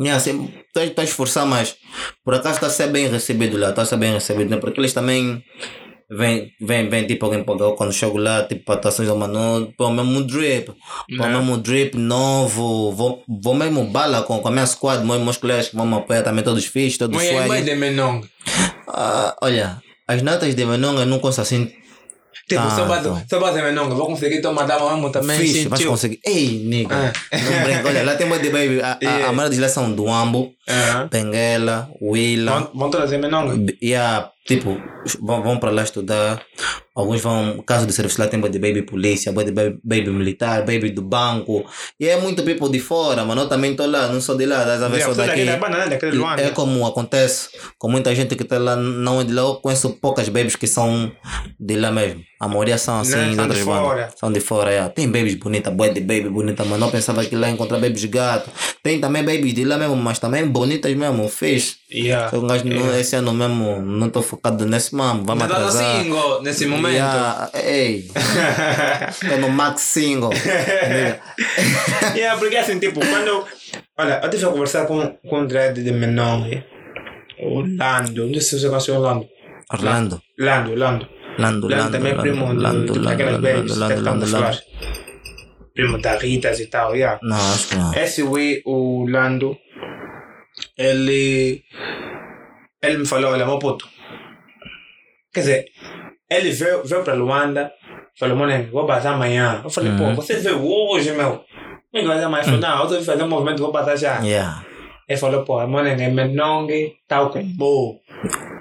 Yeah, assim, tu a esforçar, mas por acaso está a ser bem recebido lá, está a ser bem recebido, né? Porque eles também vêm, vêm, vêm tipo alguém pagou quando chego lá, tipo para estações do Manu, pô, mesmo drip, pô, Né? mesmo drip novo, vou, vou mesmo bala com, com a minha squad, meus, meus colegas que vão me apoiar também, todos fixos, todos Mas é mais swag. de Menonga. Ah, olha, as notas de Menonga eu não consigo assim Tipo, Tanto. bater- se eu bater Menonga, vou conseguir tomar dama mesmo também. Fixe, vais sentiu. conseguir. Ei, nigga. Ah. Não brinca. Olha, lá tem uma de baby. A, a, Yeah. a maioria deles lá são do Ambo, Aham. Benguela, Willa. Vão- Vão trazer Menonga. A, tipo, vão, vão para lá estudar. Alguns vão, caso de serviço lá, tem de baby polícia, de baby, baby militar, baby do banco. E é muito people de fora, mas eu também estou lá, não sou de lá, das vezes sou daqui da banana, Luanda. É como acontece com muita gente que está lá, não é de lá. Eu conheço poucas babies que são de lá mesmo. A maioria são assim, de são de fora. bandas. São de fora, yeah. Tem babies bonitas, boy de baby bonita, mas não pensava que lá ia encontrar babies gato. Tem também babies de lá mesmo, mas também bonitas mesmo, fixe. Yeah. Não- esse ano mesmo não estou focado nesse mamo, vamos Mas no single nesse momento. Yeah, ei, *laughs* estou no max single. yeah, porque assim, tipo, quando. Olha, eu tive a conversar com, com o Dredd de Menonga. Orlando. Não sei se você conhece o Orlando. Orlando, Lando, Lando. Lando, Lando Lando, também é primo do- Lando, do- Lando, daquelas Lando. Lando, Lando, Primo da Ritas e tal, yeah. Não, acho que não. Esse Wii, o Lando, ele. Ele me falou: olha, meu puto. Quer dizer, ele veio, veio para Luanda, falou: mano, vou passar amanhã. Eu falei: Uhum. pô, você veio hoje, meu. Não vai amanhã. Ele falou: não, eu tô fazer um movimento, vou passar já. Yeah. Ele falou: pô, mano, é menongue, tal com boa.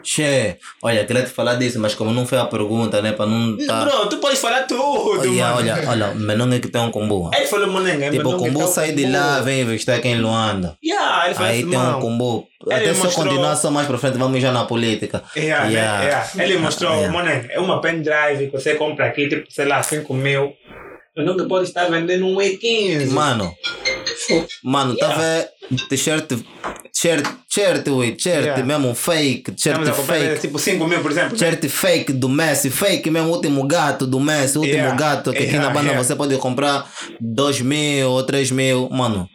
Che, olha, queria te falar disso, mas como não foi a pergunta, né, para não tá... Bro, tu pode falar tudo, Olha, mano. olha, olha, menor é que tem um combo. Ele falou: é Tipo, o combo sai de lá, vem investir aqui em Luanda. Yeah, ele falou Aí assim: tem um combo. Até se mostrou- continuar só mais para frente, vamos já na política. Yeah? Yeah. yeah. Ele mostrou, Yeah. mano, é uma pendrive que você compra aqui, tipo, sei lá, 5 mil. Eu nunca pode estar vendendo um E15. Mano, mano, tá vendo? T-shirt, t-shirt, t-shirt, ui, t-shirt Yeah. mesmo fake, t-shirt comprar fake. tipo 5 mil, por exemplo. T-shirt fake do Messi, fake mesmo, último gato do Messi, último Yeah. gato que aqui na Yeah, banda yeah. você pode comprar 2 mil ou 3 mil, mano.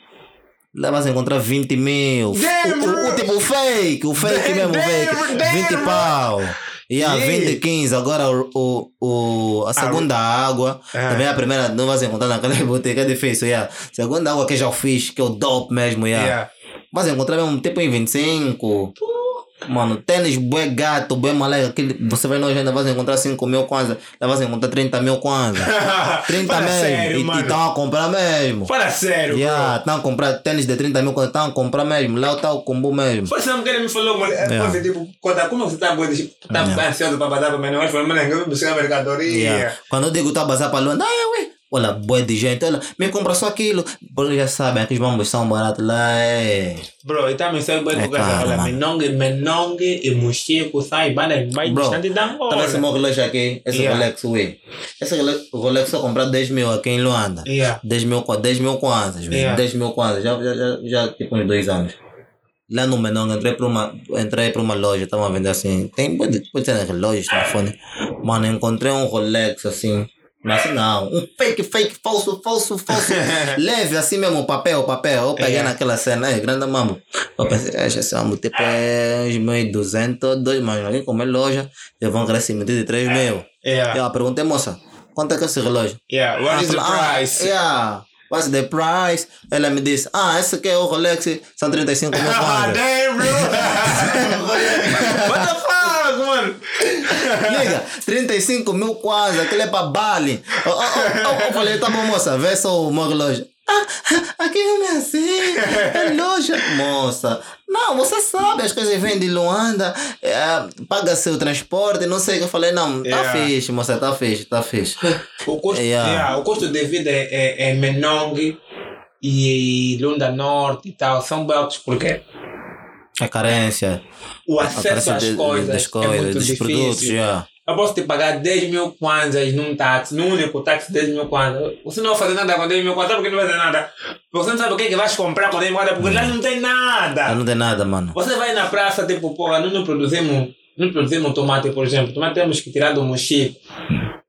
Lá vas encontrar 20 mil. Damn, o, o, o tipo fake, o fake Damn, mesmo, damn, fake. damn, 20 bro. pau. Yeah, Yeah. 20, 15. Agora o, o, a segunda água. Ah. Também a primeira não vas encontrar naquela *laughs* boutique, é difícil. Yeah. Segunda água que eu já fiz, que é o dope mesmo. Yeah. Yeah. Vas encontrar mesmo tipo em 25. Mano, tênis bué gato, bué malé. Aquele, você vai nós ainda vas encontrar 5 mil kwanza. Lá vas encontrar 30 mil kwanza. 30 *laughs* Fala mesmo. sério, e estão a comprar mesmo. Fala sério, Yeah, estão a comprar tênis de 30 mil kwanza. Estão a comprar mesmo. Lá está o combo mesmo. Foi sabe que ele me falou, mano, é, Yeah. você, tipo, conta, como você tá, tipo, tá Yeah. ansioso para passar para menor? Falou, mano, eu vou buscar mercadoria. Yeah. Quando eu digo tá bazar para Luanda, ai, ué. Olha, boa de gente, olha, me compra só aquilo. Porque já sabem, aqueles bambos são baratos lá. É. Bro, e também sabe bem É o que olha, mano. menongue, menongue e mochico, sai, mais Bro, distante da Tá Angola. esse meu relógio aqui, esse Yeah. Rolex, ué. Esse Rolex, só comprar 10 mil aqui em Luanda. Yeah. 10 mil, qua- 10 mil velho. Yeah. 10 mil kwanzas, já, já, já, já tipo uns dois anos. Lá no Menong, entrei para uma, entrei para uma loja, estavam a vender assim, tem, pode, ser relógios, telefone. Mano, encontrei um Rolex assim, mas não, um fake, fake, falso, falso, falso. *laughs* Leve assim mesmo, papel, papel. Eu peguei Yeah. naquela cena, é grande mambo. Eu pensei, é, esse mambo tipo é uns 1.200, 2, mas aqui como é loja, eu vou meter de 3 mil. Yeah. Eu perguntei, moça, quanto é que é esse relógio? Yeah. What is the Ah, price? yeah. What's the price? Ela me disse, ah, esse aqui é o Rolex, são 35 mil *laughs* Ah, damn, bro! *laughs* Liga, 35 mil quase, aquele é para Bali. Eu, eu, eu, eu falei, tá bom, moça, vê só o meu relógio. Ah, aqui não é assim, é loja. Moça, não, você sabe, as coisas vêm de Luanda, é, paga seu transporte, não sei o que eu falei, não, tá Yeah. fixe, moça, tá fixe, tá fixe. O custo, Yeah. yeah, o custo de vida é, é, é Menong e Lunda Norte e tal. São altos porque A carência, o a acesso carência às de- coisas, das é coisas, muito dos difícil. produtos, já. Eu posso te pagar 10 mil kwanzas num táxi, num único táxi 10 mil kwanzas. Você não vai fazer nada com 10 mil kwanzas, sabe por que não vai fazer nada? Você não sabe o que, é que vais comprar com 10 mil kwanzas, porque lá não tem nada. Ah, Não tem nada, mano. Você vai na praça, tipo, porra, nós não produzimos, não produzimos tomate, por exemplo. Tomate temos que tirar do mochico.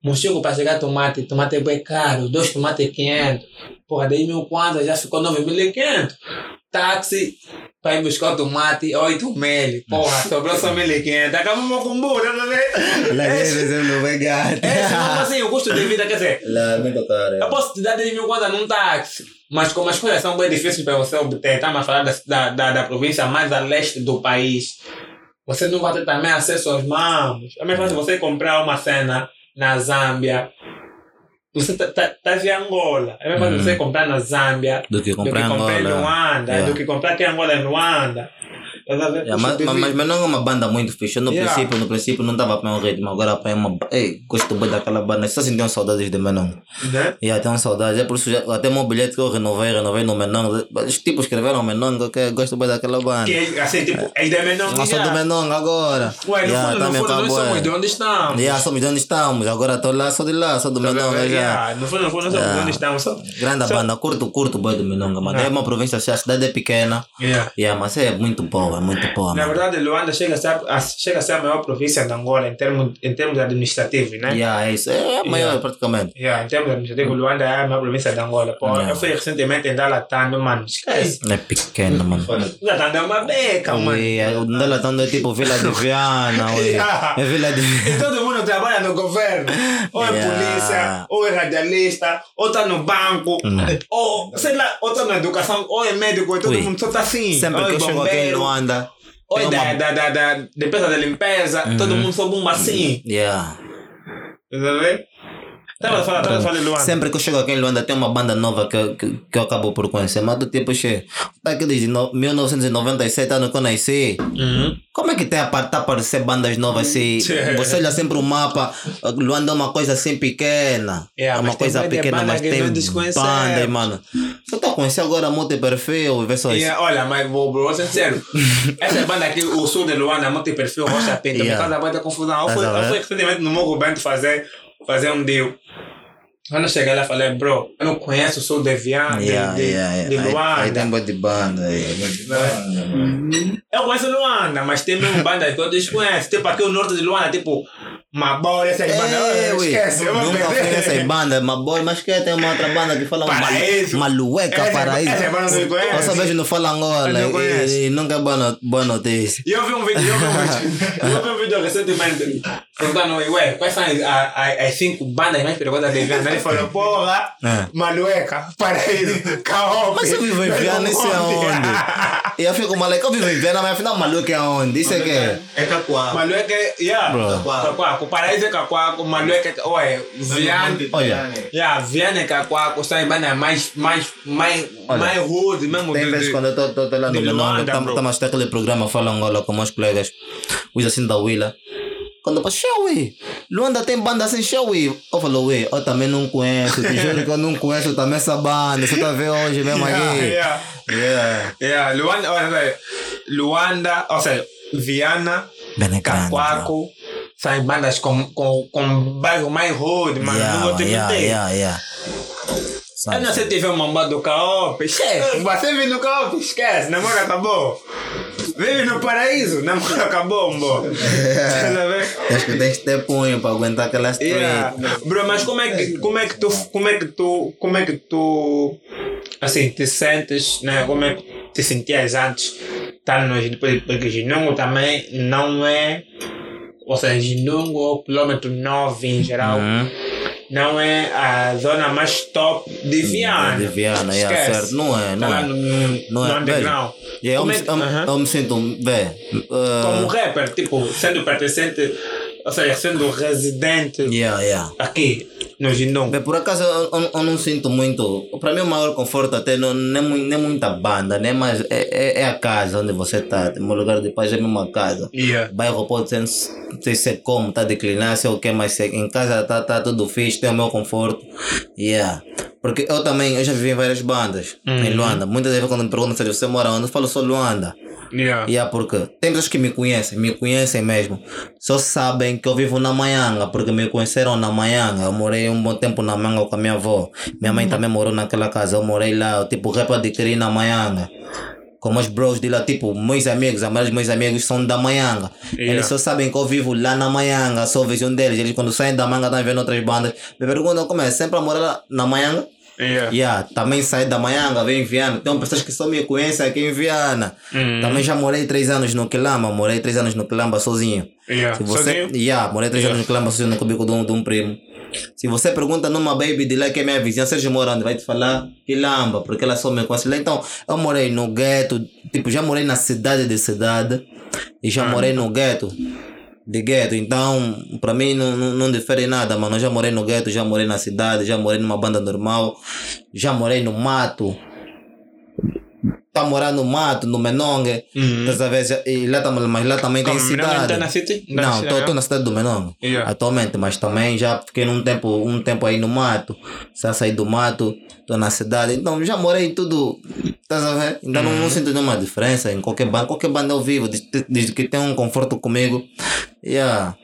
Mochico para chegar tomate, tomate é bem caro, dois tomates 500. Porra, 10 mil kwanzas já ficou 9.500. Táxi para ir buscar o tomate, 8 mil. Porra, sobrou só 1.500. Acabamos com burro, tá vendo? Esse, não vai ganhar. esse não assim, o custo de vida, quer dizer, Lá, muito caro. eu posso te dar 10 mil kwanzas num táxi, mas como as coisas são bem difíceis para você obter, estamos a falar da, da, da, da província mais a leste do país, você não vai ter também acesso aos mamos. É mais fácil você comprar uma cena na Zâmbia. Você tá, tá, tá em Angola. É fácil Uhum. você comprar na Zâmbia Do que do que comprar em comprar. Luanda, do que comprar aqui em Angola em Luanda. Tá? Yeah, mas, mas, mas, mas não é uma banda muito fixe. Eu No Yeah. princípio, no princípio não estava para um ritmo, agora para uma. ba- Ei, gosto bem daquela banda. Só sentiam saudades de Menong. Né? E até uma saudade. É por isso já, até meu bilhete que eu renovei, renovei no Menong. Os tipos escreveram Menong, que eu gosto bem daquela banda. Que assim, tipo, é de menor Nós somos do Menong agora. Ué, no Yeah, fundo, tá no fundo, nós acabou, somos é. de onde estamos. Yeah, somos de onde estamos. Agora estou lá, sou de lá, sou do Tá já. Yeah, No fundo, no fundo, nós somos de onde estamos. Só- Grande banda, curto, curto boi do Menong, mano. É uma província, a cidade é pequena. Yeah. Yeah, mas é muito boa, é muito boa, Na verdade, Luanda chega a, ser, a, chega a ser a maior província de Angola em termos, em termos administrativos, né? Yeah, é isso. É a maior, Yeah. praticamente. Yeah, em termos administrativos, Luanda é a maior província de Angola. Pô, Yeah. eu fui recentemente em Dalatando, mano. Esquece. É pequena, mano. Dalatando é uma beca, mano. Ui, o dela tá é tipo Vila de Viana. *laughs* Yeah. É Vila de E todo mundo trabalha no governo. Ou é Yeah. polícia, ou é radialista, ou tá no banco, Hum. ou sei lá, ou tá na educação, ou é médico, e todo Ui. mundo só tá assim. Sempre ou que é eu chego aqui em Luanda. É tem da, uma- da, da, da, da empresa de limpeza, todo Uhum. mundo só bomba assim. Yeah. Tá vendo? Tava falando, tava falando de Luanda. Sempre que eu chego aqui em Luanda tem uma banda nova que, eu- que, que eu acabo por conhecer. Mas do tipo, che, tá aqui desde no, 1997, ano que eu nasci. Uhum. Como é que tem a tá a aparecer bandas novas assim? *laughs* Você olha sempre o mapa, Luanda é uma coisa assim pequena. Yeah, é uma mas tem coisa de pequena, banda mas tem bandas, mano. Você tá conhecendo agora multi-perfil e vê só isso. E, olha, mas vou, vou ser sincero. *laughs* Essa banda aqui, o sul de Luanda, muito perfil, Rocha Pinto, Yeah. me causa muita confusão. Eu Tá fui, eu fui recentemente no Morro Bento fazer, fazer um deal. Quando eu cheguei lá, eu falei, bro, eu não conheço o sul de Viana, de, Yeah, de, yeah, yeah. de Aí- Luanda. Aí tem de banda aí. de banda, mano. Eu conheço Luanda, mas tem mesmo bandas que eu desconheço. Tipo, aqui o norte de Luanda, tipo, Mabora, essas bandas. É, eu ui, esquece, eu vou Nunca fui perder. nessas *laughs* bandas, mas boy, mas que tem uma outra banda que fala Paraíso. Malu, Malueca, Essa- Paraíso. essa banda não conhece? Eu só vejo no Fala Angola Eu não e, e nunca é boa, boa notícia. E eu vi um vídeo, eu vi um vídeo, eu vi um vídeo recentemente perguntando, ué, quais são as, as, as cinco bandas mais perigosas de Viana? Ele falou, porra, É. Malueca, Paraíso, Caope. Mas eu vivo em Viana, isso é onde? E eu fico maluco, eu vivo em Viana, mas afinal maluco é onde? Isso é que é. É Cacoá. Malueca, yeah, Bro. É Cacoaco, Malueca, ué, Viana, Olha. yeah, Viana é Cacoaco, são as bandas mais, mais, mais, mais rude mesmo. Tem vezes quando eu estou lá no bro. estamos a aquele programa Fala Angola com meus colegas, os assim da Willa. Quando eu falo, Xaui, Luanda tem banda assim, Xaui. Eu falo, ué, eu também não conheço, te juro que eu não conheço também essa banda, você tá vendo hoje mesmo *laughs* Yeah, aqui. yeah. Yeah. Yeah, Luanda, olha, olha, Luanda, ou seja, Viana, Bem grande, são bandas com, com, com bairro mais rude, mano. Yeah, não vou te yeah, yeah, yeah. Eu não sei se tiver uma mamba do Caope, esquece. Você vive no Caope, esquece, namoro acabou. Vive no paraíso, namoro acabou, mbo. Tá vendo? Acho que tens que ter punho para aguentar aquela street. Yeah. Bro, mas como é que como é que tu como é que tu como é que tu assim te sentes, né? Como é que te sentias antes? Tá no porque porque Ginungo também não é ou seja, Ginungo ou quilômetro 9 em geral Uhum. não é a zona mais top de Viana. De Viana, Esquece. certo. Não é, Tá não lá é. no, no, Não é. underground. Yeah, eu, me, é eu, Aham. eu me sinto, vê, uh, Como rapper, tipo, sendo pertencente ou seja, sendo residente Yeah, yeah. aqui Bem, por acaso eu, eu- não sinto muito. Para mim, o maior conforto até não, nem, nem muita banda, né? Mas é, é, é a casa onde você está. O meu lugar de paz é a casa. Yeah. Bairro pode ser, não sei se é como, tá declinar, se é o que, mas em casa tá, tá tudo fixe, tem o meu conforto. Yeah. Porque eu também, eu já vivi em várias bandas em Luanda. Muitas vezes quando me perguntam se você mora onde, eu falo só Luanda. Yeah. Yeah, porque tem pessoas que me conhecem, me conhecem mesmo. Só sabem que eu vivo na Manhanga, porque me conheceram na Manhanga. Eu morei um bom tempo na Manhanga com a minha avó. Minha mãe também morou naquela casa, eu morei lá. Eu, tipo, rap adquiri na Manhanga. Com meus bros de lá, tipo, meus amigos, a maioria dos meus amigos são da Manhanga. Yeah. Eles só sabem que eu vivo lá na Manhanga, sou vizinho deles. Eles quando saem da Manga estão vendo outras bandas. Me perguntam como é, sempre a morar lá na Manhanga? Yeah. Yeah, também saí da Manhanga, vem em Viana. Tem pessoas que só me conhecem aqui em Viana. Hum. Também já morei três anos no Quilamba, morei três anos no Quilamba sozinho. Yeah. Se você, Sozinho? yeah, morei três Yeah. anos no Quilamba sozinho no cubico de um, de um primo. Se você pergunta numa baby de lá que é minha vizinha, Sérgio mora onde? Vai te falar Quilamba, porque ela só me conhece lá. Então, eu morei no gueto, tipo, já morei na cidade de cidade e já morei no gueto. De gueto, então para mim não, não, não difere nada, mano. Eu já morei no gueto, já morei na cidade, já morei numa banda normal, já morei no mato, tá morando no mato, no Menongue, Uhum. vez, e lá, tam- mas lá também tem Como, não cidade. tá na city? Na Não, estou na cidade do Menongue Yeah. atualmente, mas também já fiquei num tempo, um tempo aí no mato, já saí do mato, estou na cidade, então já morei em tudo, estás a ver? Então não, Uhum. não sinto nenhuma diferença em qualquer banda, qualquer banda eu vivo, desde, desde que tem um conforto comigo, yeah.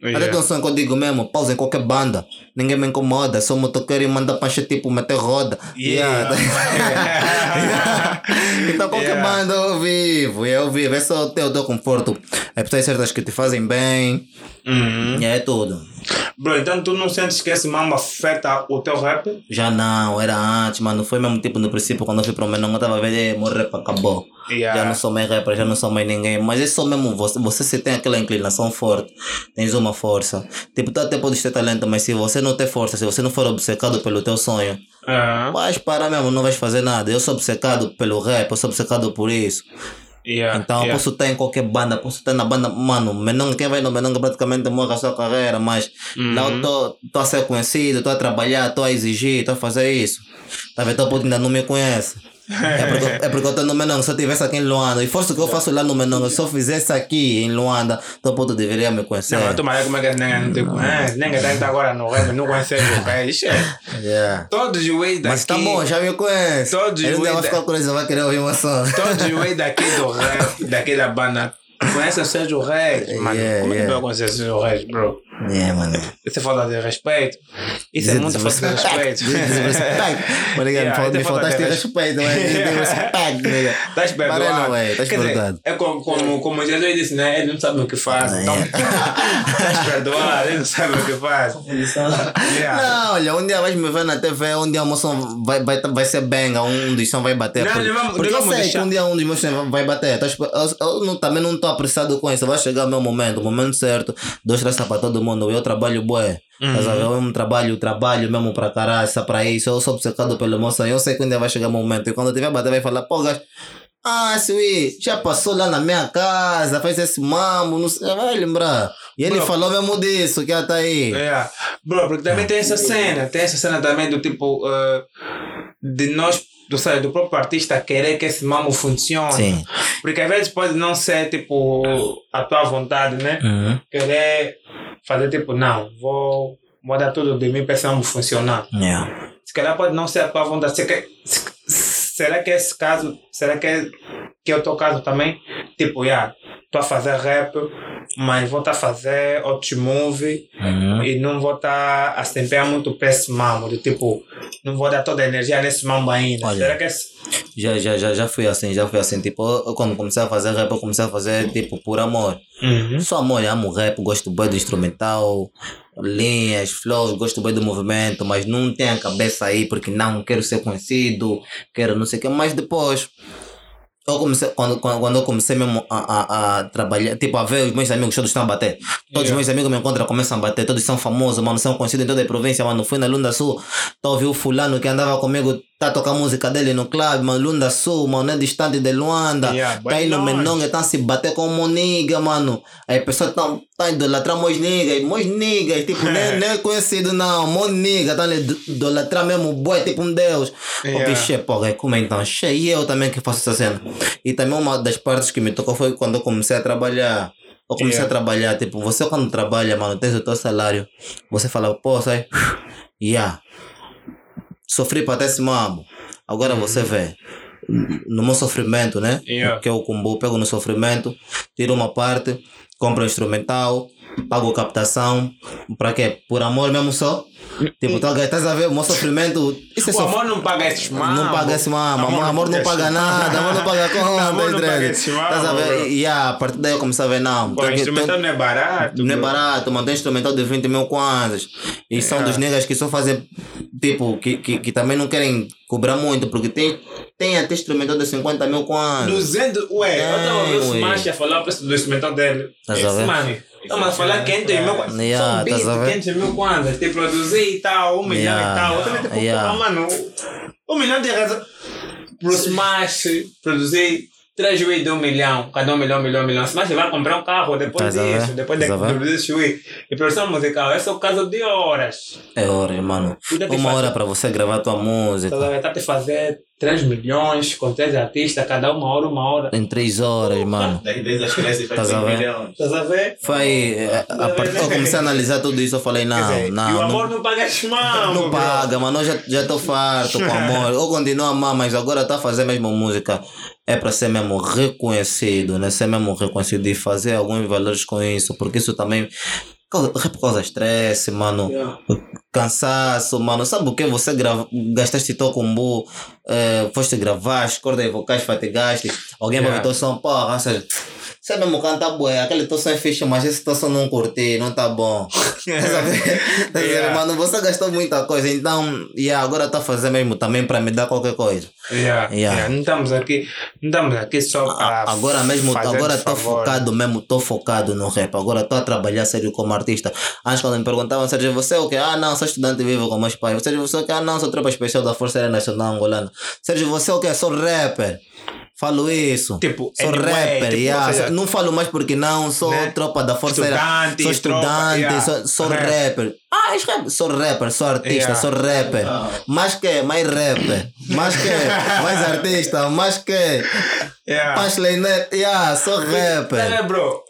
Yeah. um som que eu digo mesmo, pausa em qualquer banda. Ninguém me incomoda, sou motoqueiro e manda pancha tipo meter roda. Yeah. Yeah. *laughs* então qualquer Yeah. banda eu vivo, eu vivo. É só o teu conforto. É pessoas certas que te fazem bem. Uhum. É tudo. Bro, então tu não sentes que esse mambo afeta o teu rap? Já não, era antes, mano. Foi mesmo tipo no princípio quando eu fui para o Menão, eu tava vendo, "Eh, meu rap acabou. Yeah. Já não sou mais rapper, já não sou mais ninguém. Mas é só mesmo você, você se tem aquela inclinação forte, tens uma força. Tipo, tu até podes ter talento, mas se você não tem força, se você não for obcecado pelo teu sonho, Aham. vais parar mesmo, não vais fazer nada. Eu sou obcecado pelo rap, eu sou obcecado por isso. Yeah. Então, yeah. posso estar em qualquer banda, posso estar na banda, mano, Menong, quem vai no Menong praticamente morre a sua carreira, mas lá eu tô, tô a ser conhecido, tô a trabalhar, tô a exigir, tô a fazer isso. Vendo? Então, ainda não me conhece. É porque, é porque eu tô no Menong, se eu estivesse aqui em Luanda, e fosse o que eu faço lá no Menong, se eu fizesse aqui em Luanda, então puto deveria me conhecer. Não, mas tu mas como é que não te conhece? Ninguém tá agora no rap, não conhece o reis. Yeah. Todos os ways daqui. Mas tá bom, já me conhece. Todos Ele os vai da- ficar curioso, vai querer ouvir uma som. Todos os ways daqui do rap, daqui da banda, conhecem o Sérgio Reis. *laughs* Mano, Yeah, como é que tu vai conhecer o Sérgio Reis, bro? Yeah, mano. Isso é falta de respeito. Isso é muita falta de respeito. Desrespeito. Yeah, *laughs* me isso é falta faltaste de respeito, mas *laughs* desrespeito, nigga. Estás perdoado. Ué, estás perdoado. É como, como, como Jesus disse, né? Ele não sabe o que faz. Então, é. *laughs* estás perdoado, ele não sabe o que faz. Não, olha, um dia vais me ver na TV, um dia o som vai, vai, vai ser benga, um dos sons vai bater. Não, porque vamos- eu sei deixar. que um dia um dos meus sons vai bater. Tá Eu, também não estou apressado com isso, vai chegar o meu momento, o momento certo. Dois traços para todo mundo, eu trabalho bué. A ver? Eu mesmo trabalho, trabalho mesmo para caralho, para isso. Eu sou obcecado pelo sonho. Eu sei que um dia vai chegar o momento. E quando tiver bater, vai falar, pô, gajo. Ah, Sui, já passou lá na minha casa, fez esse mambo, não sei, vai lembrar. E ele Bro. falou mesmo disso, que tá aí. É. Bro, porque também tem essa cena, tem essa cena também do tipo eh, de nós, do, sabe, do próprio artista querer que esse mambo funcione. Sim. Porque às vezes pode não ser tipo a tua vontade, né? Uhum. Querer fazer tipo, não, vou, vou dar tudo de mim para esse mambo funcionar. Yeah. Se calhar pode não ser a tua vontade. Se se- será que esse caso, será que é, que é o teu caso também? Tipo, já, estou a fazer rap, mas vou estar a fazer outros movie Uhum. e não vou estar a se empenhar muito para esse mambo, de tipo, não vou dar toda a energia nesse mambo ainda. Olha. Será que esse... Já, já, já, já fui assim, já fui assim. Tipo, eu quando comecei a fazer rap, eu comecei a fazer tipo por amor. Uhum. Só amor, eu amo rap, gosto bem do instrumental, linhas, flows, gosto bem do movimento, mas não tenho a cabeça aí porque não quero ser conhecido, quero não sei o que. Mas depois, eu comecei, quando, quando, quando eu comecei mesmo a, a, a trabalhar, tipo, a ver os meus amigos todos estão a bater. Todos os Yeah. meus amigos me encontram, começam a bater, todos são famosos, mano, são conhecidos em toda a província, mano. Fui na Lunda Sul, tô ouvindo o fulano que andava comigo Tá a tocar a música dele no clube, mano. Lunda Sul, mano, não é distante de Luanda. Yeah, tá aí no. Menonga, tá se bater com o nigga, mano. Aí a pessoa tá, tá idolatrando meus niggas, meus niggas, tipo, nem, *laughs* nem é conhecido não, meu nigga, tá ali idolatrar mesmo, boy, tipo um deus. Yeah. Ok, che, porra, como é então? Che, e eu também que faço essa cena. E também uma das partes que me tocou foi quando eu comecei a trabalhar. Eu comecei Yeah. a trabalhar, tipo, você quando trabalha, mano, tens o teu salário, você fala, pô, sai, *sighs* yeah, sofri para esse mambo. Agora você vê, no meu sofrimento, né? Yeah. Que eu combo, pego no sofrimento, tiro uma parte, compro um instrumental, pago captação, para quê? Por amor mesmo só? Tipo, tá, estás a ver o meu sofrimento? Isso é O sof- amor não paga esses mambos. não paga esse mamo, amor, amor não paga nada, amor não paga *laughs* conta, Amor não paga esse Estás a ver? E yeah, a partir daí eu comecei a ver, não, Pô, que- instrumental tem- não é barato. não é barato, mano. Tem instrumental de 20 mil kwanzas. E são Yeah. dos negros que só fazem, tipo, que, que, que também não querem cobrar muito, porque tem, tem até instrumental de 50 mil kwanzas. 200, ué, eu tava vendo o. Smash a falar o preço do instrumental dele. Estás a ver? Mano, estamos a falar 500 mil kwanzas. Yeah, São 20, estás a ver? 500 mil kwanzas. Te produzir e tal, um milhão Yeah. e tal. Eu também, tipo, Yeah. mano, um milhão de razão. Pro Smash produzir 3 Wii de um milhão, cada um milhão, milhão, milhão. Smash vai comprar um carro depois a ver? disso, depois *laughs* de a Wii. E produção musical, esse é o caso de horas. É hora, mano. Uma fazer. hora para você gravar tua música. Estás a ver? Tá te fazer 3 milhões com 3 artistas, cada uma hora, uma hora. Em três horas, mano. Daqui 10 as crianças faz Estás a 5 ver? milhões. Estás a ver? Foi. eh, A, a partir eu comecei a analisar tudo isso, eu falei, não, dizer, não. e o não- amor não, paga as mãos. Não paga, mano. Eu já, já tô farto com amor. *laughs* Eu continuo a amar, mas agora tá a fazer mesmo música. É para ser mesmo reconhecido, né? Ser mesmo reconhecido e fazer alguns valores com isso, porque isso também. Causa, rap causa estresse, mano. Yeah. Cansaço, mano. Sabe o que? Você grava, gastaste teu combo, eh, foste gravar, as cordas vocais fatigaste. Alguém vai Yeah. ver teu som, porra, ou seja, você mesmo canta bué, aquele teu som é fixe, mas esse teu som não curti, não tá bom. *laughs* Ver? *laughs* Ver? Yeah. Mano, você gastou muita coisa, então, yeah, agora tá a fazer mesmo também para me dar qualquer coisa. Yeah, Yeah. Não estamos aqui, não estamos aqui só para Agora mesmo, fazer agora estou focado mesmo, estou focado no rap. Agora estou a trabalhar sério como artista. Antes quando me perguntavam, Sérgio, você é o quê? Ah, não, sou estudante vivo com meus pais. Sérgio, você é o quê? Ah, não, sou tropa especial da Força Aérea Nacional Angolana. Sérgio, você é o quê? Sou rapper. Falo isso. Tipo, sou anyway, rapper, tipo, yeah. seja, Não falo mais porque não, sou Né? tropa da Força. Estudante, Sou tropa, estudante, yeah. sou, sou Rap. rapper. Ah, és rapper. Sou rapper, sou artista, Yeah. sou rapper. Mais que, mais rapper. Mais que, mais artista, mais que. Yeah. Punchline net, yeah, sou rapper. vendo, bro?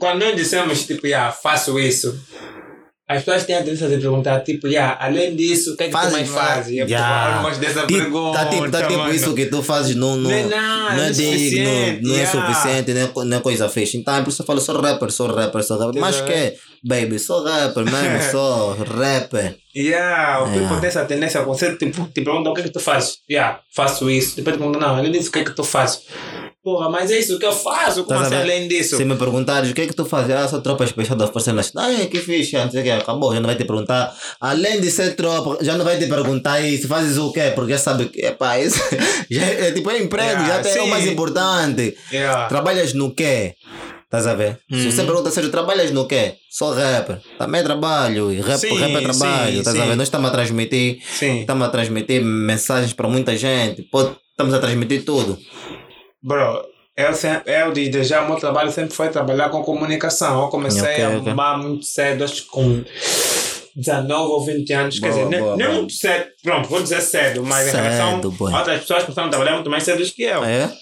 Quando nós dissemos, tipo, yeah, faço isso, as pessoas têm a tendência de perguntar, tipo, yeah, além disso, o que é que tu mais fazes? Eu Yeah. mas dessa Tipo, pergunta, Tá tipo, tá tipo isso que tu fazes não, não, Não é nada, não é não é digno, suficiente, não é yeah. suficiente, não é, não é coisa fixe. Então é por isso eu falo, sou rapper, sou rapper, sou rapper. Mas que, baby, sou rapper mesmo, *laughs* sou rapper. Yeah, o people Yeah. tem essa tendência, você tipo, te pergunta o que é que tu fazes? Yeah, faço isso. Depois te pergunta, não, ele disse o que é que tu fazes. Porra, mas é isso que eu faço, como Estás a assim ver? além disso? Se me perguntares o que é que tu fazes, ah, sou tropa especial da Força Nacional. Ah, que fixe, não sei o que, acabou, já não vai te perguntar. Além de ser tropa, já não vai te perguntar isso, fazes o quê? Porque já sabe que, epá, isso *laughs* já é, é tipo, é emprego, Yeah, já tem o sim. mais importante. Yeah. Trabalhas no quê? Estás a ver? Se Uhum. você pergunta, Sérgio, trabalhas no quê? Sou rapper. Também trabalho. E rap, Sim, rap é trabalho. sim, Estás a ver? Nós estamos a transmitir, estamos a transmitir mensagens para muita gente. Estamos a transmitir tudo. Bro, eu, sempre, eu desde já, o meu trabalho sempre foi trabalhar com comunicação. Eu comecei Ok, a amar muito cedo, acho que com 19 ou 20 anos. Quer Boa, dizer, nem- boa, nem muito cedo, pronto, vou dizer cedo, mas em Cedo, relação boy. a outras pessoas que começaram a trabalhar muito mais cedo que eu. É?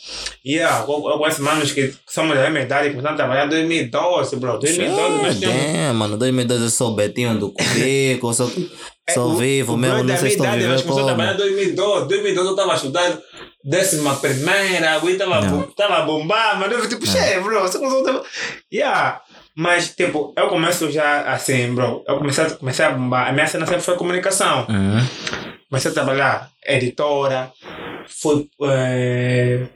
Yeah, eu, eu conheço manos que são da minha idade que começaram a trabalhar em 2012, bro. 2012 nós tínhamos. É, mano, 2012 eu sou o Betinho do Cubico, sou, sou É, o- vivo o mesmo, bro não sei se nós vivendo começamos a trabalhar em como. 2012. 2012 eu estava estudando décima primeira, eu estava Yeah. bu- tava a bombar, mas eu tipo, che, bro, você começou a. Yeah. Mas, tipo, eu começo já assim, bro. Eu comecei, a- comecei a bombar. A minha cena sempre foi comunicação. Uhum. Comecei a trabalhar editora, fui. eh,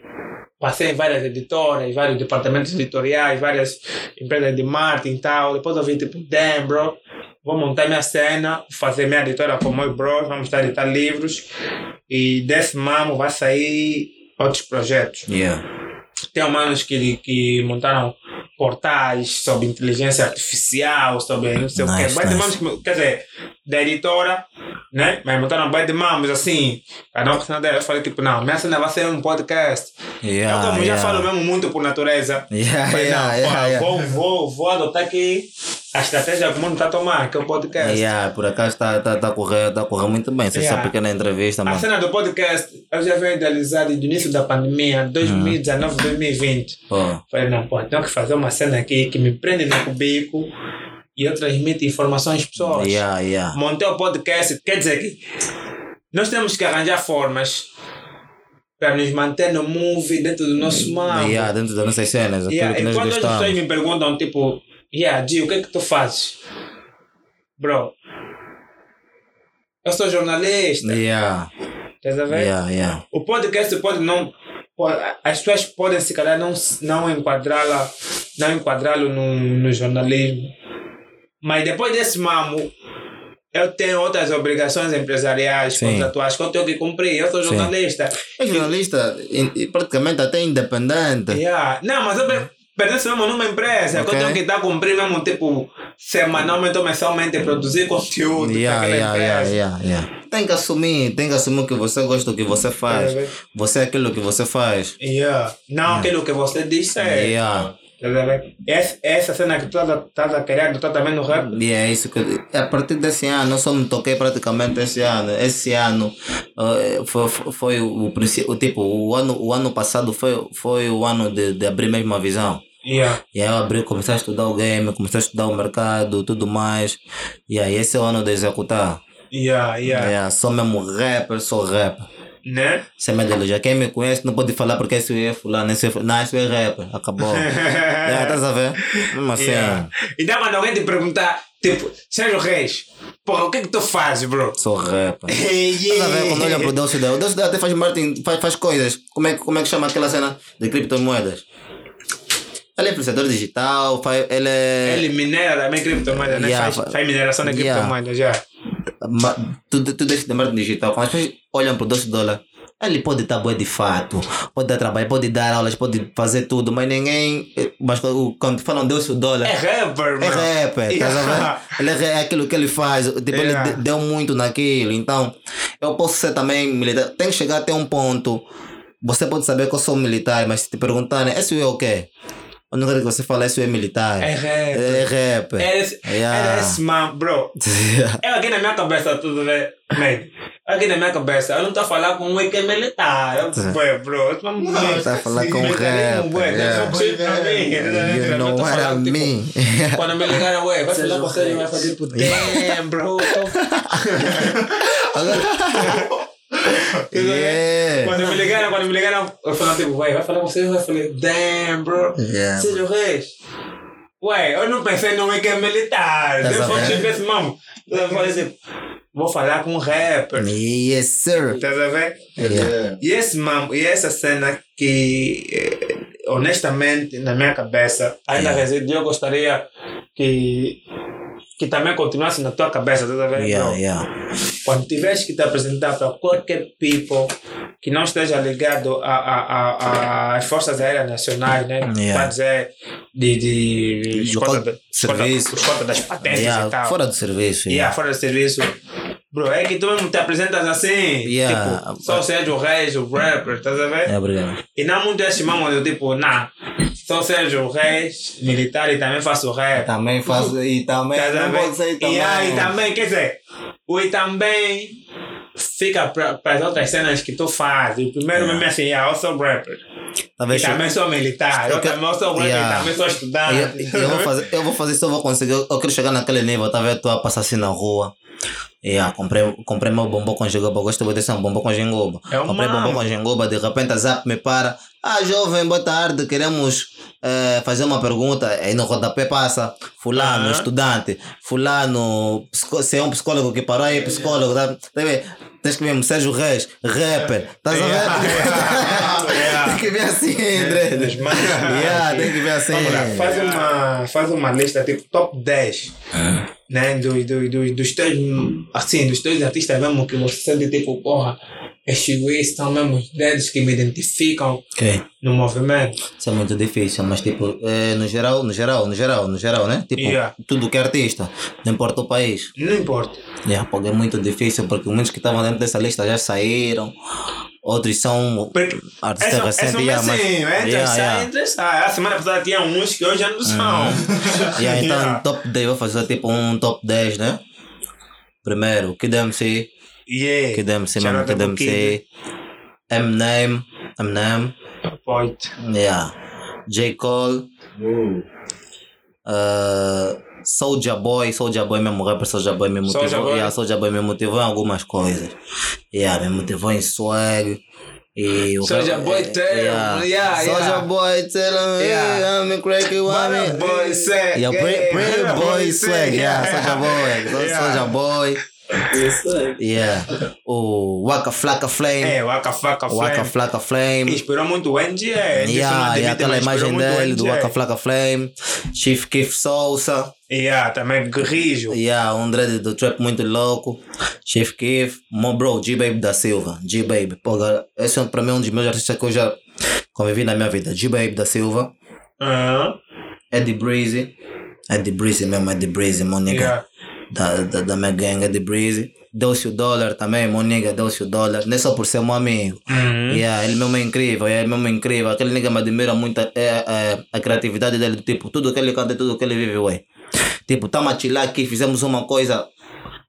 passei em várias editoras, vários departamentos editoriais, várias empresas de marketing e tal. Depois eu vi, tipo, damn, bro, vou montar minha cena, fazer minha editora com meus bros, vamos estar a editar livros. E desse mamo vai sair outros projetos. Yeah. Tem humanos que, que montaram portais sobre inteligência artificial, sobre não sei o Nice, quê. Vai nice. que, quer dizer, da editora, né? Mas montaram bem de mamos, assim, cada um com a cena dela. Eu falei, tipo, não, minha cena vai ser um podcast. Yeah, eu, como já yeah. falo mesmo muito por natureza, Yeah, falei, não. Vou, vou, vou adotar aqui a estratégia que o mundo está a tomar, que é o podcast. Yeah, por acaso está tá, tá a correr, tá a correr muito bem. Essa Yeah. pequena entrevista, A mano. cena do podcast, eu já venho idealizar desde o início da pandemia, 2019, 2020. Pô, Falei, não, pô, tenho que fazer uma cena aqui que me prende no cubico e eu transmito informações às pessoas. yeah, yeah. Montei o podcast, quer dizer que nós temos que arranjar formas para nos manter no movie dentro do nosso mambo. Yeah, dentro das nossas cenas, Yeah, E quando as pessoas me perguntam, tipo, yeah, G, o que é que tu fazes? Bro, eu sou jornalista, Yeah, estás a ver? yeah, yeah. O podcast pode não. pode- As pessoas podem se calhar não, não enquadrá-la, não enquadrá-lo no, no jornalismo. Mas depois desse mamo, eu tenho outras obrigações empresariais, Sim. contratuais que eu tenho que cumprir. Eu sou Sim. jornalista. É jornalista e praticamente até independente. Yeah. Não, mas eu per- pertenço mesmo numa empresa que Ok. eu tenho que estar cumprindo mesmo, tipo, semanalmente ou mensalmente, produzir conteúdo Yeah, para aquela yeah, yeah, empresa. yeah, yeah. Tem que assumir, tem que assumir o que você gosta, o que você faz. Você é aquilo que você faz. Yeah. Não aquilo que você diz é. Yeah. Estás? Essa, essa cena que tu estás a querer adotar também no rap. E é isso que a partir desse ano, eu só me toquei praticamente esse ano. Esse ano eh, foi, foi o princípio, tipo, o ano, o ano passado foi, foi o ano de, de abrir mesmo a visão. Yeah. E aí eu abri, comecei a estudar o game, comecei a estudar o mercado, tudo mais. E aí esse é o ano de executar. Yeah, yeah. Yeah, sou mesmo rapper, sou rapper. Né? Sem medo, já quem me conhece não pode falar porque esse é fulano, esse é fulano. Não, esse é rapper, acabou. *laughs* yeah, estás a ver? Mesmo assim. Yeah. Então quando alguém te perguntar, tipo, Sérgio Reis, porra, o que é que tu fazes, bro? Sou rapper. *laughs* Hey, Estás a ver quando olham pro Delcio Del? O Delcio Del até faz marketing, faz, faz coisas. Como é, como é que chama aquela cena de criptomoedas? Ele é influenciador digital, faz, ele é. Ele minera também criptomoeda, né? Yeah, faz, fa- faz mineração Yeah. criptomoeda, já. ma- tudo, tudo isso de marketing digital. Quando as pessoas olham pro Delcio Dólar, ele pode estar bom de fato, pode dar trabalho, pode dar aulas, pode fazer tudo, mas ninguém. Mas quando falam Delcio Dólar. É rapper. É rapper, estás a Yeah. ver? Ele é aquilo que ele faz, tipo, Yeah. ele de- deu muito naquilo. Então, eu posso ser também militar. Tem que chegar até um ponto. Você pode saber que eu sou militar, mas se te perguntarem, esse é o quê? Eu não quero que você fale, esse é militar. É rapper. É rapper. Era esse, Yeah. era esse man, bro. *laughs* Eu aqui na minha cabeça, tudo bem? Man, aqui na minha cabeça, eu não estou a falar com um que é militar. Eu, Ué, bro, eu estou a Tá a falar com um rapper, yeah. You know what I mean? Quando me ligaram, ué, vai falar com você, vai fazer tipo, damn, bro. tô- *laughs* *laughs* *laughs* yeah. Quando me ligaram, quando me ligaram, eu falei tipo, ué, vai falar com você, eu falei, damn, bro. Yeah. Seja o Reis. Ué, eu não pensei no que é militar. Tá Eu falei sabendo? assim, mamo. Eu falei assim, vou falar com um rapper. Yes, sir. Estás a ver? Yeah. E, esse mam, e essa cena que, eh, honestamente, na minha cabeça, ainda Yeah. reside, eu gostaria que, que também continuasse na tua cabeça, a ver? Yeah, yeah. Quando tiveres que te apresentar para qualquer people que não esteja ligado às Forças Aéreas Nacionais, né? Yeah. Para dizer de, de, De escolta, serviço. escolta das patentes e Yeah, tal. Fora do serviço. Yeah, Yeah. fora de serviço. Bro, é que tu mesmo te apresentas assim. Yeah. Tipo, só o Sérgio Reis, o rapper, estás a ver? É, obrigado. E não muito esse mamo do tipo, não, sou Sérgio Reis, militar e também faço rap. Também faço. E também. A Não pode ser também. E aí também, quer dizer, o e também fica para as outras cenas que tu fazes. O primeiro Yeah. mesmo é assim, ah, eu sou rapper. Talvez E também sou militar. Eu Eu também sou rapper Yeah. e também sou Eu, estudante. eu, vou fazer, eu vou fazer isso, eu vou conseguir. Eu, eu quero chegar naquele nível, tá vendo? Tu a passar assim na rua. Yeah, comprei, comprei meu bombom com gengoba. Gosto de ser um bombom com gengoba. É um comprei bombom com gengoba. De repente a Zap me para. Ah, jovem, boa tarde. Queremos eh, fazer uma pergunta. Aí no rodapé passa. Fulano, Aham. estudante. Fulano, se é um psicólogo que parou aí, psicólogo. Tá, tá vendo? Tens que ver Sérgio Reis, rapper. Estás a ver? Yeah, yeah. tem que ver assim, André. Dos manos. Yeah, tem que ver assim. Vamos lá, faz uma, faz uma lista tipo top 10 né, dos, dos, dos, dos teus, assim, dos teus artistas mesmo que você sente tipo, porra, Estes Wiz são mesmo os dedos que me identificam Ok. no movimento. Isso é muito difícil, mas tipo, é, no geral, no geral, no geral, no geral, né? Tipo, Yeah. tudo que é artista, não importa o país. Não importa. Yeah, porque é muito difícil, porque muitos que estavam dentro dessa lista já saíram, outros são artistas essa, recentes. essa yeah, mas- assim, entra, yeah, entra, sai. A semana passada tinha uns que hoje já não são. *laughs* Yeah, então, Yeah. top 10, vou fazer tipo um top 10, né? Primeiro, Kid MC, Yeah. Kid MC mesmo, Kid MC, Eminem, Eminem, Pode. yeah. J. Cole, uh, Soulja Boy, Soulja Boy mesmo, rapper Soulja Boy me motivou, Soulja Boy. yeah, Soulja Boy me motivou em algumas coisas. Yeah, me motivou em swag. E o Soulja Boy tell him, yeah, yeah. Soulja Boy tell him, Yeah. I'm a Bora, one. boy, swag. Yeah, pretty, pretty Yeah, boy swag, yeah, yeah. Soulja Boy, Yeah. Soulja Boy, yeah. O Waka Flocka Flame, É, Waka Flocka Waka Flame. Flocka Flame. Inspirou muito o NG. Yeah, yeah, aquela imagem dele do Waka Flocka Flame, Chief Keef Sousa, Yeah, também Grijo. yeah, um dread do trap muito louco, Chief Keef, Mo Bro, G-Baby da Silva, galera, esse é para mim um dos meus artistas que eu já convivi na minha vida, G-Baby da Silva, Aham. Eddie Breezy, Eddie Breezy mesmo, Eddie Breezy, meu nigga, Yeah. da, da, da minha gang, Eddie Breezy, Deu-se o dólar também, meu nigga, deu-se o dólar, não é só por ser meu amigo. Uhum. Yeah, ele mesmo é incrível, yeah, ele mesmo é incrível. Aquele nigga me admira muito é, é, a criatividade dele, tipo, tudo que ele canta, tudo que ele vive, ué. Tipo, estamos a chilar aqui, fizemos uma coisa.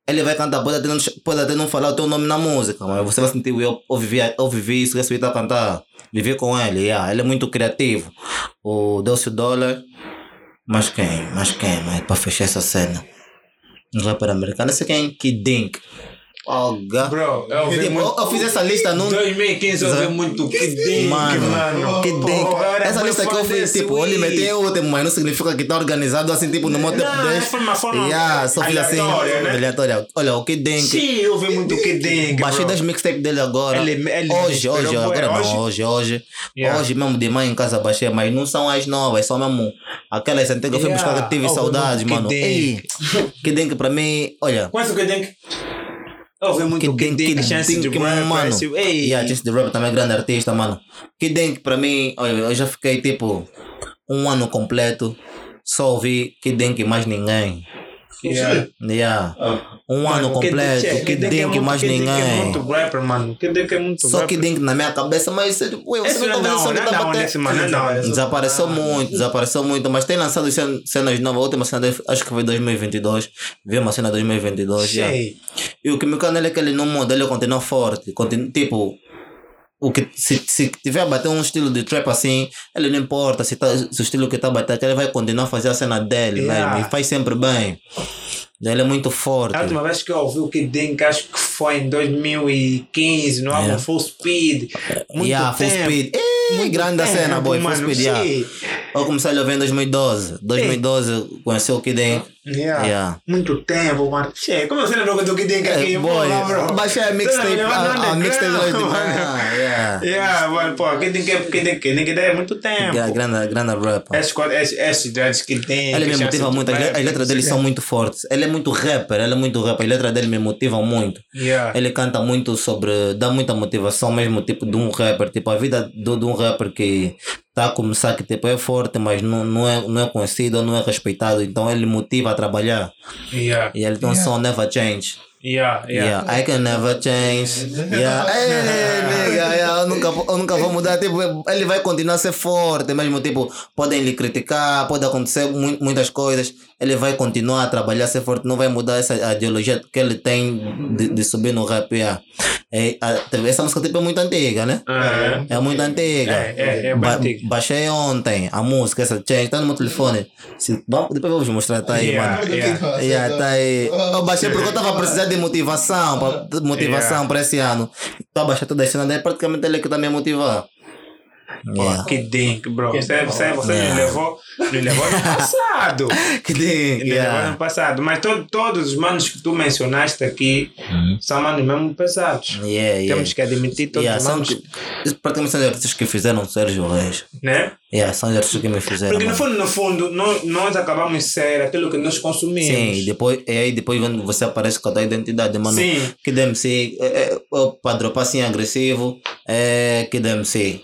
Ele vai cantar, pode até, não, pode até não falar o teu nome na música, mas você vai sentir, eu, eu, vivi, eu vivi isso, esse a cantar. Vivi com ele, yeah, ele é muito criativo. O Deu-se o dólar. Mas quem? Mas quem? Mas para fechar essa cena. Um rapper americano, sei quem? Kid Dink. Oh, God. Bro, eu Tipo, muito. eu, fiz essa lista num. 2015 eu ouvi muito Kid Dink, Mano, mano. que tem. Porra, Essa lista que eu fiz, tipo, eu Wii. limitei o último, mas não significa que está organizado assim, tipo, no meu top Não, 10. foi uma forma Yeah, só fiz assim, né? aleatória. Olha, o Kid Dink. Sim, eu ouvi muito Kid Dink. Baixei das mixtapes dele agora. Ele- ele hoje, hoje, agora hoje? não, hoje, hoje. Yeah. Hoje mesmo de manhã em casa baixei, mas não são as novas, são mesmo aquelas antigas que eu fui buscar que tive saudades, mano. Ei, Kid Dink pra mim, olha. Conhece o Kid Dink? Ouvi muito Kid Dink, Chance de Rap. mano. esse- Ei, Yeah, Chance de Rap também é grande artista, mano. Kid Dink pra mim, olha, eu já fiquei tipo um ano completo, só ouvi Kid Dink e mais ninguém. Yeah. Yeah. Um ano Mano, Kid Dink completo, é- Kid é Dink muito- mais Kid Dink É ninguém. muito rapper, mano. Kid Dink é muito Só rapper. Kid Dink na minha cabeça, mas você, ué, você não, não tá não, vendo não, que tá não, batendo. nesse mano, não. Desapareceu muito, desapareceu muito, mas tem lançado cen- cenas novas. A última cena dele, acho que foi 2022. Vi uma cena 2022. yeah. E o que me cana é que ele não muda, ele continua forte. Continua, tipo, o que, se, se tiver a bater um estilo de trap assim, ele não importa se, tá, se o estilo que está a bater, ele vai continuar a fazer a cena dele, Yeah. mesmo, e faz sempre bem. Ele é muito forte. A última vez que eu ouvi o Kid Dink, acho que foi em 2015, no álbum Yeah. Full Speed. Muito yeah, tempo. Full speed. Ei, Muito grande a tempo, cena, boy. Full mano, speed, yeah. Eu comecei a ouvir em 2012. 2012 conheci o Kid Dink. Yeah. Yeah. Muito tempo, mano. Che, como você lembrou do Kid Dink aqui? É, boy, bro. baixei a mixtape, a, a do mixtape underground, de mano? ah, yeah. Yeah, mano, pô, Kid Dink é Kid Dink, Kid Dink é muito tempo. Gra- Grande, grande rapper. Co- esses, esses dreads que tem. Ele me motiva muito, as letras dele são muito fortes. Ele é muito rapper, ele é muito rapper, as letras dele me motivam muito. Yeah. Ele canta muito sobre, dá muita motivação mesmo, tipo, de um rapper, tipo, a vida do, de um rapper que está a começar, que tipo, é forte, mas não, não, é, não é conhecido, não é respeitado, então ele motiva a trabalhar. Yeah. E ele tem um som Never Change. Yeah, yeah. Yeah, I can never change. Yeah, *laughs* nigga, yeah, eu, nunca, eu nunca vou mudar. Tipo, ele vai continuar a ser forte, mesmo. Tipo, podem lhe criticar, pode acontecer mu- muitas coisas. Ele vai continuar a trabalhar, ser forte, não vai mudar essa ideologia que ele tem de, de subir no rap. Yeah. É, a- essa música tipo, é muito antiga, né? Ah, É muito antiga. É, é, é Ba- antiga. baixei ontem a música, essa change, tá no meu telefone. Se, vamos, depois eu vou vos mostrar, tá aí, Yeah, mano. yeah. Yeah, tá aí. Eu baixei porque eu tava precisando de motivação, pra, de motivação Yeah. para esse ano. Tô a baixar toda a cena praticamente ele que tá me a motivar. Yeah. Que dink, bro. Que Você, você, você Yeah. nos levou, nos levou no passado. *laughs* Que ding, Nos levou no yeah. passado. Mas to, todos os manos que tu mencionaste aqui são manos mesmo pesados. Yeah, yeah. Temos que admitir todos Yeah, os são manos, que- isso praticamente são os artistas que fizeram Sérgio Reis. né? Yeah, são os artistas que me fizeram. Porque no fundo, no fundo, nós, nós acabamos de ser aquilo que nós consumimos. Sim, e depois, e aí depois quando você aparece com a tua identidade, mano. Sim. Que DMC é, é, é para dropar assim agressivo, é que DMC.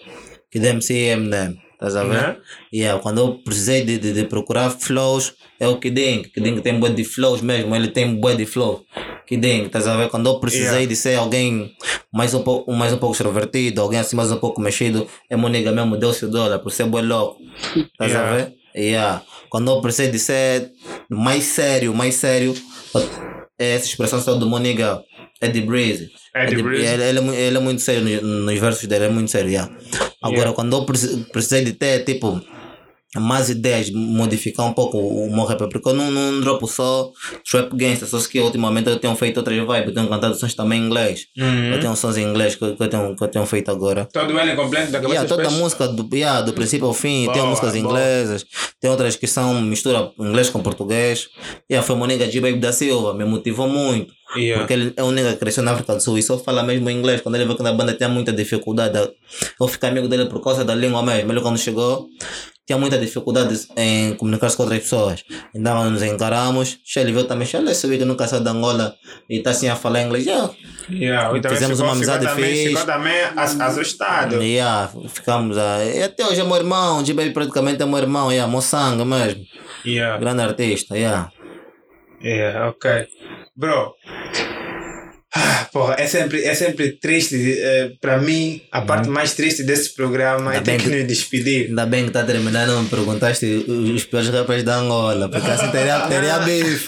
Que DMC é Eminem. Estás a ver? Né? Yeah, quando eu precisei de, de, de procurar flows, é o Kidink. Kidink tem bué de flows mesmo, ele tem bué de flow. Kidink, estás a ver? Quando eu precisei Yeah. de ser alguém mais um, pouco, mais um pouco extrovertido, alguém assim mais um pouco mexido, é meu nigga mesmo, deu-se o dólar, por ser bué louco. Estás Yeah. a ver? Yeah. Quando eu precisei de ser mais sério, mais sério, é essa expressão só do meu nigga, Eddie Breeze. Eddie Breeze. Ele, ele, é, ele é muito sério no- nos versos dele, é muito sério, yeah. Agora, Yeah. quando eu preci- precisei de ter, tipo, mais ideias, modificar um pouco o meu rap, porque eu não, não dropo só trap gangster, só que ultimamente eu tenho feito outras vibes, eu tenho cantado sons também em inglês. Uhum. Eu tenho sons em inglês que, que eu, tenho, que eu tenho feito agora. Todo ele completo da cabeça Yeah, toda a música do, yeah, do princípio ao fim, tem Boa, músicas boa. inglesas, tem outras que são mistura inglês com português. Yeah, foi uma nega de Baby da Silva, me motivou muito. Yeah. Porque ele é um nega que cresceu na África do Sul e só fala mesmo inglês. Quando ele viu que na banda tinha muita dificuldade, eu fiquei amigo dele por causa da língua mesmo. Ele quando chegou, tinha muita dificuldade em comunicar-se com outras pessoas. Então nos encaramos. Ele viu também, ele subiu que nunca saiu da Angola e está assim a falar inglês. Yeah. Yeah, e também Fizemos uma amizade ficou também, fixe. Ficou também as- assustado. Yeah, ficamos a. E até hoje é meu irmão, baby praticamente é meu irmão, yeah, meu sangue mesmo. Yeah. Grande artista, yeah. Yeah, ok. Bro. Ah, Porra, é sempre, é sempre triste. eh, para mim, a parte mais triste desse programa é Ainda ter bem que que- nos despedir. Ainda bem que está terminando, não me perguntaste os piores rappers da Angola, porque assim teria, teria bife.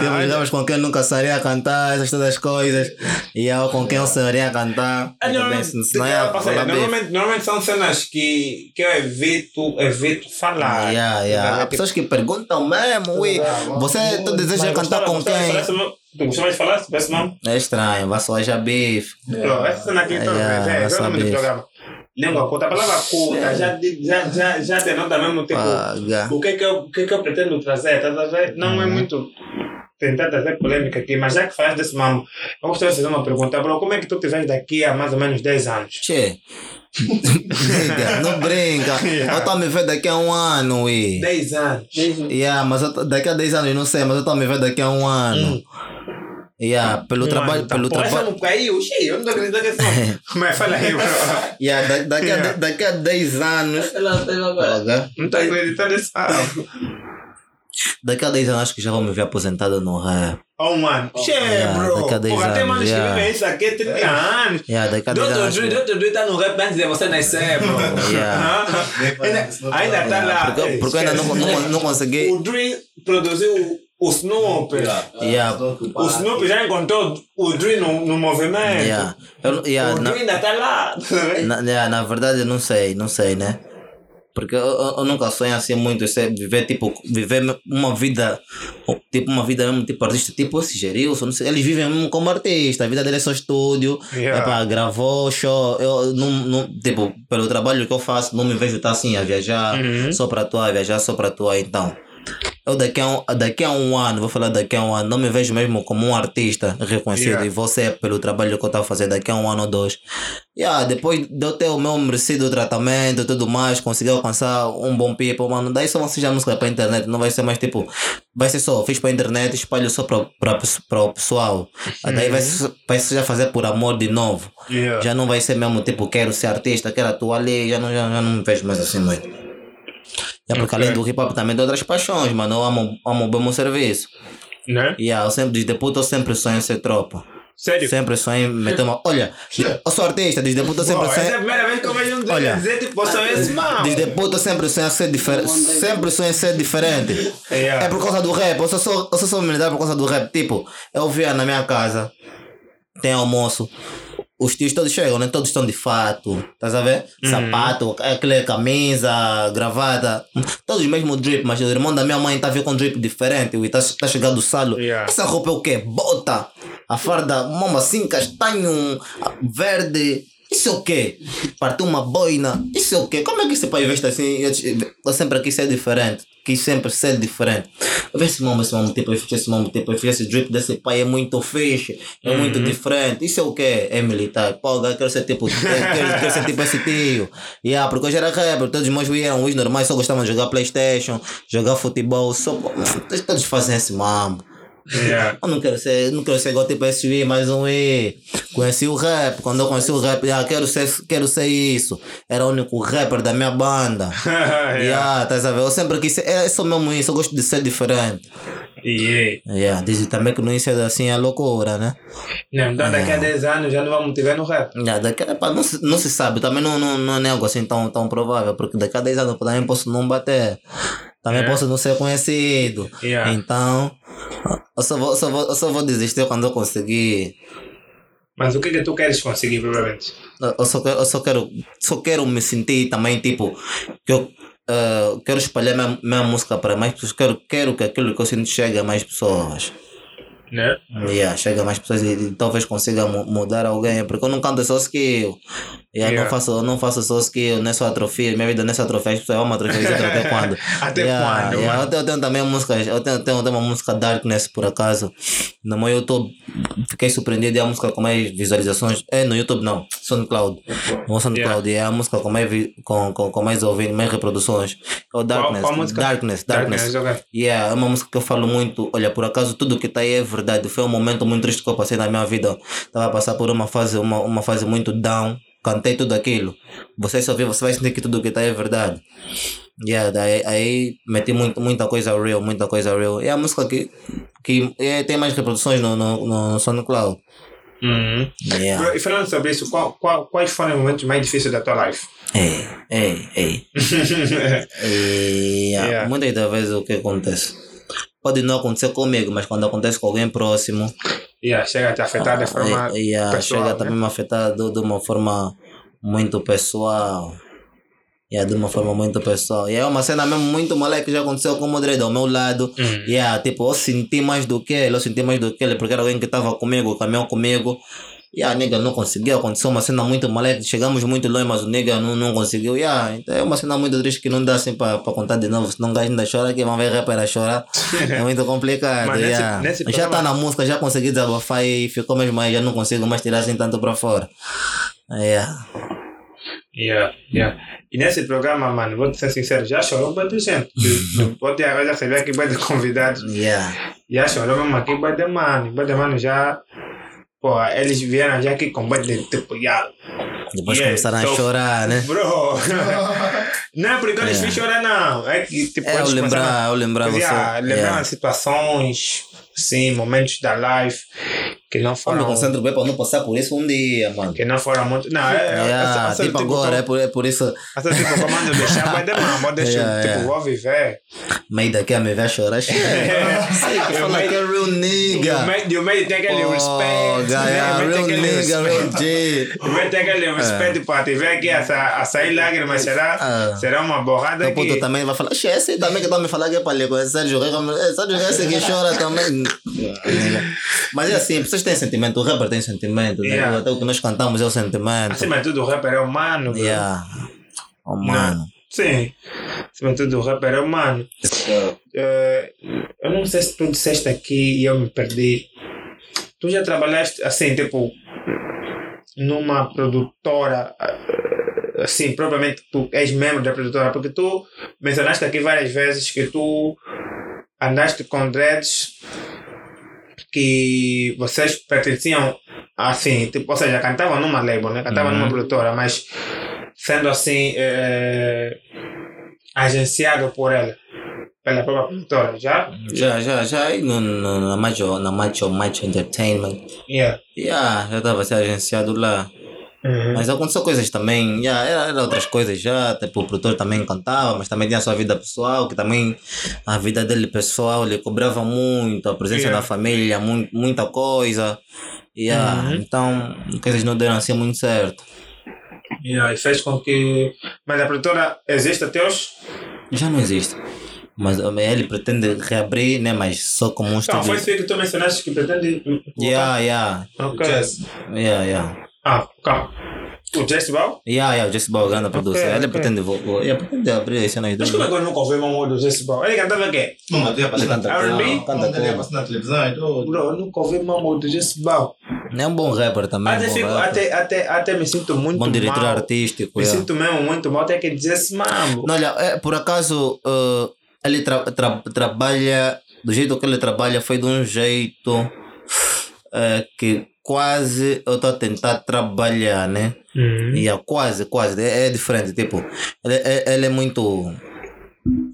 Temos rappers com quem eu nunca sabia cantar, essas todas as coisas. E eu com quem eu sabia cantar. Ah, Então, normalmente, bem, se não são cenas que, que eu evito, evito falar. Yeah, yeah. Há Tipo, pessoas que perguntam mesmo, ui, você tu deseja mas cantar com quem? Tu gostavas de falar esse nome? É estranho, vai só já bife. Bro, essa cena aqui vez, é, é o nome do programa. Língua curta, a palavra curta já, já, já, já denota mesmo tipo. Paga. O que é que eu, o que é que eu pretendo trazer? A ver? Não é Uhum. muito tentar trazer polêmica aqui, mas já que falaste desse mambo, eu gostaria de fazer uma pergunta, bro. Como é que tu te vês daqui a mais ou menos 10 anos? Che. Não brinca. *laughs* Yeah. Eu estou a me ver daqui a um ano, ui. 10 anos. Yeah, mas eu tô- daqui a 10 anos eu não sei, mas eu estou a me ver daqui a um ano. Yeah, pelo trabalho, pelo trabalho. caiu, cheio, eu não tô acreditando que esse nome. Mas fala aí, bro. Yeah, da- daqui, Yeah. a, *laughs* daqui a 10 anos. Não tô acreditando nesse nome. Daqui a 10 anos acho que já vou me ver aposentado no rap. Oh, mano. Che, Yeah, bro. daqui a 10 Porra, tem anos, manos que yeah. vivem isso aqui há 30 anos. Yeah, daqui a 10 anos. Dr. Dre tá no rap antes de você nascer, bro. *laughs* Yeah. *laughs* ainda, ainda tá Yeah, lá. porque, porque eu ainda não, não, não consegui. O Dre produziu o Snoop. Yeah. O Snoop já encontrou o Dre no, no movimento. Yeah. Eu, yeah, O na- Dre ainda tá lá. Na, na, na verdade, eu não sei, não sei, né? Porque eu, eu, eu nunca sonho assim muito, ser, viver tipo, viver uma vida, tipo uma vida mesmo, tipo artista, tipo esse Gerilson, não sei, eles vivem mesmo como artista, a vida dele é só estúdio, Yeah. é para gravou show, eu não, não, tipo, pelo trabalho que eu faço, não me vejo estar assim a viajar, Uhum. só para atuar, viajar só para atuar, então. Eu daqui a, um, daqui a um ano, vou falar daqui a um ano, não me vejo mesmo como um artista reconhecido Yeah. e você pelo trabalho que eu estava fazendo daqui a um ano ou dois. Yeah, depois de eu ter o meu merecido tratamento e tudo mais, conseguir alcançar um bom people, mano, daí só vão ser já música para internet, não vai ser mais tipo, vai ser só, fiz para internet, espalho só para o pessoal. Daí vai, ser- vai ser já fazer por amor de novo. Yeah. Já não vai ser mesmo tipo, quero ser artista, quero atuar ali, já não, já, já não me vejo mais assim muito. É porque Ok. além do hip hop também tem outras paixões, mano. Eu amo, amo bem o meu serviço. Né? Yeah, eu sempre, desde puto, eu sempre sonho ser tropa. Sério? Sempre sonho em meter uma. Olha, eu sou artista, desde puto eu sempre Bro, essa é a sonho. primeira vez que eu vejo um Olha. dizer tipo, é esse mal. Desde puto eu sempre sonho ser diferente. Sempre sonho ser diferente. É por causa do rap. Eu só sou, eu só sou militar por causa do rap. Tipo, eu via na minha casa, tem almoço. Os tios todos chegam, né? Todos estão de fato, estás a ver? Sapato, aquela camisa, gravata, todos mesmo drip, mas o irmão da minha mãe tá vindo com drip diferente, e tá, tá chegando do salo. Yeah. Essa roupa é o quê? Bota! A farda, mama assim, castanho, verde, Isso é o quê? Partiu uma boina. Isso é o quê? Como é que esse pai veste assim? Eu, eu sempre quis ser diferente. Quis sempre ser diferente. Vejo esse mambo, esse mambo tipo, esse mambo tipo, esse drip desse pai é muito fixe, é muito diferente. Isso é o quê? É militar. Pô, eu quero ser tipo, *laughs* quero, quero ser tipo esse tio. Yeah, porque já era rapper, todos os meus eram os normais, só gostavam de jogar Playstation, jogar futebol, só, todos fazem esse mambo. Yeah. Eu não quero ser, não quero ser igual tipo SUI, mais um E. Conheci o rap, quando eu conheci o rap, ah, quero ser, quero ser isso. Era o único rapper da minha banda. yeah. *laughs* Yeah, tá a ver? Eu sempre quis ser, é só mesmo isso, eu gosto de ser diferente. Yeah. Yeah, dizem também que no início é assim é loucura, né? Não, então daqui a 10 anos já não vamos te ver no rap. Yeah, daqui, epá, não, se, não se sabe, também não, não, não é algo assim tão, tão provável, porque daqui a 10 anos eu também posso não bater. Também É. posso não ser conhecido. Yeah. Então, eu só, vou, só, vou, eu só vou desistir quando eu conseguir. Mas o que é que tu queres conseguir, provavelmente? Eu- só, quero- eu só quero só quero me sentir também tipo que eu eh, quero espalhar minha, minha música para mais pessoas quero, quero que aquilo que eu sinto chegue a mais pessoas Né? yeah, chega mais pessoas e, e talvez consiga mu- mudar alguém porque eu não canto só skill yeah, Yeah. não faço eu não faço só skill não é só atrofia minha vida não é só atrofia as pessoas vão atrofia até quando *laughs* Até Yeah, quando, yeah, eu, tenho, eu tenho também músicas eu tenho, tenho, tenho uma música Darkness por acaso no meu YouTube fiquei surpreendido é a música com mais visualizações é no YouTube não SoundCloud no SoundCloud é a música com mais vi- com, com, com mais ouvido mais reproduções é o Darkness qual música? Darkness Darkness, ok. Yeah, é uma música que eu falo muito. Olha, por acaso tudo que está aí é verdade. Foi um momento muito triste que eu passei na minha vida. Estava a passar por uma fase, uma, uma fase muito down. Cantei tudo aquilo. Você só ouvir, você vai sentir que tudo que está é verdade. Yeah, daí, aí meti muito, muita coisa real, muita coisa real. É a música que, que é, tem mais reproduções no, no, no SoundCloud. Uhum. Yeah. E falando sobre isso, qual, qual, quais foram os momentos mais difíceis da tua life? Ei, ei, ei. *laughs* E, Yeah. Muitas das vezes o que acontece? Pode não acontecer comigo, mas quando acontece com alguém próximo, yeah, chega a te afetar de forma e, e, ah, pessoal, chega né? também a me afetar de, de uma forma muito pessoal. Yeah, de uma forma muito pessoal. E é uma cena mesmo muito maluca que já aconteceu com o Modredo ao meu lado. Hum. Yeah, tipo, eu senti mais do que ele, eu senti mais do que ele, porque era alguém que estava comigo, caminhou comigo. E a nega não conseguiu, aconteceu uma cena muito maluca, chegamos muito longe, mas o nega não, não conseguiu. Yeah, então é uma cena muito triste que não dá assim para contar de novo, senão o gajo ainda chora, que vão ver rapper a chorar. *laughs* É muito complicado. Mas nesse- yeah. nesse já programa- tá na música, já consegui desabafar e ficou mesmo aí, já não consigo mais tirar assim tanto para fora. Yeah. Yeah, yeah. E nesse programa, mano, vou te ser sincero, já chorou muita gente. Vou te já receber aqui vai de convidados. Yeah. Já chorou mesmo aqui, vai de mano. Vai de mano já. Pô, eles vieram já aqui com vai de tipo, já. Depois Yeah, começaram so- a chorar, né? Bro! *laughs* não é porque eles É. fiz chorar, não. É que tipo, É, eu eles lembrar, eu lembrar você. yeah, lembrar Yeah. situações, sim, momentos da life que não Eu me foram. concentro bem para não passar por isso um dia, mano. Que não foram muito. Não, é. é, Yeah, é, é, tipo agora, é por, é por isso. Essa tipo, comando *laughs* deixar, vai demorar, vou deixar, Yeah, tipo, yeah. vou viver. Meio daqui a me ver chorar. *laughs* Eu fala que é real o nigga. E o meio tem aquele Oh, respeito. yeah? *laughs* O meio real nigga, real G. O meio tem aquele respeito para te ver aqui a, a sair lágrimas, será, Ah. será uma borrada O puto aqui. também vai falar, "Xe, esse também que tá me falando que é para com esse Sérgio é Sérgio Reis esse que chora também. Mas é assim, têm sentimento, o rapper tem sentimento, né? Yeah. Até o que nós cantamos é o sentimento. Acima de tudo, o rapper é humano. Yeah. Oh, mano. Sim. Acima de tudo, o rapper é humano. Eh, eu não sei se tu disseste aqui e eu me perdi. Tu já trabalhaste assim, tipo, numa produtora, eh, assim, provavelmente tu és membro da produtora, porque tu mencionaste aqui várias vezes que tu andaste com dreads que vocês pertenciam assim, tipo, ou seja, cantavam numa label, né? cantavam Uhum. numa produtora, mas sendo assim eh, agenciado por ela, pela própria produtora, já? Já, já, já aí no, no, na Macho, na Macho, Macho Entertainment. Yeah. Yeah, já estava ser agenciado lá. Uhum. Mas aconteceu coisas também, já, era, era outras coisas já, tipo, o produtor também cantava, mas também tinha a sua vida pessoal, que também a vida dele pessoal lhe cobrava muito, a presença Yeah. da família, mu muita coisa. Yeah, Uhum. Então, coisas não deram assim muito certo. Yeah, e fez com que. Mas a produtora existe até hoje? Já não existe. Mas eh, ele pretende reabrir, né, mas só como um Não, estúdio. foi isso que tu mencionaste que pretende. voltar? Yeah, yeah, Ok. Jazz. yeah, yeah. Ah, calma. O Jesse Ball? Yeah, yeah, o Jesse Ball, grande producer. Ele ok. pretende, vo- vo- ele pretende abrir as cenas Mas como é que eu nunca ouvi uma música do Jesse Ball? Ele cantava o quê? Não, mas tu ia passar na Canta televisão. R&B? Canta Não, ele ia passar na televisão e tudo. Bro, eu nunca ouvi uma música do Jesse Ball. É um bom rapper também. Até, bom fico, rapper. até, até, até me sinto muito bom diretor mal. artístico. Me yeah. sinto mesmo muito mal, tem que dizer esse mambo. Não, olha, é, por acaso eh, ele tra- tra- trabalha, do jeito que ele trabalha, foi de um jeito eh, que quase eu estou a tentar trabalhar, né? Uhum. Yeah, quase, quase. É, é diferente. Tipo, ele, é- ele é muito.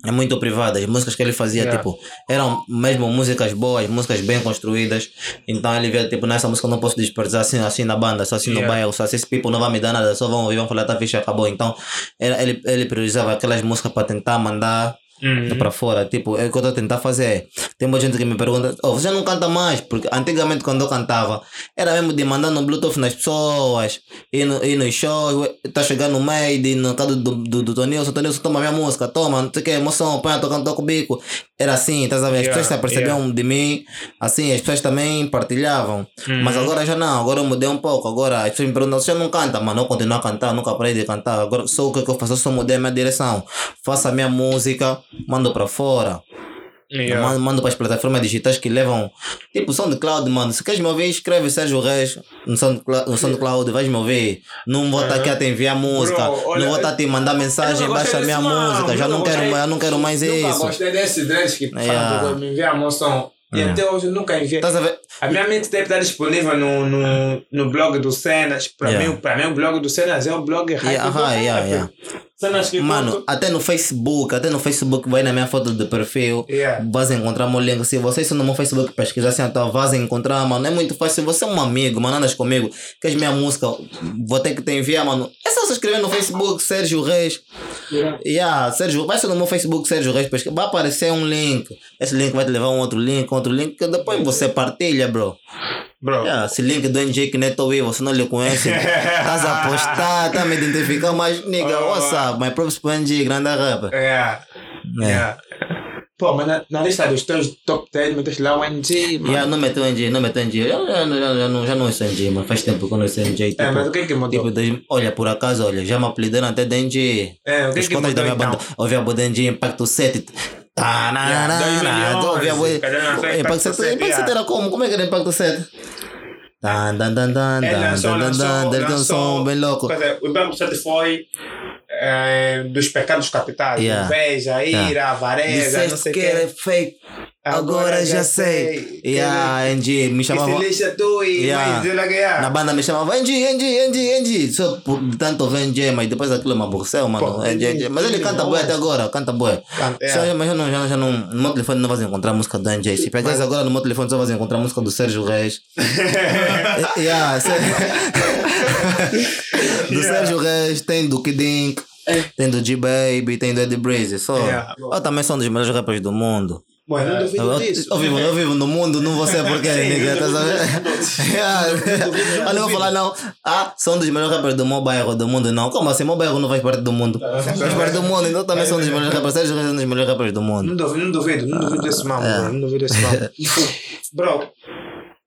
É muito privado. As músicas que ele fazia, Yeah. tipo, eram mesmo músicas boas, músicas bem construídas. Então ele via, tipo, nessa música eu não posso desperdiçar assim, assim na banda, só assim no Yeah. bairro, só assim esse people não vai me dar nada, só vão ouvir, vão falar, tá ficha, acabou. Então ele, ele priorizava aquelas músicas para tentar mandar Uhum. para fora. Tipo, é o que eu estou a tentar fazer. Tem muita gente que me pergunta, oh, você não canta mais? Porque antigamente quando eu cantava, era mesmo de mandar no Bluetooth nas pessoas, ir, no, ir nos shows, tá chegando no meio, no caso do, do, do Tonilson, Tonilson, toma minha música, toma, não sei o que, emoção, põe, tocando, toca o bico. Era assim, estás a ver? As Yeah, pessoas se apercebiam de mim, assim, as pessoas também partilhavam. Uhum. Mas agora já não, agora eu mudei um pouco. Agora as pessoas me perguntam, você não canta? Mano, eu continuo a cantar, nunca parei de cantar. Agora só o que que eu faço, eu só mudei a minha direção. Faço a minha música, mando para fora. Yeah. Mando, para as plataformas digitais que levam. Tipo, SoundCloud, mano. Se queres me ouvir, escreve Sérgio Reis no SoundCloud, no SoundCloud vais me ouvir. Não vou estar aqui a te enviar música. Bro, olha, não vou estar a te mandar mensagem, baixa a minha desse música. Já não quero, eu não quero mais Nunca isso. gostei desses dreads que Yeah. falam, me enviar a moção. E Yeah. até hoje eu nunca enviei. A minha mixtape está disponível no, no, no blog do Cenas. Para Yeah. mim, mim, o blog do Cenas é um blog hype Yeah, ah, rap. yeah, yeah. Cenas que Mano, conto- até no Facebook, até no Facebook vai na minha foto de perfil. Yeah. Vais encontrar meu link. Se vocês estão no meu Facebook pesquisar assim, então vais encontrar, mano. É muito fácil. Você é um amigo, mano. Andas comigo. Queres minha música? Vou ter que te enviar, mano. É só você escrever no Facebook, Sérgio Reis. Yeah. Yeah, Sérgio, vai ser no meu Facebook, Sérgio Reis, pesquisa. Vai aparecer um link. Esse link vai te levar a um outro link, outro link, que depois você partilha, bro. Bro, Yeah, esse link do NJ que nem tô eu, você não lhe conhece. *laughs* Estás a postar, tá a me identificar, mas nigga, Oh. what's up? My props pro NJ, grande rapper. yeah. É. Yeah. Pô, mas na, na lista dos teus top 10, meteste lá o NG, mano. Yeah, não meteu NJ, não meteu NJ. Eu já, já, já, não, já não ouço NJ, mano. Faz tempo que eu não ouço NJ. Tipo, É, mas o que é que mudou? tipo dois- olha, por acaso, olha, já me apelidaram até de NJ. é, o que é que contas da mudou minha então? banda. Ouvi a banda NJ Impacto 7. Tá, na, Yeah, na, na, 2011, ouvi a voz. cadê na frente, Impacto Impacto 7. 7, Impacto 7 yeah. era como? Como é que era Impacto 7? Tan, tan, Ele tan, lançou, tan, tan, lançou, tan. Ele tem um lançou- som bem louco. O Impacto 7 foi é, dos pecados capitais. Yeah. Inveja, ira, avareza, não sei o que era fake. Agora já sei. Yeah, NJ, me Que chamava. se lixa tu e Yeah. mais. Na banda me chamava NG, NG, NG, NG. Só por tanto NG, mas depois aquilo me aborreceu, mano. Pô, NG, NG. Mas ele canta bué até agora, canta é. Só- Mas já não, já, já não, no meu telefone não vais encontrar a música do NG. Se pegares agora no meu telefone só vais encontrar a música do Sérgio Reis. *laughs* yeah, *laughs* *laughs* do Sérgio Reis, tem do Kidink, tem do G-Baby, tem do Eddie Breeze. Só. Eu também sou um dos melhores rappers do mundo. Mano, não Eu, duvido disso. eu vivo, eu vivo no mundo, não vou ser *laughs* porque, nigga, tá sabendo? Yeah. Eu não *laughs* vou falar, não. Ah, sou um dos melhores rappers do meu bairro, do mundo, não. Como assim? Meu bairro não faz parte do mundo. Faz parte do mundo, então também sou um dos melhores rappers. Sérgio Reis é um dos melhores rappers do mundo. Não duvido, não duvido, não duvido desse mambo, É. bro. Não duvido desse mambo. *laughs* bro,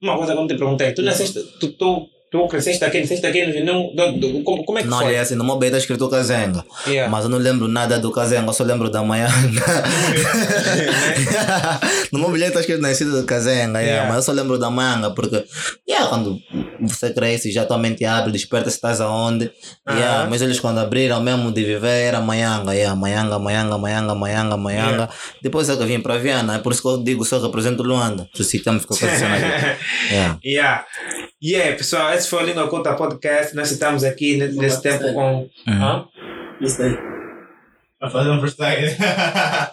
uma coisa que eu não te perguntei. Tu nasceste, tu, tu, tu cresceste aqui, nasceste aqui no não, do, como, como é que Não, foi? olha, assim, no meu bairro está escrito Kazenga. Yeah. Mas eu não lembro nada do Kazenga, eu só lembro da manhã. *laughs* no meu bilhete está escrito nascido do Kazenga, yeah, Yeah. mas eu só lembro da manga, porque yeah, quando você cresce, já tua mente abre, desperta se estás aonde. Yeah, Aham. mas eles quando abriram mesmo de viver era Manhanga, yeah, Manhanga, Manhanga, Manhanga, Manhanga, Manhanga. Yeah. Depois é que eu vim para Viana, é por isso que eu digo só represento Luanda. Tu se me ficou *laughs* posicionado. *laughs* yeah. yeah. Yeah, pessoal, esse foi o Língua Conta Podcast. Nós estamos aqui ne- nesse tempo com. Uhum. Hã? Isso aí. Vai fazer um freestyle.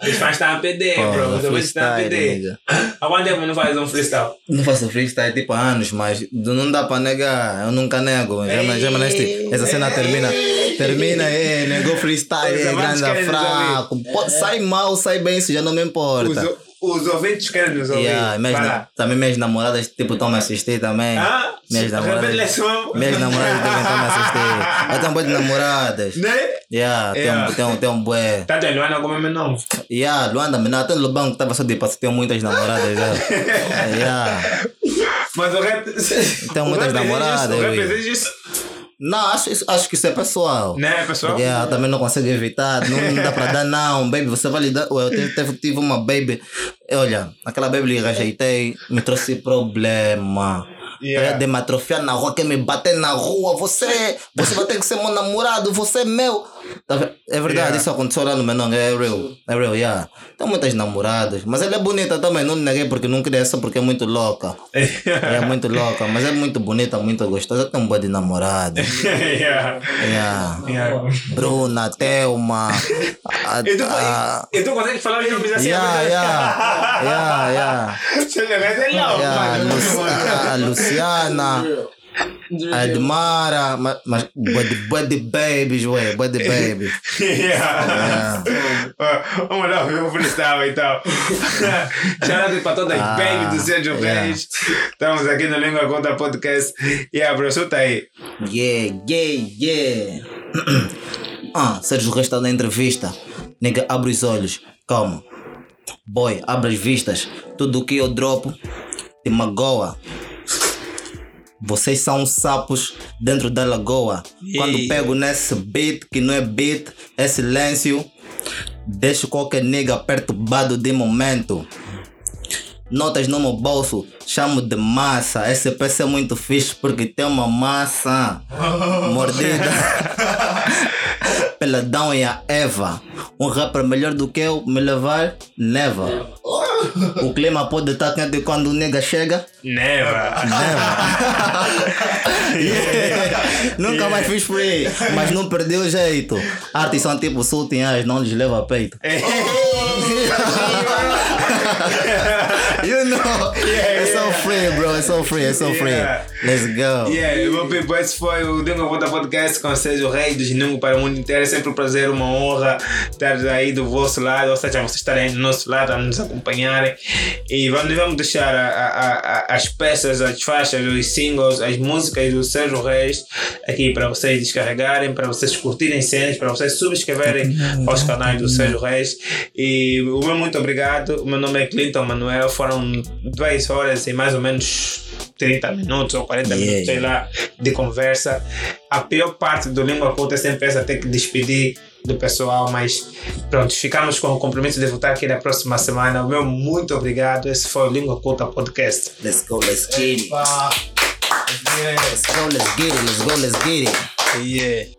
Os fãs estão a pedir, bro. Os ouvintes estão a nigga. Há quanto tempo não faz um freestyle? Não faço freestyle tipo há anos, mas não dá para negar, eu nunca nego. Já, me- já essa cena termina, termina, é, negou freestyle, é grande, fraco. Pô, sai mal, sai bem, isso já não me importa. Os ouvintes querem nos ouvir. Yeah, minhas na- também minhas namoradas tipo estão me assistir também. Ah, Minhas namoradas. Minhas namoradas também estão me assistir. *laughs* Eu tenho um boi de namoradas. Né? Yeah, tem Yeah. um, tem um, tem um bué. Tanto a Luana como é meu nome. Yeah, Luanda, menina, até no que estava só de passo, tenho muitas namoradas. Yeah. *laughs* yeah. Mas o rap. Tem o muitas exige namoradas, O rap exige isso. Não, acho, acho que isso é pessoal. Né, pessoal? Porque ah, também não consegue evitar, não, não dá para dar, não, *laughs* baby, você vai lidar. Eu tive, tive, uma baby, olha, aquela baby que rejeitei me trouxe problema. Yeah. É de me atrofiar na rua, quer me bater na rua, você, você vai ter que ser meu namorado, você é meu. Tá É verdade, Yeah. isso aconteceu lá no Menong, é real, é real, yeah. Tem muitas namoradas, mas ela é bonita também, não neguei porque não queria essa porque é muito louca. *laughs* É muito louca, mas é muito bonita, muito gostosa, tem um bom de namorado. *laughs* yeah. Yeah. Yeah. Bruna, Thelma. *laughs* A, E tu, a, e tu consegue falar o nome assim? yeah, yeah, yeah, yeah. É yeah. a, a Luciana, a Edmara, mas, mas bué de babies, ué, bué de babies. *laughs* Yeah. Ó, Vamos lá ver o freestyle então. *laughs* Shout para todas as Ah, babies do Sérgio yeah. Reis. Estamos aqui no Língua Conta Podcast. E a professora tá aí. Yeah, yeah, yeah. *clears throat* ah, Sérgio Reis está na entrevista. Nega, abre os olhos. Calma. Boy, abre as vistas. Tudo que eu dropo te magoa. Vocês são sapos dentro da lagoa. Quando Yeah. pego nesse beat, que não é beat, é silêncio. Deixo qualquer nega perturbado de momento. Notas no meu bolso, chamo de massa. Esse PC é muito fixe porque tem uma massa *laughs* mordida. *laughs* Peladão e a Eva. Um rapper melhor do que eu me levar, neva. O clima pode estar quente quando o nega chega. Neva. *laughs* *laughs* Nunca mais fiz free, mas não perdi o jeito. Artes são tipo sultinhas, não lhes leva a peito. *laughs* You know, so free, bro. It's so free. It's so free. Yeah. Let's go. Yeah, meu people, esse foi o Língua Conta Podcast com Sérgio Reis do Ginungo para o mundo inteiro. É sempre um prazer, uma honra estar aí do vosso lado, ou seja, vocês estarem do nosso lado a nos acompanharem. E vamos, vamos deixar a- a- a- as peças, as faixas, os singles, as músicas do Sérgio Reis aqui para vocês descarregarem, para vocês curtirem cenas, para vocês subscreverem aos canais do Sérgio Reis. E o meu muito obrigado. O meu nome é Clinton Manuel. Foram duas horas e mais ou menos 30 minutos ou 40 Yeah. minutos, sei lá, de conversa. A pior parte do Língua Culta é sempre essa, ter que despedir do pessoal, mas pronto, ficamos com o compromisso de voltar aqui na próxima semana. O meu muito obrigado. Esse foi o Língua Culta Podcast. Let's go. Let's get it. Let's go. Let's get it. Let's go. Let's get it. Yeah.